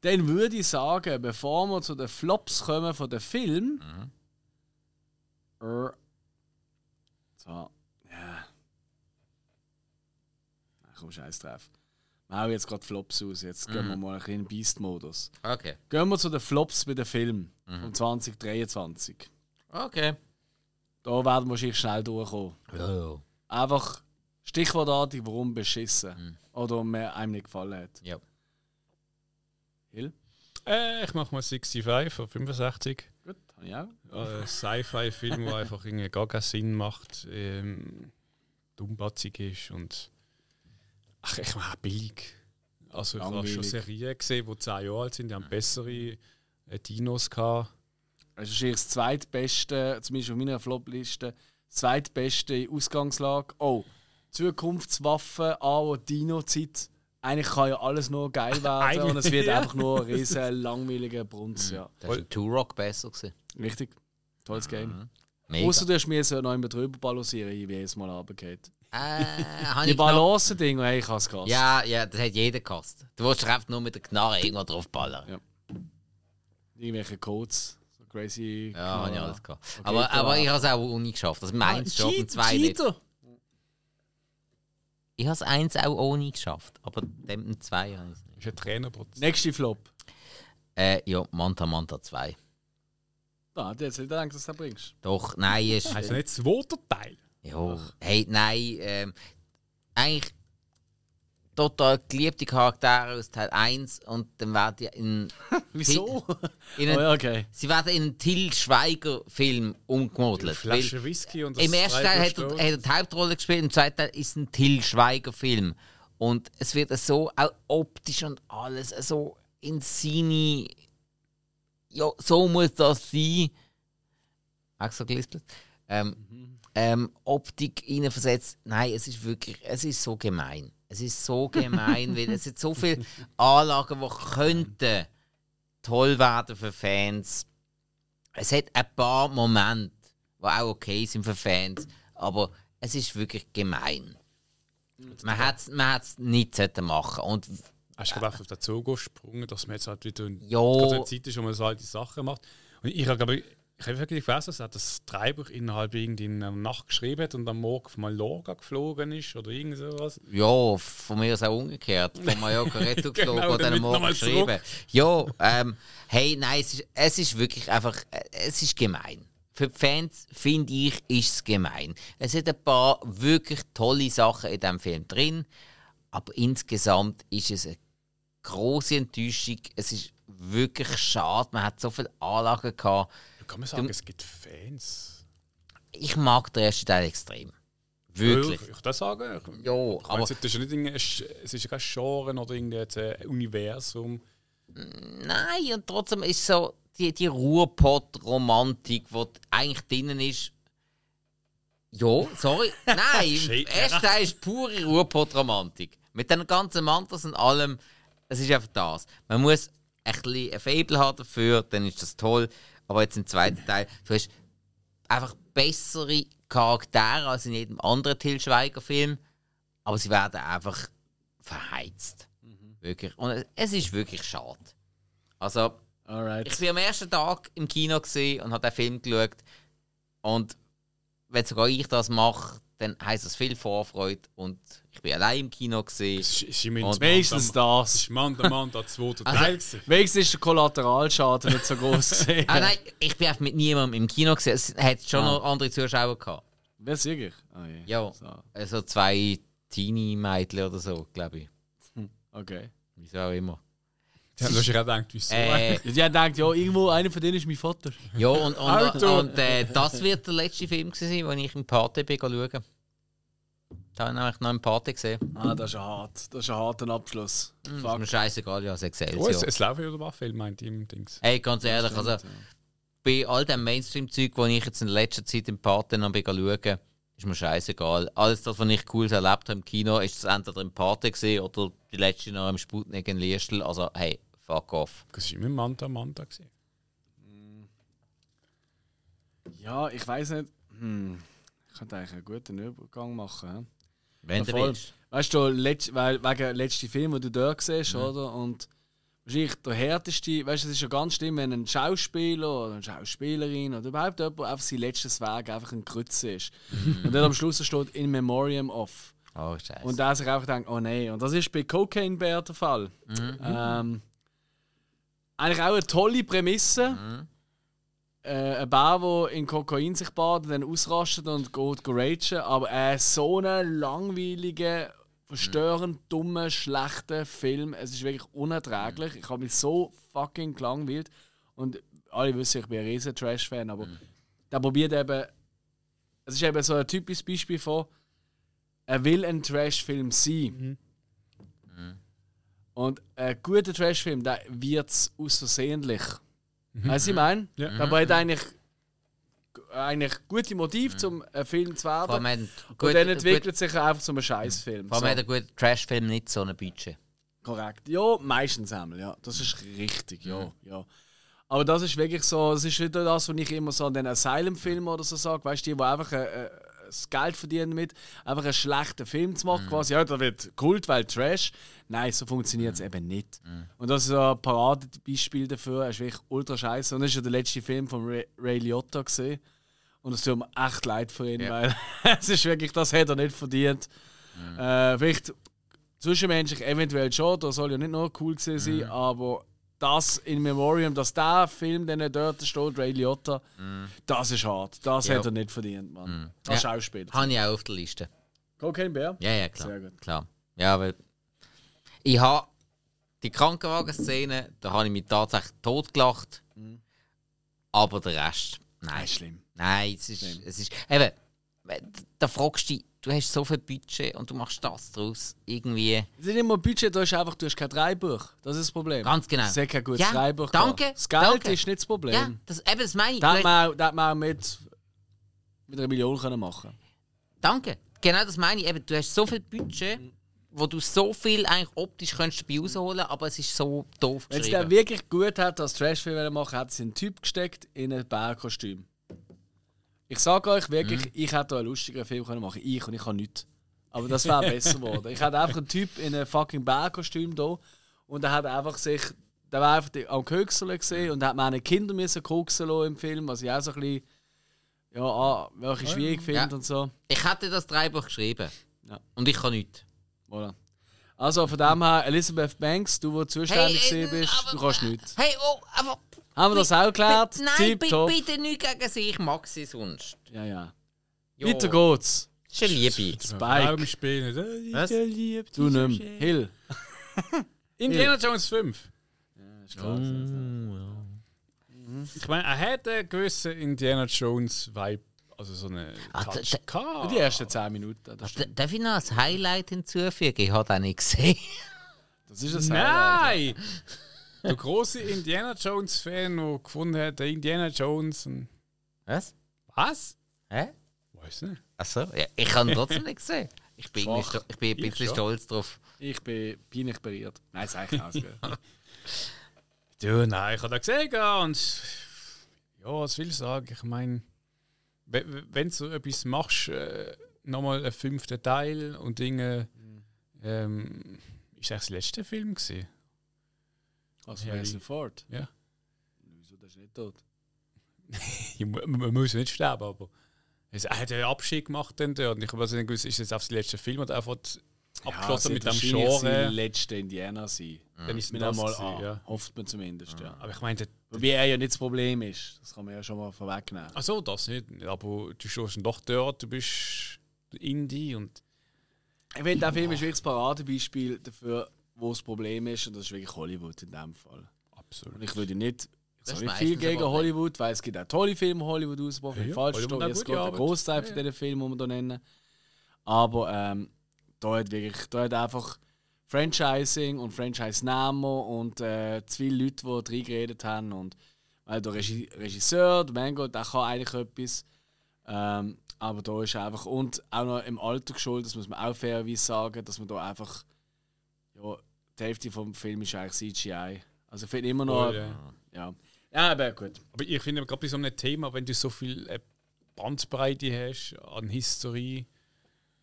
Dann würde ich sagen, bevor wir zu den Flops kommen von den Film. Äh, so, ja. Ach komm, scheiß drauf. Wir hauen jetzt gerade Flops aus. Jetzt gehen wir mal ein bisschen in den Beast-Modus. Okay. Gehen wir zu den Flops bei den Filmen von 2023. Okay. Da werden wir wahrscheinlich schnell durchkommen. Ja. Einfach stichwortartig, warum beschissen. Oder mir einem nicht gefallen hat. Ja. Hill? Äh, ich mache mal 65 von 65. Gut, habe ich auch. Äh, Sci-Fi-Film, der einfach irgendwie gar keinen Sinn macht, ähm, dummbatzig ist und. Ach, ich meine, billig. Also, ich habe schon. Serien gesehen, die 10 Jahre alt sind, die haben bessere äh, Dinos gehabt. Das ist das zweitbeste, zumindest auf meiner Flop-Liste, das zweitbeste Ausgangslage. Oh, Zukunftswaffen, A- und Dino-Zeit. Eigentlich kann ja alles nur geil werden und es wird ja. einfach nur ein riesen langweiliger Brunz. Ja. Das war Turok besser. Gewesen. Richtig. Tolles Game. Mega. Außer du hast mir so noch immer drüber balancieren, wie jedes Mal runtergeht. äh, Die ich noch- Balance-Dinge, ey, ich habe es gehasst. Ja, ja, das hat jeder gehasst. Du willst einfach nur mit der Knarre irgendwo draufballern. Ja. Irgendwelche Codes. So crazy. Ja, habe ich alles gehabt. Okay, aber, aber ich habe es auch ohne geschafft. Also meins schon, und zwei nicht. Ich habe es eins auch ohne geschafft. Aber dem zwei habe ich es nicht. Das ist ein Trainerprozess. Nächste Flop. Äh, ja, Manta Manta 2. Da, hat jetzt nicht gedacht, dass du das bringst. Doch, nein, ist. Heißt nicht zweiter Teil? Ja, hey, nein, ähm, eigentlich total geliebte Charaktere aus Teil 1 und dann werden die in. Wieso? in oh, einen, ja, okay. Sie werden in einen Till Schweiger-Film umgemodelt. Flasche Whisky und das Im ersten Teil hat er, hat er die Hauptrolle gespielt, im zweiten Teil ist es ein Till Schweiger-Film. Und es wird so auch optisch und alles so in seine. Ja, so muss das sein. Auch so gelispelt. Ähm, ähm, Optik reinversetzt. Nein, es ist wirklich, es ist so gemein. Es ist so gemein, weil es sind so viele Anlagen, die könnten toll werden für Fans. Es hat ein paar Momente, die auch okay sind für Fans, aber es ist wirklich gemein. Man hätte es man hätt's nicht machen und Hast du auf den Zug gesprungen, dass man jetzt halt wieder in Ja. eine Zeit ist, wo man so alte Sachen macht. Und ich habe, glaube ich, ich habe wirklich gelesen, dass das Treiber innerhalb einer Nacht geschrieben hat und am Morgen auf Mallorca geflogen ist oder irgend sowas. ja, von mir ist auch umgekehrt. Von Mallorca Retour geflogen Genau, und dann mit morgen geschrieben. Ja, ähm, hey, nein, es ist, es ist wirklich einfach, es ist gemein. Für die Fans, finde ich, ist es gemein. Es sind ein paar wirklich tolle Sachen in diesem Film drin, aber insgesamt ist es eine große Enttäuschung. Es ist wirklich schade. Man hat so viele Anlagen gehabt. Kann man sagen, es gibt Fans. Ich mag den ersten Teil extrem. Wirklich. Ja, Ich das sagen. Ich, Ja, ich aber das ist nicht es ist kein Genre oder irgendein äh, Universum. nein, und trotzdem ist so die, die Ruhrpott-Romantik, die eigentlich drinnen ist. Ja, sorry. Nein, im Shit, ersten Teil ist pure Ruhrpott-Romantik. Mit den ganzen Mantras und allem. Es ist einfach das. Man muss ein bisschen ein Faible haben dafür, dann ist das toll. Aber jetzt im zweiten Teil, du hast einfach bessere Charaktere als in jedem anderen Til Schweiger-Film. Aber sie werden einfach verheizt. Wirklich. Und es- ist wirklich schade. Also, Alright. ich bin am ersten Tag im Kino und habe den Film geschaut. Und wenn sogar ich das mache, dann heisst das viel Vorfreude. Und ich bin allein im Kino gesehen. Es Wenigstens Es das. ist Manta Manta zweiter Also- Teil. Wenigstens ist der Kollateralschaden nicht so groß gesehen. Ah nein, ich bin einfach mit niemandem im Kino gesehen. Es hat schon Ah. noch andere Zuschauer gehabt. Wer sicher? Ah, je. Ja, So, also zwei Teenie-Mädchen oder so, glaube ich. okay. Wieso auch immer. Ja, du hast ja gedacht, wieso? Äh, haben gedacht, ja, irgendwo einer von denen ist mein Vater. ja, und, und, Auto. und äh, das wird der letzte Film gewesen sein, den ich im Party bin schauen. Da habe ich nämlich noch im Party gesehen. Ah, das ist hart. Das ist ein harter Abschluss. Ist mir Fuck. scheißegal, ja, sechs oh, es, Excelsior. es laufen ja über Film, meint im Dings. Ey, ganz ehrlich, also bei all dem Mainstream-Zeug, das ich jetzt in letzter Zeit im Party noch bin schauen, ist mir scheißegal. Alles das, was ich Cooles erlebt habe im Kino, ist es entweder im Party gesehen oder die letzte noch im Sputnik in Liestl. Also, hey, fuck off. Das war immer Manta Manta. Gewesen. Ja, ich weiß nicht. Hm. Ich könnte eigentlich einen guten Übergang machen. Wenn du willst. Weißt du, letzt, weil, wegen dem letzten Film, den du dort siehst, Mhm. oder? Und wahrscheinlich der härteste, weißt du, es ist ja ganz schlimm, wenn ein Schauspieler oder eine Schauspielerin oder überhaupt jemand einfach sein letztes Werk einfach ein Grütze ist. Mhm. Und dann am Schluss steht In Memoriam of. Oh, scheiße. Und der sich einfach denkt, oh nein. Und das ist bei Cocaine Bear der Fall. Mhm. Ähm, eigentlich auch eine tolle Prämisse. Mhm. Äh, ein Bär, der in Kokain sich badet, dann ausrastet und geht go ragen, aber äh, so einen langweiligen, verstörend dummen, schlechten Film. Es ist wirklich unerträglich. Ich habe mich so fucking gelangweilt. Und alle wissen, ich bin ein riesen Trash-Fan, aber der probiert eben. Es ist eben so ein typisches Beispiel von, er will ein Trash-Film sein. Und ein guter Trash-Film, der wird es außersehentlich. Weißt du, ich meine? Ja. Der hat eigentlich, eigentlich gute Motive, zum einen Film zu werden. Und gut- dann entwickelt gut- sich er einfach zu einem Scheißfilm. Vor allem So. hat ein guter Trash-Film nicht so ein Budget. Korrekt. Ja, meistens einmal, ja. Das ist richtig, ja. ja. Aber das ist wirklich so, das ist wieder das, was ich immer so an den Asylum-Filmen oder so sage, weißt du, die, die einfach äh, äh, das Geld verdienen mit, einfach einen schlechten Film zu machen, quasi, ja, da wird Kult, weil Trash. Nein, so funktioniert es eben nicht. Und das ist ein Paradebeispiel dafür, er ist wirklich ultra scheiße. Und das ist ja der letzte Film von Ray, Ray Liotta gesehen. Und es tut mir echt leid für ihn, Ja. weil es ist wirklich, das hätte er nicht verdient. Äh, vielleicht zwischenmenschlich eventuell schon, da soll ja nicht nur cool gewesen sein, aber das in Memoriam, dass der Film, der dort steht, Ray Liotta, das ist hart. Das Ja. hätte er nicht verdient, Mann. Als Ja. Schauspieler. Habe ich auch auf der Liste. Cocaine Bear? Ja, ja, klar. Sehr gut. klar. Ja, weil ich habe die Krankenwagen-Szene, da habe ich mich tatsächlich totgelacht. Aber der Rest, Nein, nein. schlimm. Nein, es ist, es ist. Eben, da fragst du dich, du hast so viel Budget und du machst das draus. Irgendwie. Es ist nicht immer Budget, du hast einfach du hast kein Dreibuch. Das ist das Problem. Ganz genau. Es hat kein gutes Ja, Dreibuch. danke. Das Geld danke. ist nicht das Problem. Ja, das, eben, das meine ich. Da Du hat hast- man, auch- man mit, mit einer Million können machen Danke. Genau das meine ich. Eben, du hast so viel Budget, wo du so viel eigentlich optisch könntest dabei rausholen aber es ist so doof Wenn es wirklich gut hat, als Trashfilm machen, hat sie einen Typ gesteckt in ein Bärkostüm. Ich sage euch wirklich, Mhm. ich hätte einen lustigeren Film können machen Ich und ich kann nichts. Aber das wäre besser geworden. Ich hätte einfach einen Typ in einem fucking Bärkostüm da und er hat einfach sich. Der war einfach am Kökseln gesehen und hat meine Kinder müssen koksen im Film, was ich auch so ein bisschen. Ja, ah, wirklich schwierig finde Ja. und so. Ich hätte das Drehbuch geschrieben. Ja. Und ich kann nichts. Voilà. Also von dem her, Elizabeth Banks, du, wo zuständig Hey, äh, bist, aber- du kannst nichts. Hey, oh, aber. Haben wir das auch geklärt? Nein, bitte, Tipptopp. bitte nicht gegen sie, ich mag sie sonst. Ja, ja. Ja. Weiter geht's. Das ist eine Liebe. Spike. Warum spielen nicht? Was? Du nicht mehr. Hill. Indiana Jones 5. Oh, Ich meine, er hat einen gewissen Indiana Jones Vibe. Also so eine Ah, Touch da- gehabt. Die ersten 10 Minuten. Das, stimmt. Darf ich noch ein Highlight hinzufügen? Ich habe das nicht gesehen. das ist ein Highlight. Der große Indiana Jones Fan, der gefunden hat, der Indiana Jones. Und Was? was? Hä? Weiß nicht. Achso, ja, ich habe ihn trotzdem nicht gesehen. Ich bin, Schwach. ich bin ein Ich bisschen schon. stolz drauf. Ich bin peinlich berührt. Nein, sag ich aus. Du, nein, ich habe das gesehen ja, und ja, was will ich sagen? Ich meine, wenn du so etwas machst, äh, nochmal einen fünften Teil und Dinge, ähm, ist das der letzte Film gewesen? Ja, Harrison Ford? Ja. Wieso, das ist nicht tot. Ja, Man man muss nicht sterben, aber er hat ja einen Abschied gemacht dann dort. Und ich habe also nicht gewusst, ist das auf der letzte Film oder einfach abgeschlossen mit dem Genre. Der letzte Indianer sein. Dann ist das einmal an. ja. Hofft man zumindest, ja. Aber ich meine, Wobei er ja nicht das Problem ist. Das kann man ja schon mal vorwegnehmen. ach so, das nicht. Aber du stehst doch dort, du bist Indie und Ich finde, der Film ist wirklich das Paradebeispiel dafür, wo das Problem ist. Und das ist wirklich Hollywood in dem Fall. absolut. Und ich würde nicht, ich nicht viel gegen. Hollywood, weil es gibt auch tolle Filme, die Hollywood ausbrochen. Ja, Ja, falsch Hollywood hat es der Arbeit. Großteil Ja, von diesen Filmen, die wir hier nennen. Aber ähm, da hat wirklich, da hat einfach Franchising und Franchise-Namen und äh, zu viele Leute, die reingeredet haben. Und weil der Regi Regisseur, der Mango, der kann eigentlich etwas. Ähm, aber da ist einfach, und auch noch im Alter geschuldet, das muss man auch fairerweise sagen, dass man da einfach, ja, die Hälfte vom Film ist eigentlich CGI. Also ich finde immer noch, Oh, ja. ja. Ja, aber gut. Aber ich finde gerade bei so einem Thema, wenn du so viel äh, Bandbreite hast an Historie,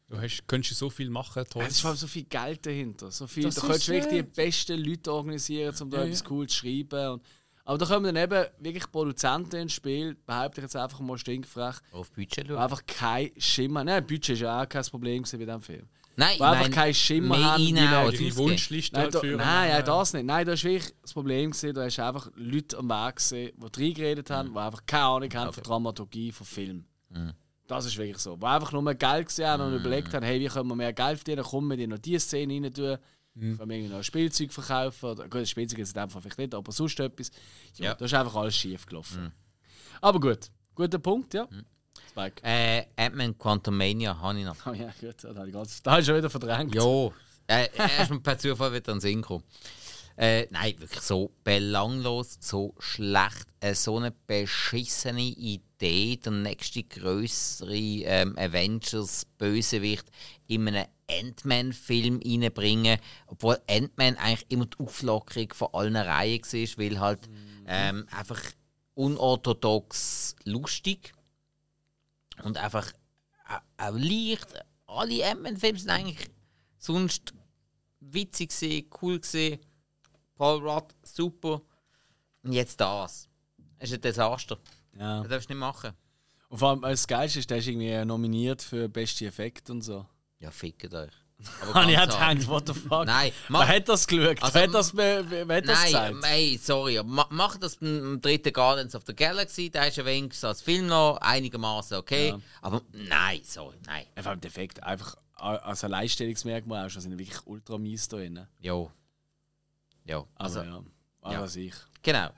du hast, könntest du so viel machen. Toll. Es ist vor allem so viel Geld dahinter. So viel, Das da könntest du wirklich die besten Leute organisieren, um da Ja, etwas ja. cool zu schreiben. Und, aber da kommen dann eben wirklich Produzenten ins Spiel, behaupte ich jetzt einfach mal stinkfrech, Auf Budget schauen. einfach kein Schimmer Nein, Budget ist ja auch kein Problem bei diesem Film. Nein, ich einfach meine, keinen Schimmer mehr haben, wie wir- als ihre. Wunschliste Nein, da, führen. nein, ja, das nicht. Nein, das war wirklich das Problem. Gewesen. Du hast einfach Leute am Weg gesehen, die reingeredet haben, die einfach keine Ahnung haben von Dramaturgie, von Film. Das ist wirklich so. Wo einfach nur mehr Geld gesehen haben und überlegt haben, hey, wie können wir mehr Geld verdienen, kommen wir in noch diese Szene rein tun. Können wir irgendwie noch ein Spielzeug verkaufen? Oder, gut, das Spielzeug ist in dem Fall vielleicht nicht, aber sonst etwas. Ja, Ja. Da ist einfach alles schief gelaufen. Aber gut, guter Punkt, ja. Spike. Äh, Ant-Man Quantumania habe ich noch. Oh ja, gut, da habe ich ganz. Da schon wieder verdrängt. Jo, äh, er ist mir per Zufall wieder ans Sinn gekommen. Äh, nein, wirklich so belanglos, so schlecht, äh, so eine beschissene Idee, der nächste größere ähm, Avengers-Bösewicht in einen Ant-Man-Film reinbringen, obwohl Ant-Man eigentlich immer die Auflockerung von allen Reihen war, weil halt ähm, einfach unorthodox lustig und einfach auch- auch leicht. Alle Ant-Man-Filme sind eigentlich sonst witzig gesehen, cool gesehen. Paul Rudd, super. Und jetzt das. Es ist ein Desaster. Ja. Das darfst du nicht machen. Und vor allem, äh, das Geilste ist, der ist irgendwie nominiert für beste Effekte und so. Ja, fickt euch. Habe ich hart. gedacht, what the fuck? Nein, Wer mach, hat das geschaut? Also, wer hat das, wer, wer wer hat das nein, gesagt? ey, sorry, aber ma, mach das beim dritten Guardians of the Galaxy, der ist ja wenigstens als Film noch einigermaßen okay. Ja. Aber nein, sorry, nein. Einfach im Defekt, einfach als ein Leistungsmerkmal auch, sind wirklich ultra mies da drin. Jo. Jo, Also, also, ja, was ja. ich. genau.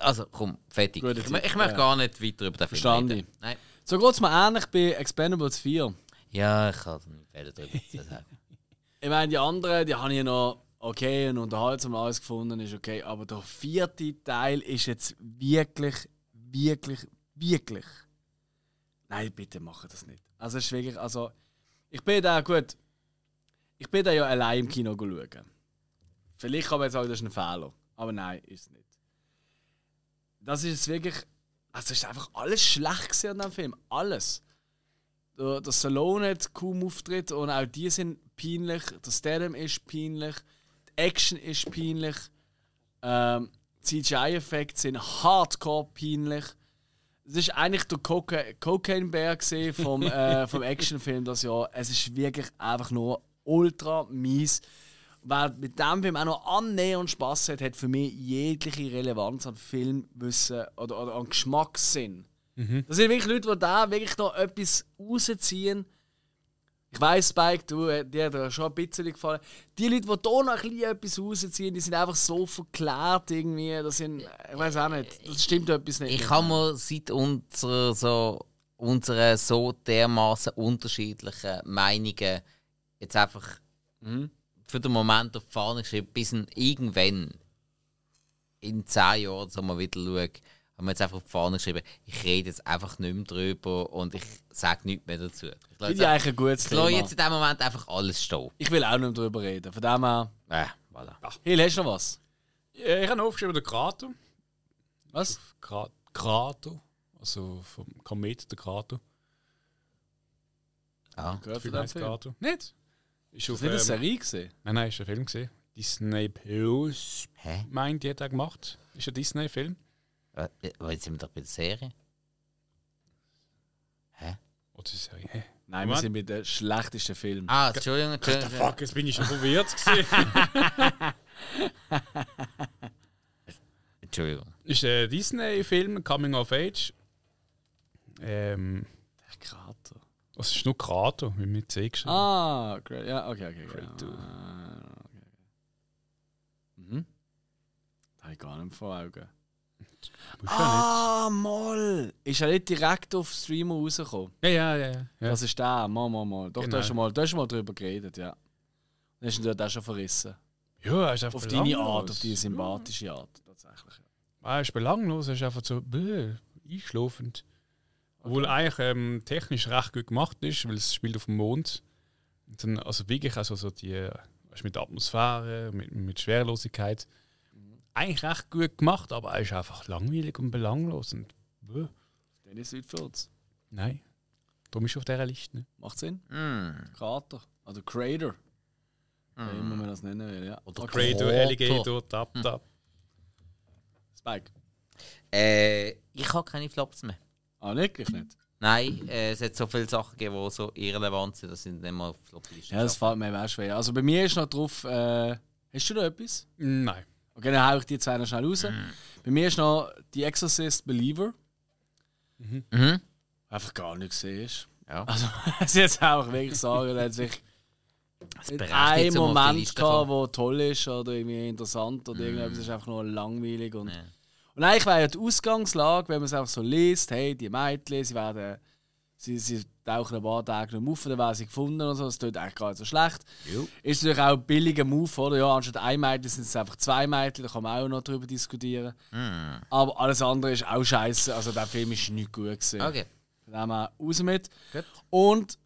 Also, komm, fertig. Guter ich, ich möchte ja. gar nicht weiter über den Film Verstanden. reden. Nein. So geht es mir ähnlich bei Expendables 4. Ja, ich kann nicht mehr darüber zu sagen. Ich meine, die anderen, die habe ich noch okay und unterhaltsam alles gefunden, ist okay. Aber der vierte Teil ist jetzt wirklich, wirklich, wirklich. Nein, bitte mache das nicht. Also, es ist wirklich, also, ich bin da, gut, ich bin da ja allein im Kino schauen. Vielleicht kann man jetzt sagen, das ist ein Fehler. Aber nein, ist es nicht. Das ist jetzt wirklich, also, es ist einfach alles schlecht an diesem Film. Alles. Der, der Stallone hat kaum Auftritt und auch die sind peinlich. Der Statham ist peinlich. Die Action ist peinlich. Ähm, CGI-Effekte sind hardcore peinlich. Es ist eigentlich der Coca Cocaine Bear vom, äh, vom Actionfilm das Jahr. Es ist wirklich einfach nur ultra mies. Wer mit dem Film auch noch annähernd Spass hat, hat für mich jegliche Relevanz am Filmwissen oder, oder am Geschmackssinn. Das sind wirklich Leute, die da wirklich noch etwas rausziehen. Ich weiss, Spike, du, äh, dir hat schon ein bisschen gefallen. Die Leute, die hier noch ein bisschen etwas rausziehen, die sind einfach so verklärt irgendwie. Das sind, ich weiß auch nicht, das stimmt etwas nicht. Ich habe mir seit unserer so, unserer so dermaßen unterschiedlichen Meinungen jetzt einfach für den Moment auf die Fahne geschrieben, bis irgendwann in zehn Jahren, so mal wieder schaue, haben wir jetzt einfach auf die Fahne geschrieben, ich rede jetzt einfach nicht mehr drüber und ich sage nichts mehr dazu. Ich Finde jetzt, ich eigentlich ein gutes ich lasse Thema. jetzt in dem Moment einfach alles stehen. Ich will auch nicht mehr drüber reden. Von dem her. Äh, voilà. Hill, hast du noch was? Ja, ich habe noch aufgeschrieben, der Krater. Was? Kra Krater. Also vom Komet, der Krater. Ah. Gehört von dem? Krater. Nicht? Ist auf, Das nicht eine ähm, Serie gesehen. Nein, nein, ist ein Film gesehen. Disney Plus. Hä? Meint, die hat er gemacht. Ist ein Disney-Film. Äh, äh, Jetzt sind wir doch bei der Serie. Hä? Oder ist Serie? Hä? Nein, wir sind mit dem schlechtesten Film. Ah, Entschuldigung, Entschuldigung. Fuck, jetzt bin ich schon verwirrt. Entschuldigung. ist ein Disney-Film, Coming of Age. Ähm, Der Krater. was ist nur Krater, wie mit C geschrieben. Ah, great. Ja, okay, okay. okay. Great. Ah, okay. Mhm. Das habe ich gar nicht vor Augen. Ah, moll! Ist er nicht direkt auf Streamer rausgekommen? ja, ja, ja, ja. ja. Das ist der, mal, mal, mal. Doch, Genau. da hast du mal, da hast du mal drüber geredet, ja. Dann hast du dort auch schon verrissen. ja, er ist einfach Auf deine belanglos. Art, auf deine sympathische Art, tatsächlich. Ja. Er ist belanglos, er ist einfach so bäh, einschlafend. Obwohl eigentlich ähm, technisch recht gut gemacht ist, weil es spielt auf dem Mond. Und dann, also wirklich also so die, äh, weißt, mit der Atmosphäre, mit, mit Schwerelosigkeit. Eigentlich recht gut gemacht, aber er ist einfach langweilig und belanglos. Und, bäh. Dennis Südfurz. Nein, darum ist auf dieser Liste. Ne? Macht Sinn? Mm. Krater. Also Crater. Wie immer man das nennen will, ja. Oder okay. Creator, Krater. Alligator, Tap, Tap. Spike. Äh, ich habe keine Flops mehr. Ah, wirklich nicht? Nein, äh, es hat so viele Sachen gegeben, die so irrelevant sind, dass sie nicht mal auf Floplisten Ja, das fällt mir auch schwer. Also bei mir ist noch drauf, äh, hast du noch etwas? Nein. Okay, dann hau ich die zwei noch schnell raus. Bei mir ist noch The Exorcist Believer. Mhm. Habe einfach gar nicht gesehen ist. Ja. Also, muss ich jetzt einfach wirklich sagen, er hat sich die Moment gehabt, der toll ist oder irgendwie interessant oder irgendetwas ist einfach nur langweilig. Und, Ja. und eigentlich wäre ja die Ausgangslage, wenn man es einfach so liest, hey, die Mädchen, sie werden, sie, sie tauchen ein paar Tage nicht auf, dann werden sie gefunden und so, das tut eigentlich gar nicht so schlecht. Jo. Ist natürlich auch ein billiger Move, oder? Ja, anstatt ein Mädchen sind es einfach zwei Mädchen, da kann man auch noch drüber diskutieren. Hm. Aber alles andere ist auch scheiße, also der Film ist nicht gut gewesen. Okay. Von dem her raus mit. Gut. Und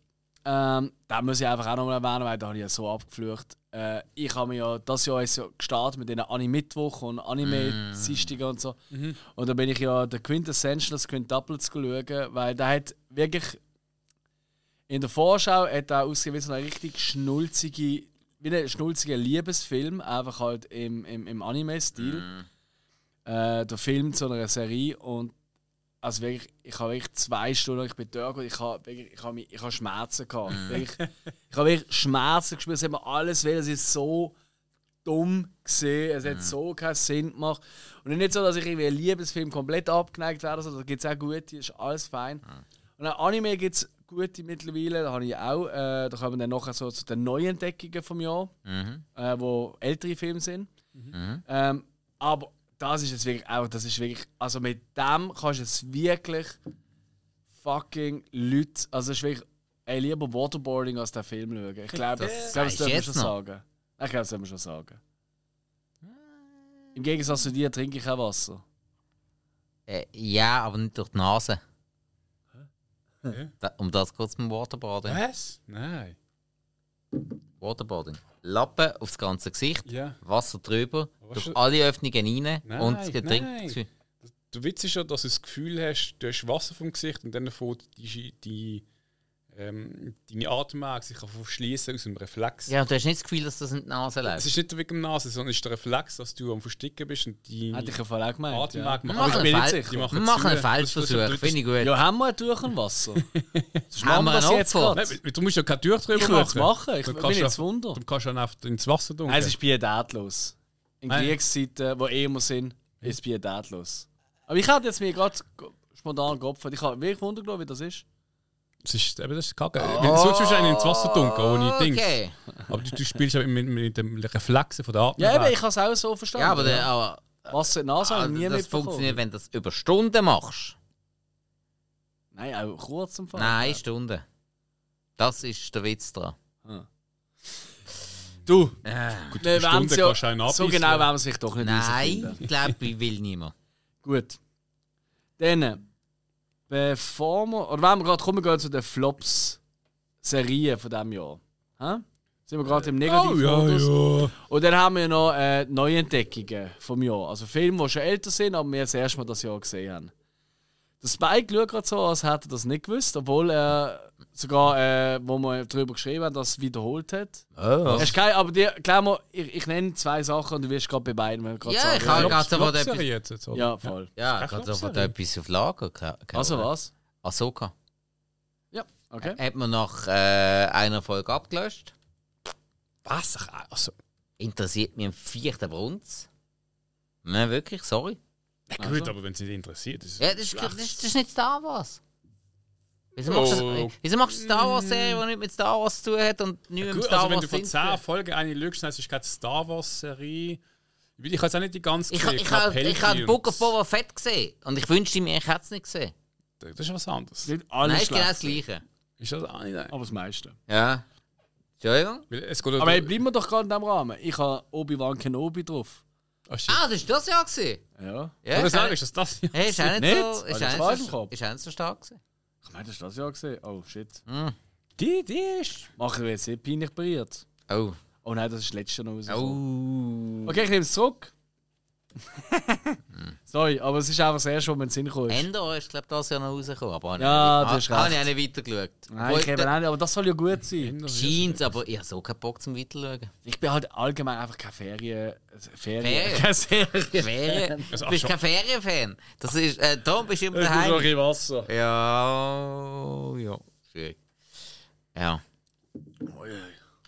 ähm, da muss ich einfach auch noch mal erwähnen, weil da habe ich ja so abgeflucht. Äh, ich habe mir ja das Jahr ist ja gestartet mit den Anime-Mittwoch und Anime-Dienstagen und so. Und da bin ich ja der Quintessential, das Quintuple zu schauen, weil der hat wirklich in der Vorschau hat er ausgesehen wie so eine richtig schnulzige, wie ein schnulziger Liebesfilm, einfach halt im, im, im Anime-Stil. Äh, der Film zu einer Serie und also wirklich, ich habe wirklich zwei Stunden, ich bin dort und ich habe wirklich, ich habe, mich- ich habe Schmerzen gehabt. Wirklich, ich habe wirklich Schmerzen gespürt, es hat mir alles weh, es ist so dumm gesehen, es hat so keinen Sinn gemacht. Und nicht so, dass ich irgendwie einen Liebesfilm komplett abgeneigt werde, also, da gibt es auch gute, ist alles fein. Und auch Anime gibt es gute mittlerweile, da habe ich auch, äh, da kommen dann nachher so zu den Neuentdeckungen vom Jahr, Mhm. äh, wo ältere Filme sind. Ähm, aber das ist jetzt wirklich auch, das ist wirklich, also mit dem kannst du es wirklich fucking Leute, also es ist wirklich, ey, lieber Waterboarding als den Film schauen. Ich glaube, Das ich glaube, das dürfen wir schon noch? sagen. Ich glaube, das dürfen wir schon sagen. Im Gegensatz zu dir trinke ich auch Wasser. Äh, ja, aber nicht durch die Nase. Hä? Da, um das kurz beim Waterboarding. Was? Nein. Waterboarding. Lappen aufs ganze Gesicht, Ja. Wasser drüber, durch alle Öffnungen rein Nein, und das Getränk. nein. Der Witz ist ja, dass du das Gefühl hast, du hast Wasser vom Gesicht und dann fängt die, die, ähm, deine Atemwege sich verschließen aus dem Reflex. Ja, und du hast nicht das Gefühl, dass das in die Nase Es läuft. ist nicht wegen der Nase, sondern es ist der Reflex, dass du am Versticken bist und die Hätte ich ja vorher auch gemeint. Atemwege Ja. machen. Machen Aber ich bin einen nicht sicher. Machen Wir machen einen. Das- das- Feldversuch, das- finde ich gut. Ja, haben wir ein Tuch und Wasser? Sonst Haben machen wir das jetzt. Nein, du musst ja kein Tuch drüber Ich machen. es machen, ich bin du jetzt Wunder. Dann kannst du dann einfach ins Wasser tun. Es ist pietätlos. In Nein. Kriegszeiten, wo eh immer sind, ist es pietätlos. Aber ich hatte jetzt mir gerade spontan geopfert. Ich habe wirklich Wunder wie das ist. Das ist, eben, das ist kacke. Oh. Sonst musst du eigentlich ins Wasser tunken, ohne Dings. Okay. Aber du, du spielst ja mit, mit dem Reflexen von der Atmung. Ja, aber ich habe es auch so verstanden. Ja, aber, der, aber Wasser in die Nase ich also, nie das mitbekommen. funktioniert, wenn du das über Stunden machst. Nein, auch kurz im Fall. Nein, Stunden. Das ist der Witz dran. Du, Gut, wir eine werden Stunde ja, kannst du einen so genau werden wir sich doch nicht Nein, ich glaube, ich will niemand. Gut. Dann, bevor wir, oder wenn wir gerade kommen, gehen zu den Flops-Serien von diesem Jahr. Hä? Sind wir gerade im Oh, Negativmodus? ja, ja. Und dann haben wir noch äh, Neuentdeckungen vom Jahr. Also Filme, die schon älter sind, aber wir das erste Mal das Jahr gesehen haben. Der Spike schaut gerade so, als hätte er das nicht gewusst, obwohl er sogar, äh, wo wir darüber geschrieben haben, das wiederholt hat. Oh. Hast kein, aber dir, glaub mir, ich, ich nenne zwei Sachen und du wirst gerade bei beiden wenn du gerade Ja, sagen. ich habe gerade sofort Flop-Serie etwas. jetzt, jetzt, ja, voll. Ja, Keine gerade sofort Flop-Serie. etwas auf Lager. ke- Also was? Ahsoka. Ja, okay. Hat man nach äh, einer Folge abgelöscht. Was? Also, Interessiert mich im vierten Brunz. Nein, wirklich, sorry. ja, gut, aber wenn es nicht interessiert, ist es Ja, das ist, das, ist, das ist nicht Star Wars. Wieso machst du, Oh. das, wieso machst du eine Star Wars-Serie, die nicht mit Star Wars zu tun hat und nicht mit Gut, Star also wenn Wars du von Sinn 10 Folgen eine schaust, dann ist es keine Star Wars-Serie. Ich will- ich habe jetzt auch nicht die ganze Ich, gesehen, ich, habe ich habe Book of Boba Fett gesehen und ich wünschte mir, ich hätte es nicht gesehen. Das ist was anderes. Nicht alles Nein, ist genau das Gleiche. Ist das auch nicht? aber das meiste. Ja. Entschuldigung? Weil Es geht Aber hey, bleiben wir doch gerade in diesem Rahmen. Ich habe Obi-Wan Kenobi drauf. Ah, shit. Ah, das ist das Jahr gesehen. Ja. Ja, ich sagen, ist das das? Hey, ist auch nicht, Nicht? so, ist auch nicht im so, Kopf? ist auch nicht so stark gewesen. Ich meine, das ist das Jahr gesehen. Oh shit. Die, die ist. Machen wir jetzt nicht peinlich berührt. Oh. Oh nein, das ist letztes Jahr noch rausgekommen. Oh. Okay, ich nehme es zurück. Sorry, aber es ist einfach was mir in den Sinn gekommen ist. Glaube ich, das Jahr noch rausgekommen. Aber Ja, ich, das ist habe ich auch nicht weitergeschaut. Nein, ich eben auch nicht, aber das soll ja gut sein. Scheint aber ich habe so keinen Bock zum Weiterschauen. Ich bin halt allgemein einfach kein Ferien... Ferien... Serien. Ferien? Du bist kein Ferienfan. Das ist, äh, Tom, bist du immer Ich muss noch ein daheim. bisschen Wasser. Ja, ja. Schwierig. Ja.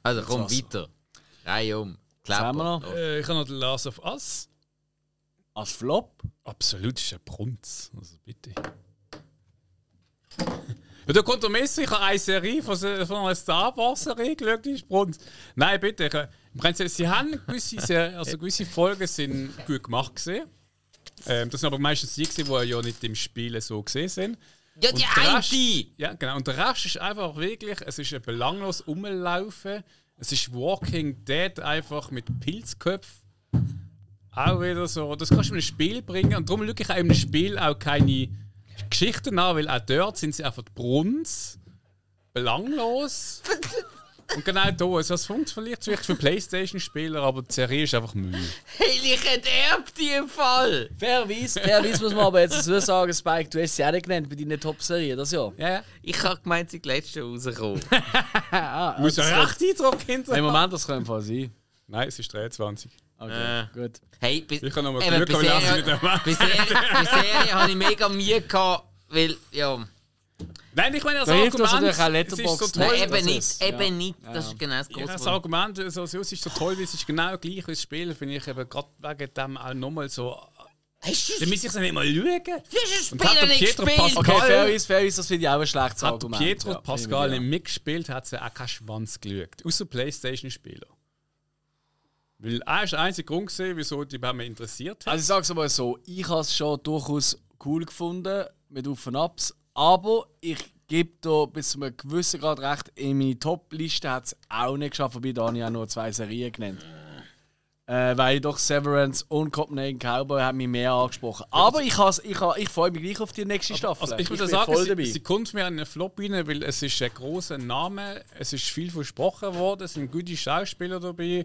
Also komm weiter. Reihe um. Was haben wir noch? Äh, ich habe noch The Last of Us. Als Flop? Absolut, ist ein Brunz. Also bitte. Und da kommt der Messi, ich habe eine Serie von, von einer Star Wars-Serie geschaut, die ist Brunz. Nein, bitte. Ich, im Prinzip, sie haben gewisse, Ser- also gewisse Folgen sind gut gemacht gesehen. Ähm, das sind aber meistens die, die ja nicht im Spiel so gesehen sind. Ja, die eine! Ja, genau. Und der Rest ist einfach wirklich, es ist ein belanglos Umlaufen. Es ist Walking Dead einfach mit Pilzköpfen. Auch wieder so. Das kannst du in ein Spiel bringen. Und darum schaue ich auch in einem Spiel auch keine Geschichten an, weil auch dort sind sie einfach Brunz, belanglos. Und genau da, also das funktioniert vielleicht für Playstation-Spieler, aber die Serie ist einfach Müll. Hey, ich enterbt die im Fall! Fairerweise, fairerweise muss man aber jetzt so sagen, Spike, du hast sie auch nicht genannt bei deinen Top-Serien, das ja. Ja, ja. Ich habe gemeint, sie sind letzte rausgekommen. Ah, Muss ja recht Eindruck hinter. Im Moment, das könnte voll sein. Nein, es ist 23. Okay, Äh. gut. Hey, bis, Ich kann noch mal eben, Glück haben, Serie, dass ich nicht bei Serie, habe ich mega Mühe gehabt, weil, ja... Nein, ich meine, das Da Argument, natürlich auch es ist so Letterboxd. toll. Nein, eben das nicht, ist- eben ja. nicht. Das Ja. ist genau das Ja, das große Argument, also, es ist so toll, weil es ist genau gleich wie das Spiel, finde ich eben gerade wegen dem auch nochmal so. Hast Dann müssen ich nicht mal schauen. Du hast Und das hat Spiel der nicht Pietro! Pascal- Okay, fairerweise, fairerweise, das finde ich auch ein schlechtes Hat Argument. Pietro Ja, Pascal nicht mitgespielt, hat sie auch keinen Schwanz geschaut. Außer Playstation-Spieler. Weil er ist der einzige Grund gesehen, wieso die mir interessiert hat. Also ich sage es mal so, ich habe es schon durchaus cool gefunden, mit Auf und Abs, aber ich gebe da bis zu einem gewissen Grad recht, in meine Top-Liste hat es auch nicht geschafft, wobei da habe ich auch nur zwei Serien genannt. Äh, weil doch Severance und Copenhagen Cowboy haben mich mehr angesprochen. Aber ich, has, ich, ha- ich freue mich gleich auf die nächste Staffel. Also ich muss bin ja sagen, sie, sie kommt mir an den Flop rein, weil es ist ein großer Name, es ist viel versprochen worden, es sind gute Schauspieler dabei,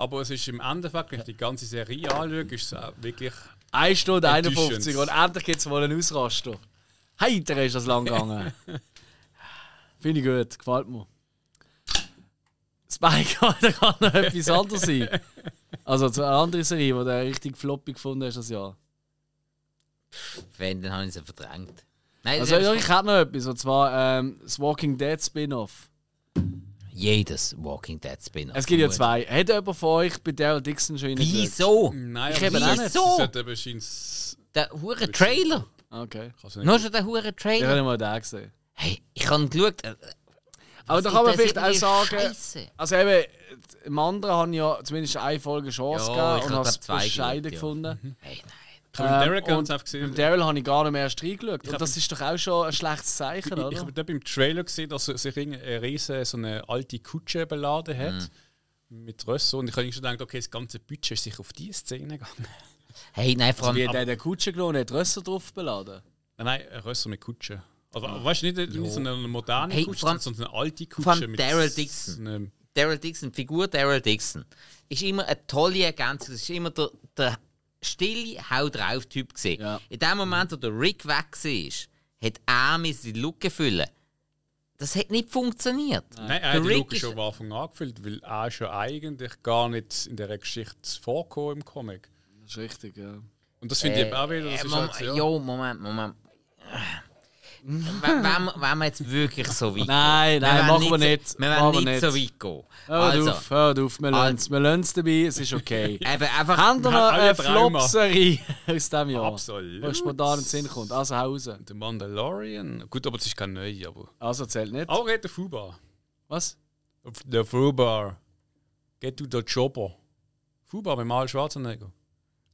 aber es ist im Endeffekt, wenn ich die ganze Serie anschaue, ist es auch wirklich... 1 Stunde Enttäuschend. 51 und endlich gibt es mal einen Ausraster. Heiter ist das lang gegangen. Finde ich gut, gefällt mir. Spike, da kann noch etwas anderes sein. Also zu einer anderen Serie, die du richtig floppy gefunden hast das Jahr. Wenn, dann habe ich sie verdrängt. Nein, Also ich habe noch etwas, und zwar ähm, das Walking Dead Spin-Off. Jedes Walking Dead Spin-off. Es gibt ja zwei. Hat jemand von euch bei Daryl Dixon schon reingeschaut? Wieso? Nein, Ich aber eben auch nicht. Wieso? Der hure Trailer. Okay. Nur schon der hure Ich habe Trailer. mal den gesehen. Hey, ich habe geschaut. äh, Aber da kann man vielleicht auch sagen, Scheisse? also eben, im anderen haben ja zumindest eine Folge Chance Ja, ich und hab habe es bescheiden geschaut, ja. gefunden. Hey, nein. Ich mit Ähm, ganz und einfach gesehen. Mit Daryl habe ich gar nicht mehr erst reingeschaut. Und das ist doch auch schon ein schlechtes Zeichen, Ich, ich oder? habe dort beim Trailer gesehen, dass er sich eine riesen so eine alte Kutsche beladen hat. Mhm. Mit Rösser. Und ich habe schon gedacht, okay, das ganze Budget ist sicher auf diese Szene gegangen. Hey, nein, vor Also wie allem. hat der Kutsche genommen hat Rösser drauf beladen? Nein, nein, ein Rösser mit Kutsche. Also, weißt du, nicht, nicht so eine moderne Hey, Kutsche, allem- sondern eine alte Kutsche. vor allem mit Daryl Dixon. Daryl Dixon, die Figur Daryl Dixon, ist immer eine tolle Ergänzung. Das ist immer der, der stille Hau drauf Typ gesehen. Ja. In dem Moment, wo der Rick weg war, hat er mir die Lücke füllen. Das hat nicht funktioniert. Nein, er hat die schon am Anfang angefüllt, weil er ja eigentlich gar nicht in dieser Geschichte vorkommen im Comic. Das ist richtig, ja. Und das finde ich eben auch wieder, das Äh, ist Moment, halt so, ja. Jo, Moment, Moment. Wenn, wenn, wir- wir jetzt wirklich so weit Nein, gehen. nein, machen wir nicht. Wir wir nicht nicht. so weit gehen. Hör Also, auf, hör auf, wir lassen es. Wir lassen es dabei, es ist okay. eben einfach. Haben wir noch eine. Flop-Serie aus diesem Jahr? Absolut. Was spontan in den Sinn kommt. Also Hause. Der Mandalorian. Gut, aber das ist kein neu, aber. Also zählt nicht. Auch geht der Fubar. Was? Der Fubar. Geht du der Chopper. Fubar mit Mal Schwarzenegger.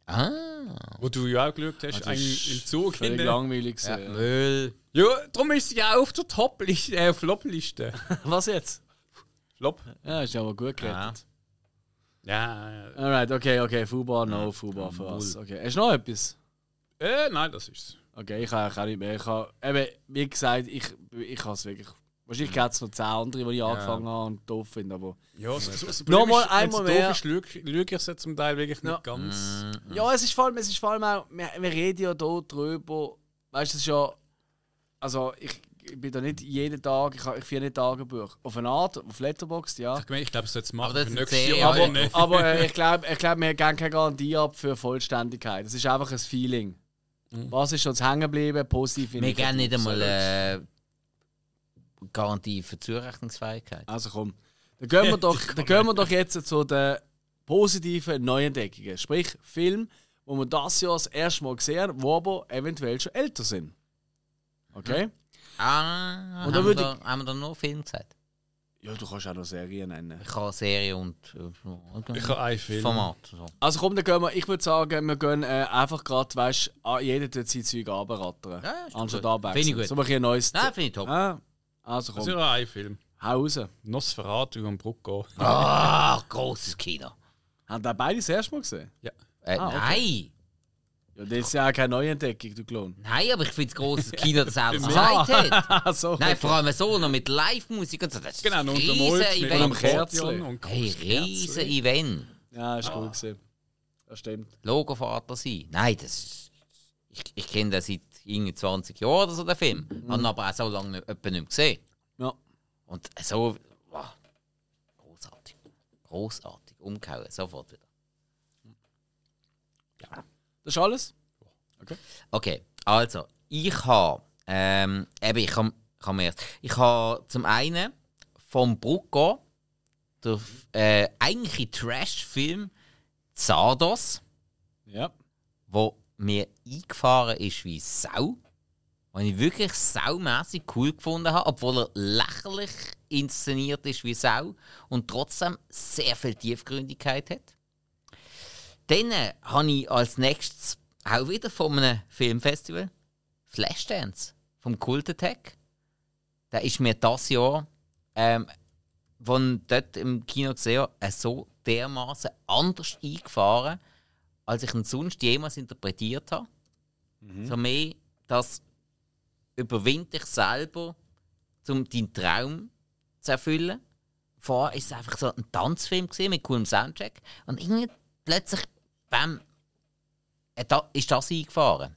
Ah, Wo du ja auch geschaut hast, ist im Zug. der- langweilig gewesen, ja. Müll. Ja, darum ist sie auch auf der Top-Liste, äh, Flop-Liste. Was jetzt? Flop. Ja, ist aber gut gerettet. Ja, ja. Alright, okay, okay. Fubar, no, Fubar für was. Okay. Hast du noch etwas? Äh, nein, das ist's. Okay, ich habe auch nicht mehr. Ich habe, eben, wie gesagt, ich, ich habe es wirklich. Wahrscheinlich gibt es noch zehn andere, die ich angefangen habe und doof finde, aber. Ja, so, so, so Nochmal wenn's einmal doof mehr. ist, Lüge lüge ich es zum Teil wirklich nicht Ja. ganz. Ja, es ist vor allem, es ist vor allem auch, wir, wir reden ja hier drüber, weißt du, es ist ja, also ich, ich bin da nicht jeden Tag, ich, ich führe nicht Tagebuch. Auf eine Art, auf Letterboxd, ja. Ich, ich glaube, es sollte es machen Aber das ist nächstes Jahr. Aber, nicht. aber äh, ich glaube, ich glaub, wir geben keine Garantie ab für Vollständigkeit. Es ist einfach ein Feeling. Was ist uns hängen geblieben, positiv Wir geben nicht einmal äh, Garantie für Zurechnungsfähigkeit. Also komm, dann gehen wir doch, dann gehen wir doch jetzt zu den positiven Neuentdeckungen. Sprich, Film, wo wir das Jahr das erste Mal gesehen haben, wo aber eventuell schon älter sind. Okay? Ah, Und haben, wir würde da, haben wir da nur Film gesagt? Ja, du kannst auch noch Serien nennen. Ich habe Serie und äh, Ich habe einen Film. Format. So. Also komm, dann gehen wir, ich würde sagen, wir gehen äh, einfach gerade, weißt du, jeder tut sein Zeug runterrattern. Ja, Anstatt gut. abwechseln. Finde ich gut. So ein neues... Nein, finde ich top. Ah, also komm, Also ich habe einen Film. hau raus. Nosferatu und Brucko. Ah, großes Kino. Haben da beide das erste Mal gesehen? Ja. Äh, Ah, okay. Nein, Ja, das ist ja auch keine Neuentdeckung, du Klon. nein, aber ich finde es großes Kino, das gesagt hat. Also, Nein, vor allem so noch mit Live-Musik und so. Das ist Genau, ein und riesen untermalt mit Event. einem Kerzchen. Und Hey, riesen Event. Ja, ist cool gesehen. Das stimmt. Logovater sein. Nein, das ist, ich, ich kenne den seit irgendwie 20 Jahren oder so, den Film. Mhm. Habe aber auch so lange nicht, nicht mehr gesehen. Ja. Und so, wow, großartig. Großartig. Umgehauen, sofort wieder. Das ist alles? Okay, also, ich habe, ähm, eben, ich habe, ich habe erst, ich habe zum einen vom Brucko der äh, eigentliche Trash-Film Zardos, Ja. wo mir eingefahren ist wie Sau. Den ich wirklich saumässig cool gefunden habe, obwohl er lächerlich inszeniert ist wie Sau und trotzdem sehr viel Tiefgründigkeit hat. Dann habe ich als nächstes auch wieder von einem Filmfestival Flashdance vom Cult Attack. Der ist mir das Jahr, ähm, von dort im Kino gesehen habe, so dermaßen anders eingefahren, als ich ihn sonst jemals interpretiert habe. So mehr, das überwind dich selber, um deinen Traum zu erfüllen. Vorher war es einfach so ein Tanzfilm gewesen, mit coolem Soundtrack. Und irgendwie plötzlich, bam, äh, ist das eingefahren.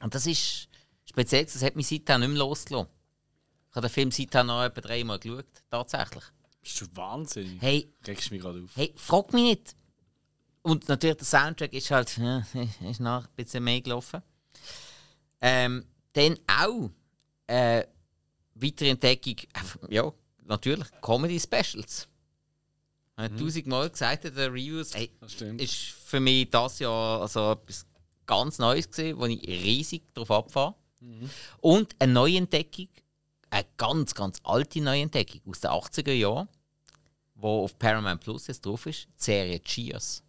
Und das ist speziell, das hat mich seitdem nicht mehr losgelassen. Ich habe den Film seitdem noch etwa dreimal geschaut, tatsächlich. Bist du wahnsinnig? Hey, Regst mich gerade auf. Hey, frag mich nicht. Und natürlich, der Soundtrack ist halt ist noch ein bisschen mehr gelaufen. Ähm, dann auch äh, weitere Entdeckung, äh, ja, natürlich, Comedy Specials. Ich habe tausendmal gesagt in den Reviews, stimmt. ist für mich das Jahr also etwas ganz Neues gesehen, wo ich riesig drauf abfahre. Und eine Neuentdeckung, eine ganz, ganz alte Neuentdeckung aus den 80er Jahren, wo auf Paramount Plus jetzt drauf ist, die Serie Cheers.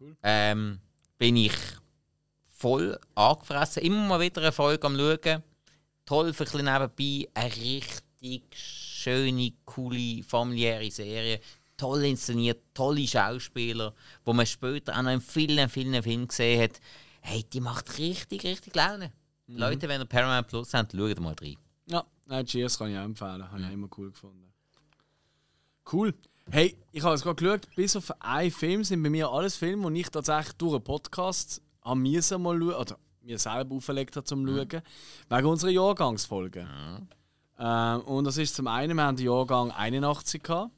Cool. Ähm, bin ich voll angefressen, immer mal wieder eine Folge am Schauen. Toll für ein nebenbei, eine richtig schöne, coole, familiäre Serie. Toll inszeniert, tolle Schauspieler, wo man später auch noch in vielen, vielen Filmen gesehen hat. Hey, die macht richtig, richtig Laune. Leute, wenn ihr Paramount Plus habt, schaut mal rein. Ja, Cheers kann ich auch empfehlen. Habe ich auch immer cool gefunden. Cool. Hey, ich habe es gerade geschaut, bis auf einen Film sind bei mir alles Filme, die ich tatsächlich durch einen Podcast an mir mal schauen, oder mir selber auferlegt habe zum Schauen, wegen unserer Jahrgangsfolge. Ähm, und das ist zum einen, wir haben den Jahrgang 81 gehabt.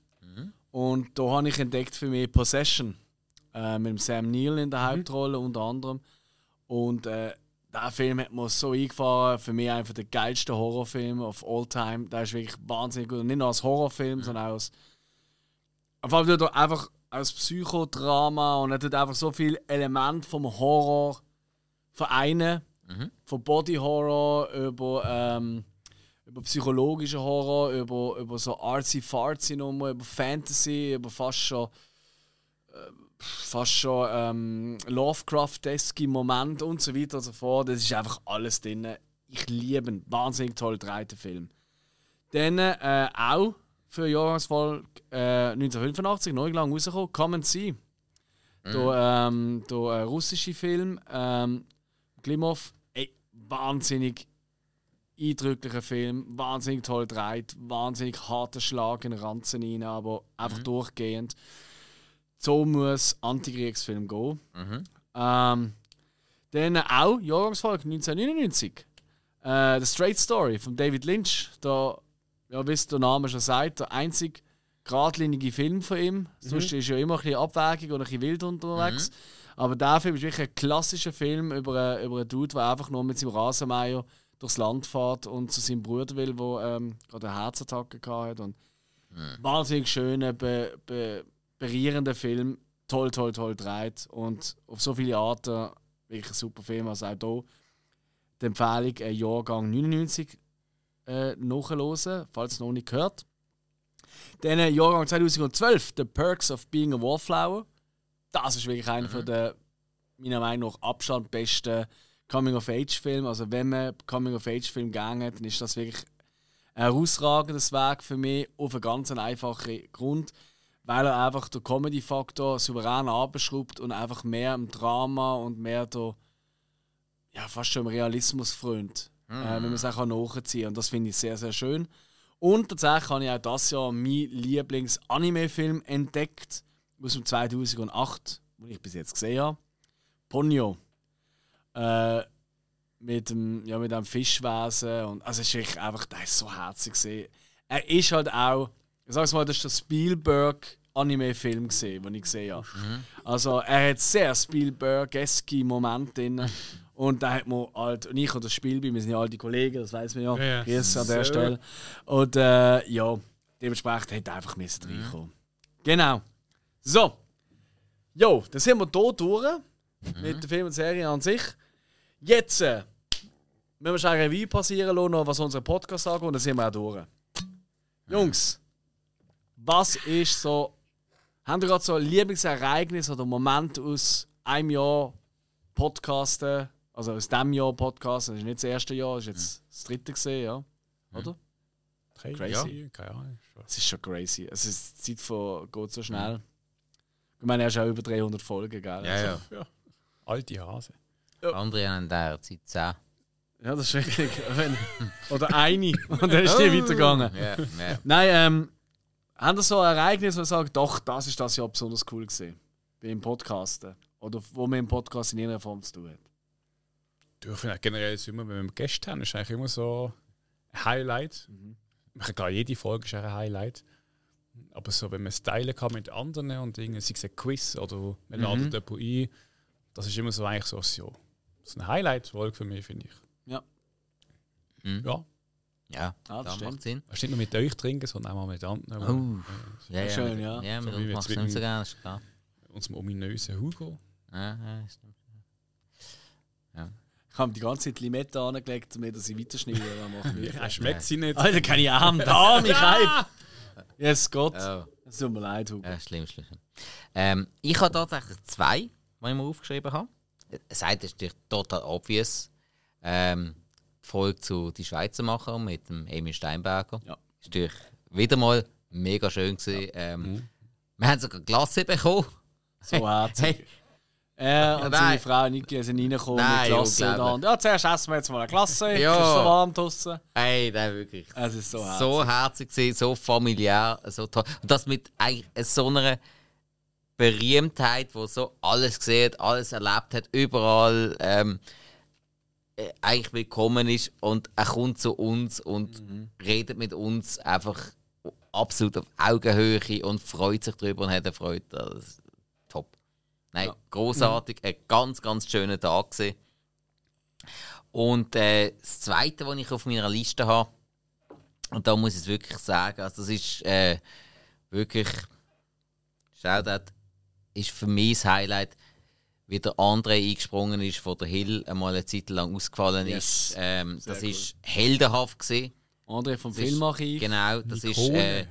Und da habe ich entdeckt für mich Possession. Äh, mit dem Sam Neill in der Hauptrolle unter anderem. Und äh, der Film hat mir so eingefahren. Für mich einfach der geilste Horrorfilm of all time. Der ist wirklich wahnsinnig gut. Und nicht nur als Horrorfilm, sondern auch als. Vor allem tut er einfach als Psychodrama und er tut einfach so viele Elemente vom Horror vereinen. Von Body Horror über, ähm, über psychologischen Horror, über, über so artsy-fartsy Nummer, über Fantasy, über fast schon fast schon ähm, Lovecraft-eske Momente und so weiter und so fort. Das ist einfach alles drin. Ich liebe ihn. Wahnsinnig toll gedrehter Film. Dann äh, auch für Jahrgangsfolge äh, 1985, neu lang rausgekommen, Come and See. Der, ähm, der äh, russische Film, ähm, Klimov, ey, wahnsinnig eindrücklicher Film, wahnsinnig toll gedreht, wahnsinnig harter Schlag in den Ranzen rein, aber einfach durchgehend. So muss Antikriegsfilm gehen. Ähm, dann auch Jahrgangsfolge 1999. Äh, The Straight Story von David Lynch. Da, ja, wie es der Name schon sagt, der einzige geradlinige Film von ihm. Sonst ist ja immer ein bisschen abwägig und ein bisschen wild unterwegs. Aber der Film ist wirklich ein klassischer Film über einen, über einen Dude, der einfach nur mit seinem Rasenmäher durchs Land fährt und zu seinem Bruder will, der ähm, gerade eine Herzattacke hatte. Und wahnsinnig schöner, be, be, berührender Film. Toll, toll, toll gedreht. Und auf so viele Arten wirklich ein super Film. Also auch hier. die Empfehlung äh, Jahrgang 99 äh, nachhören, falls noch nicht gehört. Dann äh, Jahrgang 2012, The Perks of Being a Wallflower. Das ist wirklich einer von der, meiner Meinung nach, Abstand besten Coming-of-Age-Filme. Also wenn man Coming-of-Age-Film gegangen dann ist das wirklich ein herausragendes Weg für mich auf einen ganz einfachen Grund, weil er einfach den Comedy-Faktor souverän abschraubt und einfach mehr im Drama und mehr der, ja, fast schon im Realismus frönt, äh, wenn man es auch nachziehen kann. Und das finde ich sehr, sehr schön. Und tatsächlich habe ich auch das Jahr meinen Lieblings-Anime-Film entdeckt, aus dem 2008, den ich bis jetzt gesehen habe. Ponyo. Äh, mit dem, ja, mit dem Fischwesen. Und, also, es ist wirklich einfach, der ist so herzig gesehen. Er ist halt auch, ich sag's mal, das ist der Spielberg Anime-Film gesehen, den ich gesehen habe. Also, er hat sehr Spielberg-eske Momente drin. Und da hat man halt, und ich und das Spielbein, wir sind ja alte Kollegen, das weiß man ja. Ja, ja. Grüß an der So. Stelle. Und äh, ja, dementsprechend hätte einfach müssen reinkommen. Genau. So. Jo, dann sind wir hier durch mit der Film und Serie an sich. Jetzt äh, müssen wir schon eine Revue passieren lassen, was unseren Podcast angeht, und dann sind wir auch durch. Jungs, was ist so. Haben ihr gerade so ein Lieblingsereignis oder Moment aus einem Jahr Podcasten? Also aus diesem Jahr Podcasten, das ist nicht das erste Jahr, das ist jetzt das dritte gesehen, ja? Oder? Crazy, keine Ahnung. Es ist schon crazy. Es ist, die Zeit von, geht so schnell. Ich meine, er ist auch über 300 Folgen, gell? Ja, ja. Ja. Alte Hase. Andere haben in der Zeit 10. Ja, das ist richtig. Oder eine. Und dann ist die weitergegangen. Ja, ja. Nein, ähm, haben ihr so ein Ereignis, wo ihr sagt, doch, das ist das Jahr besonders cool gesehen? Beim Podcasten. Oder wo man im Podcast in irgendeiner Form zu tun hat. Du, ich finde generell ist immer, wenn wir Gäste haben, ist eigentlich immer so ein Highlight. Ich kann jede Folge ist ein Highlight. Aber so, wenn man es teilen kann mit anderen und irgendwie, sei es ein Quiz oder man ladet jemanden ein, das ist immer so eigentlich so, so das ist eine Highlight-Folge für mich, finde ich. Ja. Ja. Ja, Ah, das macht Sinn. Weißt du, nicht nur mit euch trinken, sondern auch mal mit anderen. Ja, ja, Schön, ja. Ja, mit So uns jetzt du nicht so mit- gerne, ist klar. Unserem ominösen Hugo. Ja, ja, stimmt. Ich habe die ganze Zeit Limette angelegt, damit er sie weiterschneiden kann. Er schmeckt sie nicht. Alter, kann ich Arm da, mich rein. Yes, Gott. Oh. Es tut mir leid, Hugo. Ja, schlimm, schlimm. Ähm, ich habe tatsächlich zwei, die ich mir aufgeschrieben habe. Das eine ist natürlich total obvious. Ähm, die Folge zu Die Schweizer Macher mit dem Emil Steinberger. Ja. Ist natürlich wieder mal mega schön gewesen. Ähm, Wir haben sogar Glasse bekommen. So herzig. Hey, Er und nein. seine Frau Niki sind reingekommen Nein, mit Klasse. Und ja, zuerst essen wir jetzt mal eine Klasse. Ja. Es ist so warm draussen. hey, der wirklich. Es ist so herzig. so herzig gewesen, so familiär, so toll. Und das mit eigentlich so einer Berühmtheit, wo so alles gesehen alles erlebt hat, überall ähm, äh, eigentlich willkommen ist und er kommt zu uns und redet mit uns einfach absolut auf Augenhöhe und freut sich drüber und hat eine Freude. Das. Nein, großartig, ein ganz, ganz schöner Tag gewesen. Und äh, das Zweite, was ich auf meiner Liste habe, und da muss ich es wirklich sagen, also das ist äh, wirklich, Shoutout, ist für mich das Highlight, wie der andere eingesprungen ist, wo der Hill einmal eine Zeit lang ausgefallen Yes. ist. Ähm, das cool. ist heldenhaft gesehen. André vom ist- Filmarchiv. Genau, das ist Ikone. äh,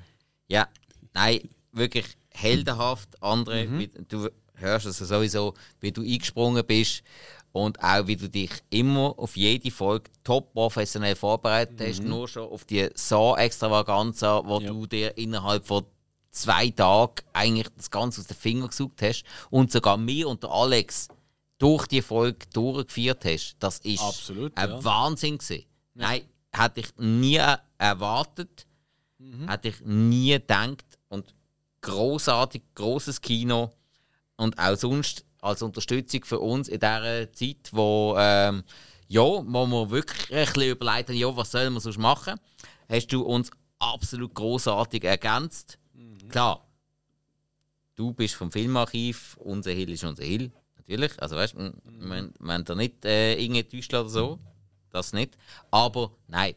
ja, nein, wirklich heldenhaft. Andere, Mhm. du hörst es sowieso, wie du eingesprungen bist und auch wie du dich immer auf jede Folge top professionell vorbereitet hast, nur schon auf die so Extravaganza, wo Mhm. Ja. du dir innerhalb von zwei Tagen eigentlich das Ganze aus den Fingern gesucht hast und sogar mir und der Alex durch die Folge durchgeführt hast. Das ist Absolut, ein ja. Wahnsinn gewesen. Nein, hätte ich nie erwartet, hätte ich nie gedacht und großartig großes Kino und auch sonst als Unterstützung für uns in dieser Zeit, wo ähm, ja, wo wir wirklich ein bisschen überlegt haben, ja, was sollen wir sonst machen, hast du uns absolut großartig ergänzt. Klar, du bist vom Filmarchiv, unser Hill ist unser Hill, natürlich. Also weißt, wir wir wir haben da nicht äh, irgendwie täuscht oder so, das nicht. Aber nein,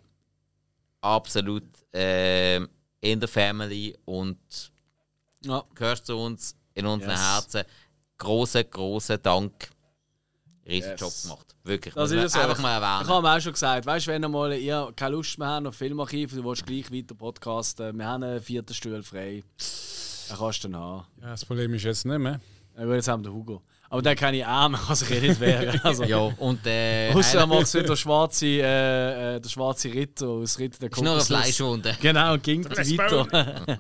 absolut ähm, in der Family und Ja. gehörst zu uns in unseren Yes. Herzen. Großer, großer Dank. riesen Yes. Job gemacht. Wirklich. Das ist so. einfach mal Ich erwähnen. habe auch schon gesagt, weißt du, wenn ihr mal ihr keine Lust mehr habt auf Filmarchiv, du willst gleich weiter podcasten, wir haben einen vierten Stuhl frei. Den kannst du dann haben. Ja, das Problem ist jetzt nicht mehr. Ich will jetzt haben den Hugo. Aber den kann ich auch, man kann sich eh nicht wehren. Also, Ja, und äh, Außer er macht wieder der schwarze, äh, äh, der schwarze Ritter aus Ritter der ist nur eine Kokosnuss. Fleischwunde. Genau, ging weiter.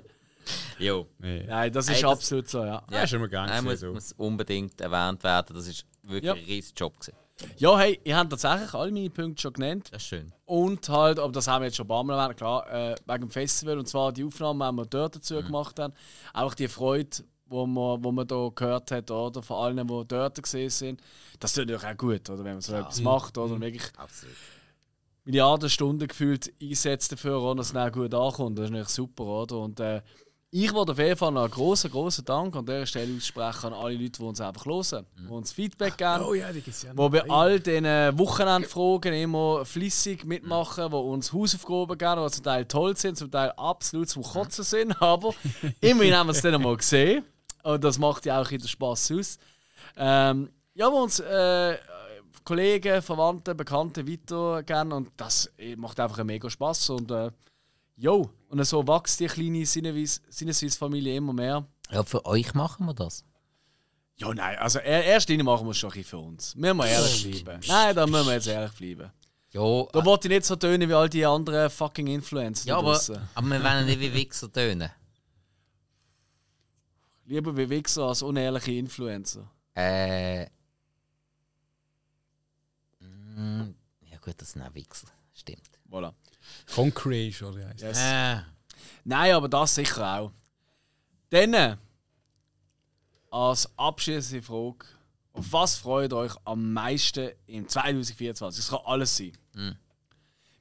Jo. Nee. Nein, das ist Ey, das- absolut so, ja. Ja, ist immer gern Nein, muss, so. muss unbedingt erwähnt werden. Das ist wirklich Ja. ein riesen Job gewesen. Ja, hey, ihr habt tatsächlich alle meine Punkte schon genannt. Das ist schön. Und halt, aber das haben wir jetzt schon ein paar Mal erwähnt, klar, äh, wegen dem Festival. Und zwar die Aufnahmen, die wir dort dazu gemacht haben. Auch die Freude, wo man, wo man da gehört hat, oder? Von allen, die dort gesehen sind. Das tut natürlich auch gut, oder? Wenn man so etwas macht, oder? Und wirklich Absolut. Milliarden Stunden gefühlt einsetzt dafür, oder, dass es dann gut ankommt. Das ist natürlich super, oder? Und äh, ich wollte auf jeden Fall noch einen grossen, grossen Dank an dieser Stelle aussprechen an alle Leute, die uns einfach hören, die uns Feedback geben. Oh ja, die gibt's ja Wo noch. bei all diesen Wochenendfragen immer flüssig mitmachen, wo uns Hausaufgaben geben, die zum Teil toll sind, zum Teil absolut zum Kotzen sind, aber immerhin haben wir es dann einmal gesehen. Und das macht ja auch wieder Spass aus. Ähm, ja, wo uns äh, Kollegen, Verwandte, Bekannte weitergeben und das äh, macht einfach einen mega Spass. Und äh, jo, und so wächst die kleine Sinneswiss-Familie immer mehr. Ja, für euch machen wir das. Ja, nein, also er- erst rein machen wir es schon ein bisschen für uns. Müssen wir ehrlich bleiben. Nein, da müssen wir jetzt ehrlich bleiben. Ja, Da wollte ich nicht so tönen wie all die anderen fucking Influencer. ja aber, aber wir wollen nicht wie Wichser tönen. Lieber wie Wichser als unehrliche Influencer. Äh. mm, Ja, gut, das sind auch Wichser. Stimmt. Voilà. Concreation, oder wie heisst Yes. Äh, Nein, aber das sicher auch. Dann, äh, als abschließende Frage, auf was freut euch am meisten im 2024? Es kann alles sein.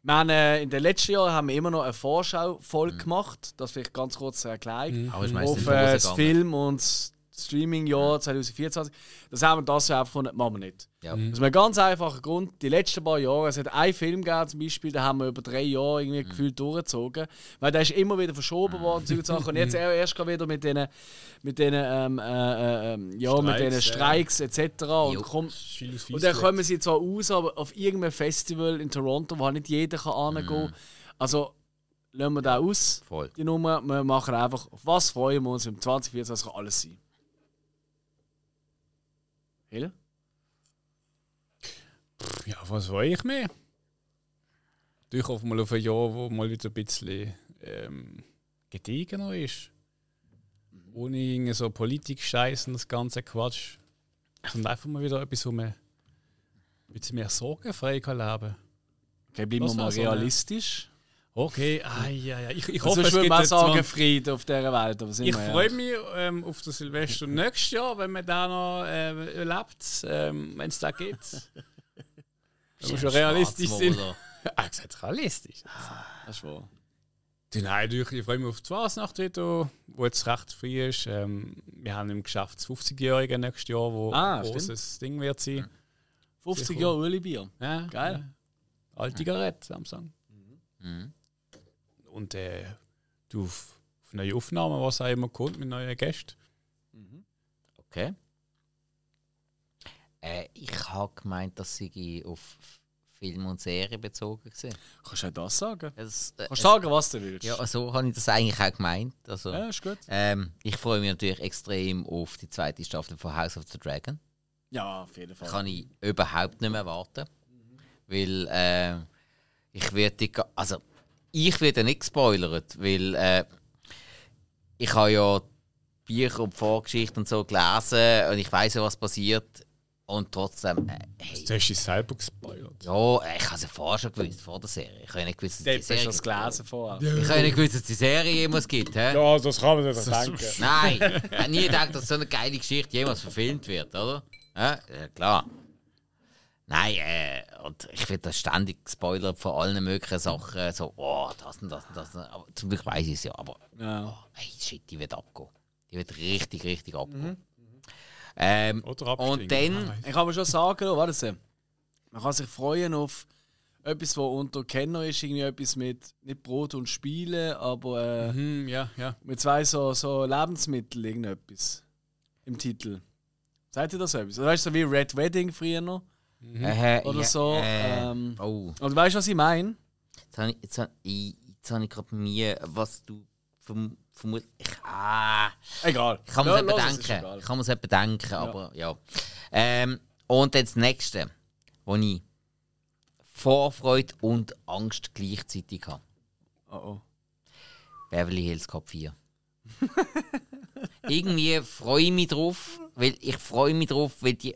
Wir haben, äh, in den letzten Jahren haben wir immer noch eine Vorschau-Folge gemacht. Das vielleicht ganz kurz erklären. Aber ist meistens auf äh, das. Film- und das Streaming-Jahr 2024. Das haben wir das einfach gefunden, machen wir nicht. Ja. Aus einem ganz einfachen Grund, die letzten paar Jahre, es hat einen Film gegeben, zum Beispiel, den haben wir über drei Jahre irgendwie gefühlt durchgezogen, weil der ist immer wieder verschoben worden, Zeug und Sachen. und jetzt erst gerade wieder mit diesen, mit ähm, äh, ähm, ja, mit Streiks, Streiks etc. Und, komm, und dann kommen sie zwar raus, aber auf irgendeinem Festival in Toronto, wo halt nicht jeder kann kann. Also, lassen wir den aus, Voll. die Nummer. Wir machen einfach, auf was freuen wir uns im 2024, das kann alles sein. Hill? Ja, was weiß ich mehr? Ich hoffe mal auf ein Jahr, wo mal wieder ein bisschen ähm, gediegener ist. Ohne irgendeinen so Politik-Scheiß und das ganze Quatsch. Und einfach mal wieder etwas, wo man ein bisschen mehr sorgenfrei kann leben Okay, bleiben wir mal eine- realistisch. Okay, ah, ja, ja. Ich, ich Also, hoffe, ich es gibt mal jetzt sagen, Frieden auf dieser Welt. Aber Ich freue mich ähm, auf das Silvester nächstes Jahr, wenn man da noch äh, erlebt, ähm, wenn es da geht. Wenn wir schon realistisch sind. Schwarzmaler. Ah, gesagt, realistisch. Das ist wahr. Nein, ich, ich freue mich auf die Fasnacht wieder, wo jetzt recht früh ist. Ähm, wir haben im Geschäft das 50-Jährige nächstes Jahr, wo Ah, ein großes Ding wird sein. 50 Jahre Uli Bier. Ja, Geil. Ja. Alte Zigarette, Samsung. Und äh, du auf, auf neue Aufnahmen, was auch immer kommt mit neuen Gästen. Okay. Äh, ich habe gemeint, dass sie auf Film und Serie bezogen waren. Kannst du auch das sagen? Das, äh, Kannst du sagen, was du willst? ja, so habe ich das eigentlich auch gemeint. Also, Ja, ist gut. ähm, ich freue mich natürlich extrem auf die zweite Staffel von House of the Dragon. Ja, auf jeden Fall. Kann ich überhaupt nicht mehr warten. Weil äh, ich werde also ich werde nicht gespoilert, weil äh, ich habe ja Bücher und Vorgeschichte und so gelesen und ich weiß ja, was passiert. Und trotzdem, äh, hey, Du hast dich selber gespoilert. ja, ich habe es ja vorher schon gewusst, vor der Serie. Ich habe ja nicht gewusst, dass die hast du Serie das gelesen vorher. Ich habe ja nicht gewusst, dass die Serie jemals gibt. Hä? Ja, das kann man nicht denken. Nein, ich habe nie gedacht, dass so eine geile Geschichte jemals verfilmt wird, oder? Ja, ja klar. Nein, äh, und ich werde das ständig gespoilert von allen möglichen Sachen. So, oh, das und das und das. Aber zum Glück weiß ich es ja. Aber, Ja. oh, hey, shit, die wird abgehen. Die wird richtig, richtig abgehen. Ähm, Oder abstinken. und dann, Ich kann mir schon sagen, oh, warte. Man kann sich freuen auf etwas, was unter Kenner ist, irgendwie etwas mit nicht Brot und Spiele, aber äh, Hm, ja, ja. mit zwei so, so Lebensmitteln, irgendetwas im Titel. Sagt ihr das etwas? Also, weißt du, so wie Red Wedding früher noch? Äh, oder ja, so. äh, ähm, oh, und weißt du, was ich meine? jetzt habe ich, jetzt hab ich, jetzt hab ich gerade mir, was du verm vermutest. Ich, ah, Egal. ich kann mir Ja, es bedenken. Ich kann mir das bedenken, aber ja. Ähm, und dann das nächste, wo ich Vorfreude und Angst gleichzeitig habe. Oh, oh. Beverly Hills Cop 4. Irgendwie freue ich mich drauf, weil ich freue mich drauf, weil, die,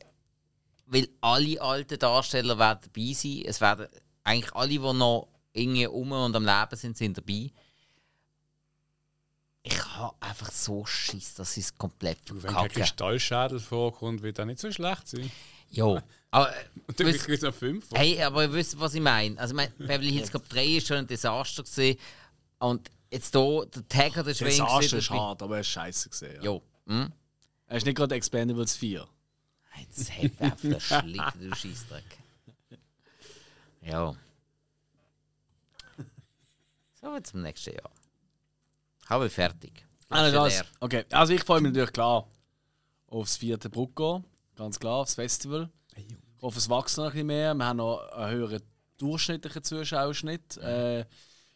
weil alle alten Darsteller werden dabei sein. Es werden eigentlich alle, die noch irgendwie um und am Leben sind, sind dabei. Ich habe einfach so Schiss, dass sie es komplett Wenn kein verkacken. Kristallschädel vorkommt, wird das nicht so schlecht sein. Ja, aber Und dann kriegt es noch fünf. Hey, aber ihr wisst, was ich meine. Also, ich mein, Beverly Hills Cop 3 ist schon ein Desaster gewesen. Und jetzt hier, der Tag hat Das Schwenk Arsch ist hart, aber er ist scheiße gesehen. Ja. Jo. Hm? Er ist nicht gerade Expendables 4. Einfach den Schlick, du Scheissdreck. Ja. So, jetzt zum nächsten Jahr. Habe ich fertig. Flasche das okay, also ich freue mich natürlich klar aufs vierte Brucko, ganz klar, aufs Festival. Ich hoffe, es wächst noch ein bisschen mehr. Wir haben noch einen höheren durchschnittlichen Zuschauerschnitt. Äh,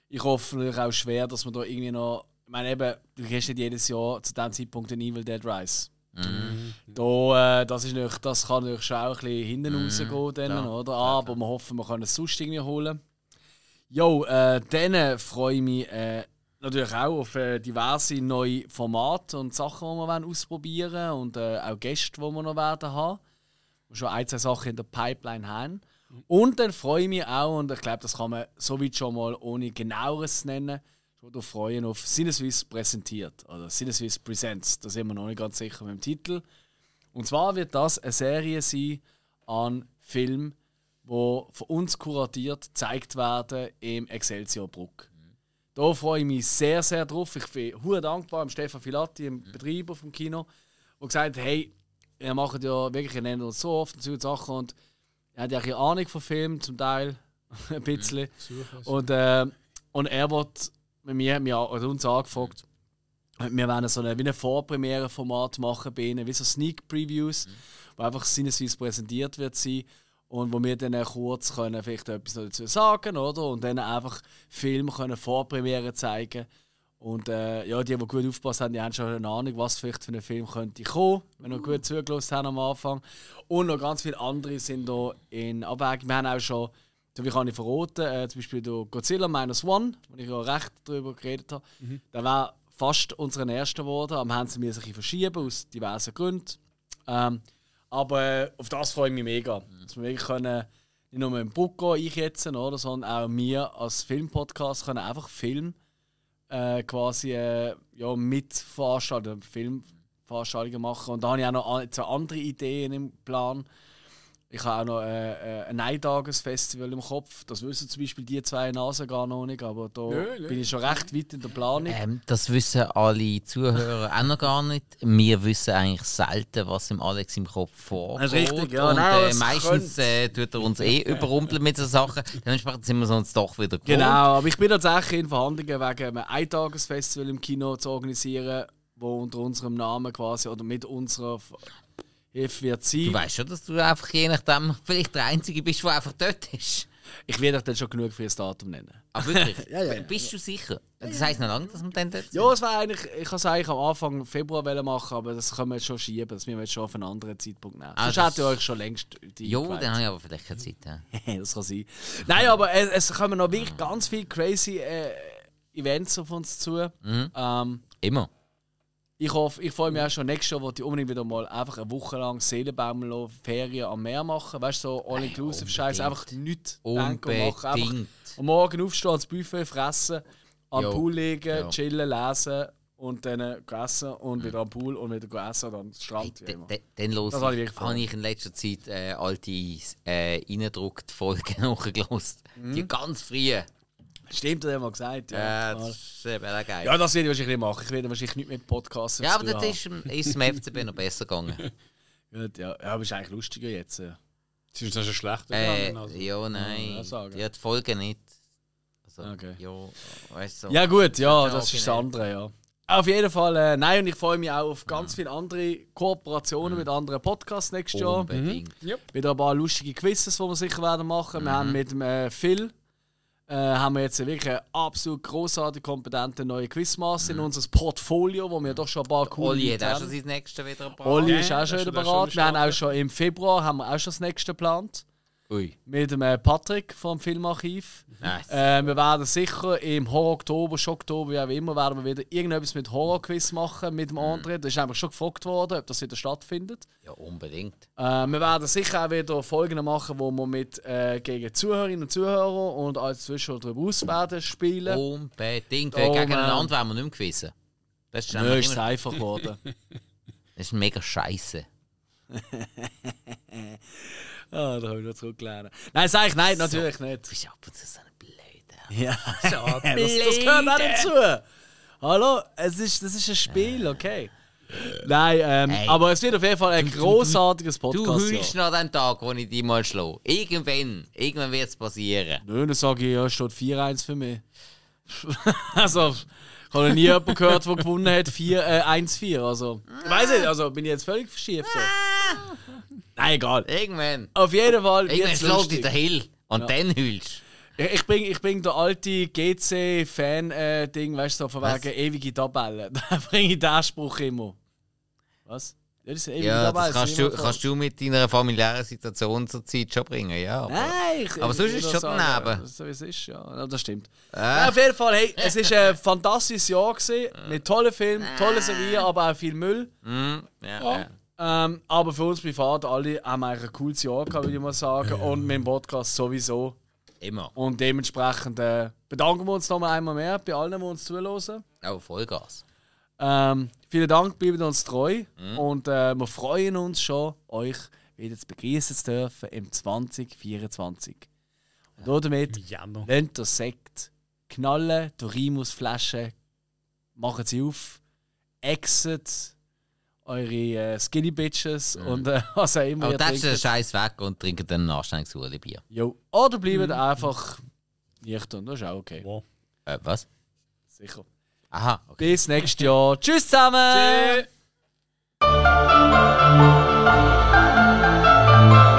ich hoffe natürlich auch schwer, dass wir da irgendwie noch. Ich meine, eben, du gehst nicht jedes Jahr zu diesem Zeitpunkt in Evil Dead Rise. Da, äh, das, ist natürlich, das kann natürlich schon auch ein bisschen hinten rausgehen, dann, klar. oder? Aber wir hoffen, wir können es sonst irgendwie holen. Jo, äh, dann freue ich mich äh, natürlich auch auf äh, diverse neue Formate und Sachen, die wir wollen ausprobieren und äh, auch Gäste, die wir noch werden haben. Wir schon ein, zwei Sachen in der Pipeline haben. Und dann freue ich mich auch, und ich glaube, das kann man soweit schon mal ohne genaueres nennen, schon darauf freuen, auf Sinneswiss präsentiert. Oder Sinneswiss Presents. Da sind wir noch nicht ganz sicher mit dem Titel. Und zwar wird das eine Serie sein an Filmen, die von uns kuratiert gezeigt werden im Excelsior Bruck. Da freue ich mich sehr, sehr drauf. Ich bin hure dankbar dem Stefan Filatti, dem Betreiber vom Kino, der gesagt hat, hey, ihr macht ja wirklich, ihr nennt uns so oft und so Sachen und er hat ja ein bisschen Ahnung von Filmen, zum Teil, ein bisschen. Und, äh, und er wird mit mir, mir oder uns angefragt, wir werden so eine, wie ein Vorpremiere-Format machen bei ihnen, wie so Sneak Previews, wo einfach sinnesweise präsentiert wird sein und wo wir dann kurz können vielleicht etwas dazu sagen oder und dann einfach Filme können Vorpremiere zeigen und äh, ja, die, die gut aufgepasst haben, die haben schon eine Ahnung, was vielleicht für ein Film könnte kommen, wenn wir gut zugelassen haben am Anfang. Und noch ganz viele andere sind da in Abwägung. Wir haben auch schon, so wie kann ich verraten, äh, zum Beispiel der Godzilla Minus One, wo ich ja recht darüber geredet habe. Der war fast unseren ersten geworden, aber haben sie mir sich verschieben aus diversen Gründen. Ähm, aber äh, auf das freue ich mich mega. Dass wir wirklich können, nicht nur mit dem Bucco einsetzen, oder, sondern auch wir als Filmpodcast können einfach Film äh, quasi äh, ja, mit Veranstaltungen, Filmveranstaltungen machen. Und da habe ich auch noch zwei andere Ideen im Plan. Ich habe auch noch äh, äh, ein Eintagesfestival im Kopf. Das wissen zum Beispiel die zwei Nasen gar noch nicht, aber da Nö, nö. bin ich schon recht weit in der Planung. Ähm, das wissen alle Zuhörer auch noch gar nicht. Wir wissen eigentlich selten, was im Alex im Kopf ist richtig, ja. Und Nein, äh, es meistens äh, tut er uns eh überrumpeln mit so Sachen. Dementsprechend sind wir uns doch wieder gewohnt. Genau, aber ich bin tatsächlich in Verhandlungen wegen einem Eintagesfestival im Kino zu organisieren, wo unter unserem Namen quasi oder mit unserer Hilfe wird sein. Du weißt schon, dass du einfach je nachdem vielleicht der Einzige bist, der einfach dort ist. Ich werde euch dann schon genug für das Datum nennen. Aber wirklich, Ja, ja, ja. bist du sicher? Das heisst noch lange, dass wir dann dort sind? Ja, es war eigentlich, ich kann es eigentlich am Anfang Februar machen, aber das können wir jetzt schon schieben. Das müssen wir jetzt schon auf einen anderen Zeitpunkt nehmen. Ah, Sonst das- hätte ich euch schon längst die Jo, eingeweiht. dann habe ich aber vielleicht keine Zeit. Ja. das kann sein. Nein, aber es, es kommen noch wirklich ganz viele crazy äh, Events auf uns zu. Ähm, Immer. Ich hoffe, ich freue mich auch schon nächstes Jahr, wo ich unbedingt wieder mal einfach eine Woche lang Seelenbaumel Ferien am Meer machen. Weißt du, so All-Inclusive-Scheiß, unbedingt. einfach nichts denken und machen. Einfach Unbedingt. am Morgen aufstehen, das Buffet fressen, am Jo. Pool liegen, Jo. chillen, lesen und dann äh, essen und wieder am Pool und wieder essen und am Strand. immer. d- Dann los Das habe ich habe ich in letzter Zeit äh, alte äh, Folgen nachgelost. Mhm. Die ganz frühe. Stimmt, das haben wir gesagt. Ja, Ja, das ist eben auch geil. ja das werde ich wahrscheinlich machen. Ich werde wahrscheinlich nicht mit Podcasts Ja, aber das ist, im- ist im FCB noch besser gegangen. Gut, ja. ja, aber ist eigentlich lustiger jetzt. Es ist dann schon schlechter äh, gegangen. Also. ja, nein. Ja, die Folge nicht. Also, Okay. Ja, weißt du. Ja, gut, ja, das ist das andere, ja. Auf jeden Fall, äh, nein, und ich freue mich auch auf ganz viele andere Kooperationen mit anderen Podcasts nächstes Jahr. Unbedingt. Wieder ein paar lustige Quizzes, die wir sicher werden machen. Wir haben mit dem äh, Phil äh, haben wir jetzt wirklich einen absolut großartig kompetenten neuen Quizmaster in unser Portfolio, wo wir doch schon ein paar coole Olli hat auch haben. schon sein nächstes wieder gebracht. Olli ist auch das schon wieder ist Wir haben auch schon im Februar haben wir auch schon das nächste geplant. Ui. Mit dem äh, Patrick vom Filmarchiv. Nice. Äh, wir werden sicher im Horror-Oktober, Schocktober, wie auch immer, werden wir wieder irgendetwas mit Horror-Quiz machen mit dem André. Das ist einfach schon gefragt worden, ob das wieder stattfindet. Ja, unbedingt. Äh, wir werden sicher auch wieder Folgen machen, wo wir mit äh, gegen Zuhörerinnen und Zuhörer und als Zuschauer darüber aus werden spielen. Unbedingt. Weil man. gegeneinander werden wir nicht mehr gewissen. Das ist, Nö, ist einfach geworden. das ist mega scheiße. ah, da habe ich noch zurückgelernt. Nein, sag ich nein, natürlich nicht. Du bist ab und zu so eine Blöde. Ja, das, das gehört auch dazu. Hallo, es ist, das ist ein Spiel, okay. Nein, ähm, aber es wird auf jeden Fall ein großartiges Du Podcast. heulst nach dem Tag, wo ich dich mal schlage. Irgendwann, irgendwann wird es passieren. Nö, dann sage ich, ja, es steht 4-1 für mich. also, ich habe noch nie jemanden gehört, der gewonnen hat 4, äh, 1-4. Also, ich weiß nicht, also bin ich jetzt völlig verschieft. So. Nein, egal. Irgendwann. Auf jeden Fall Irgendwann schlägt dich lustig. der Hill. Und dann heulst Ich, ich bin, ich bin der alte GC-Fan-Ding, weißt du, so von Was? wegen ewige Tabellen. Da bringe ich den Spruch immer. Was? Ja, das Ja, das kannst du, kannst du mit deiner familiären Situation zur Zeit schon bringen, ja. aber- Nein, ich, Aber sonst ist es schon daneben. So wie es ist, ja. ja das stimmt. Äh. Ja, auf jeden Fall, hey, es ist ein fantastisches Jahr gewesen, mit tollen Filmen, tollen Serien, aber auch viel Müll. Ja, ja. Ähm, aber für uns privat alle haben wir eigentlich ein cooles Jahr gehabt, würde ich mal sagen. Und mit dem Podcast sowieso. Immer. Und dementsprechend äh, bedanken wir uns nochmal einmal mehr bei allen, die uns zuhören. Auch Vollgas. Ähm, vielen Dank, bleibt uns treu. Mhm. Und äh, wir freuen uns schon, euch wieder zu begrüßen zu dürfen im 2024. Und damit Januar. lernt der Sekt knallen, die Rimusflasche, machen sie auf, exit eure äh, Skinny Bitches und äh, was auch immer Aber ihr das ist der trinkt. Scheiß weg und trinken dann ein anständiges Bier. Jo. Oder bleibt Mhm. einfach nüchtern, das ist auch okay. Wow. Äh, was? Sicher. Aha, okay. Bis nächstes Jahr. Tschüss zusammen! Tschüss.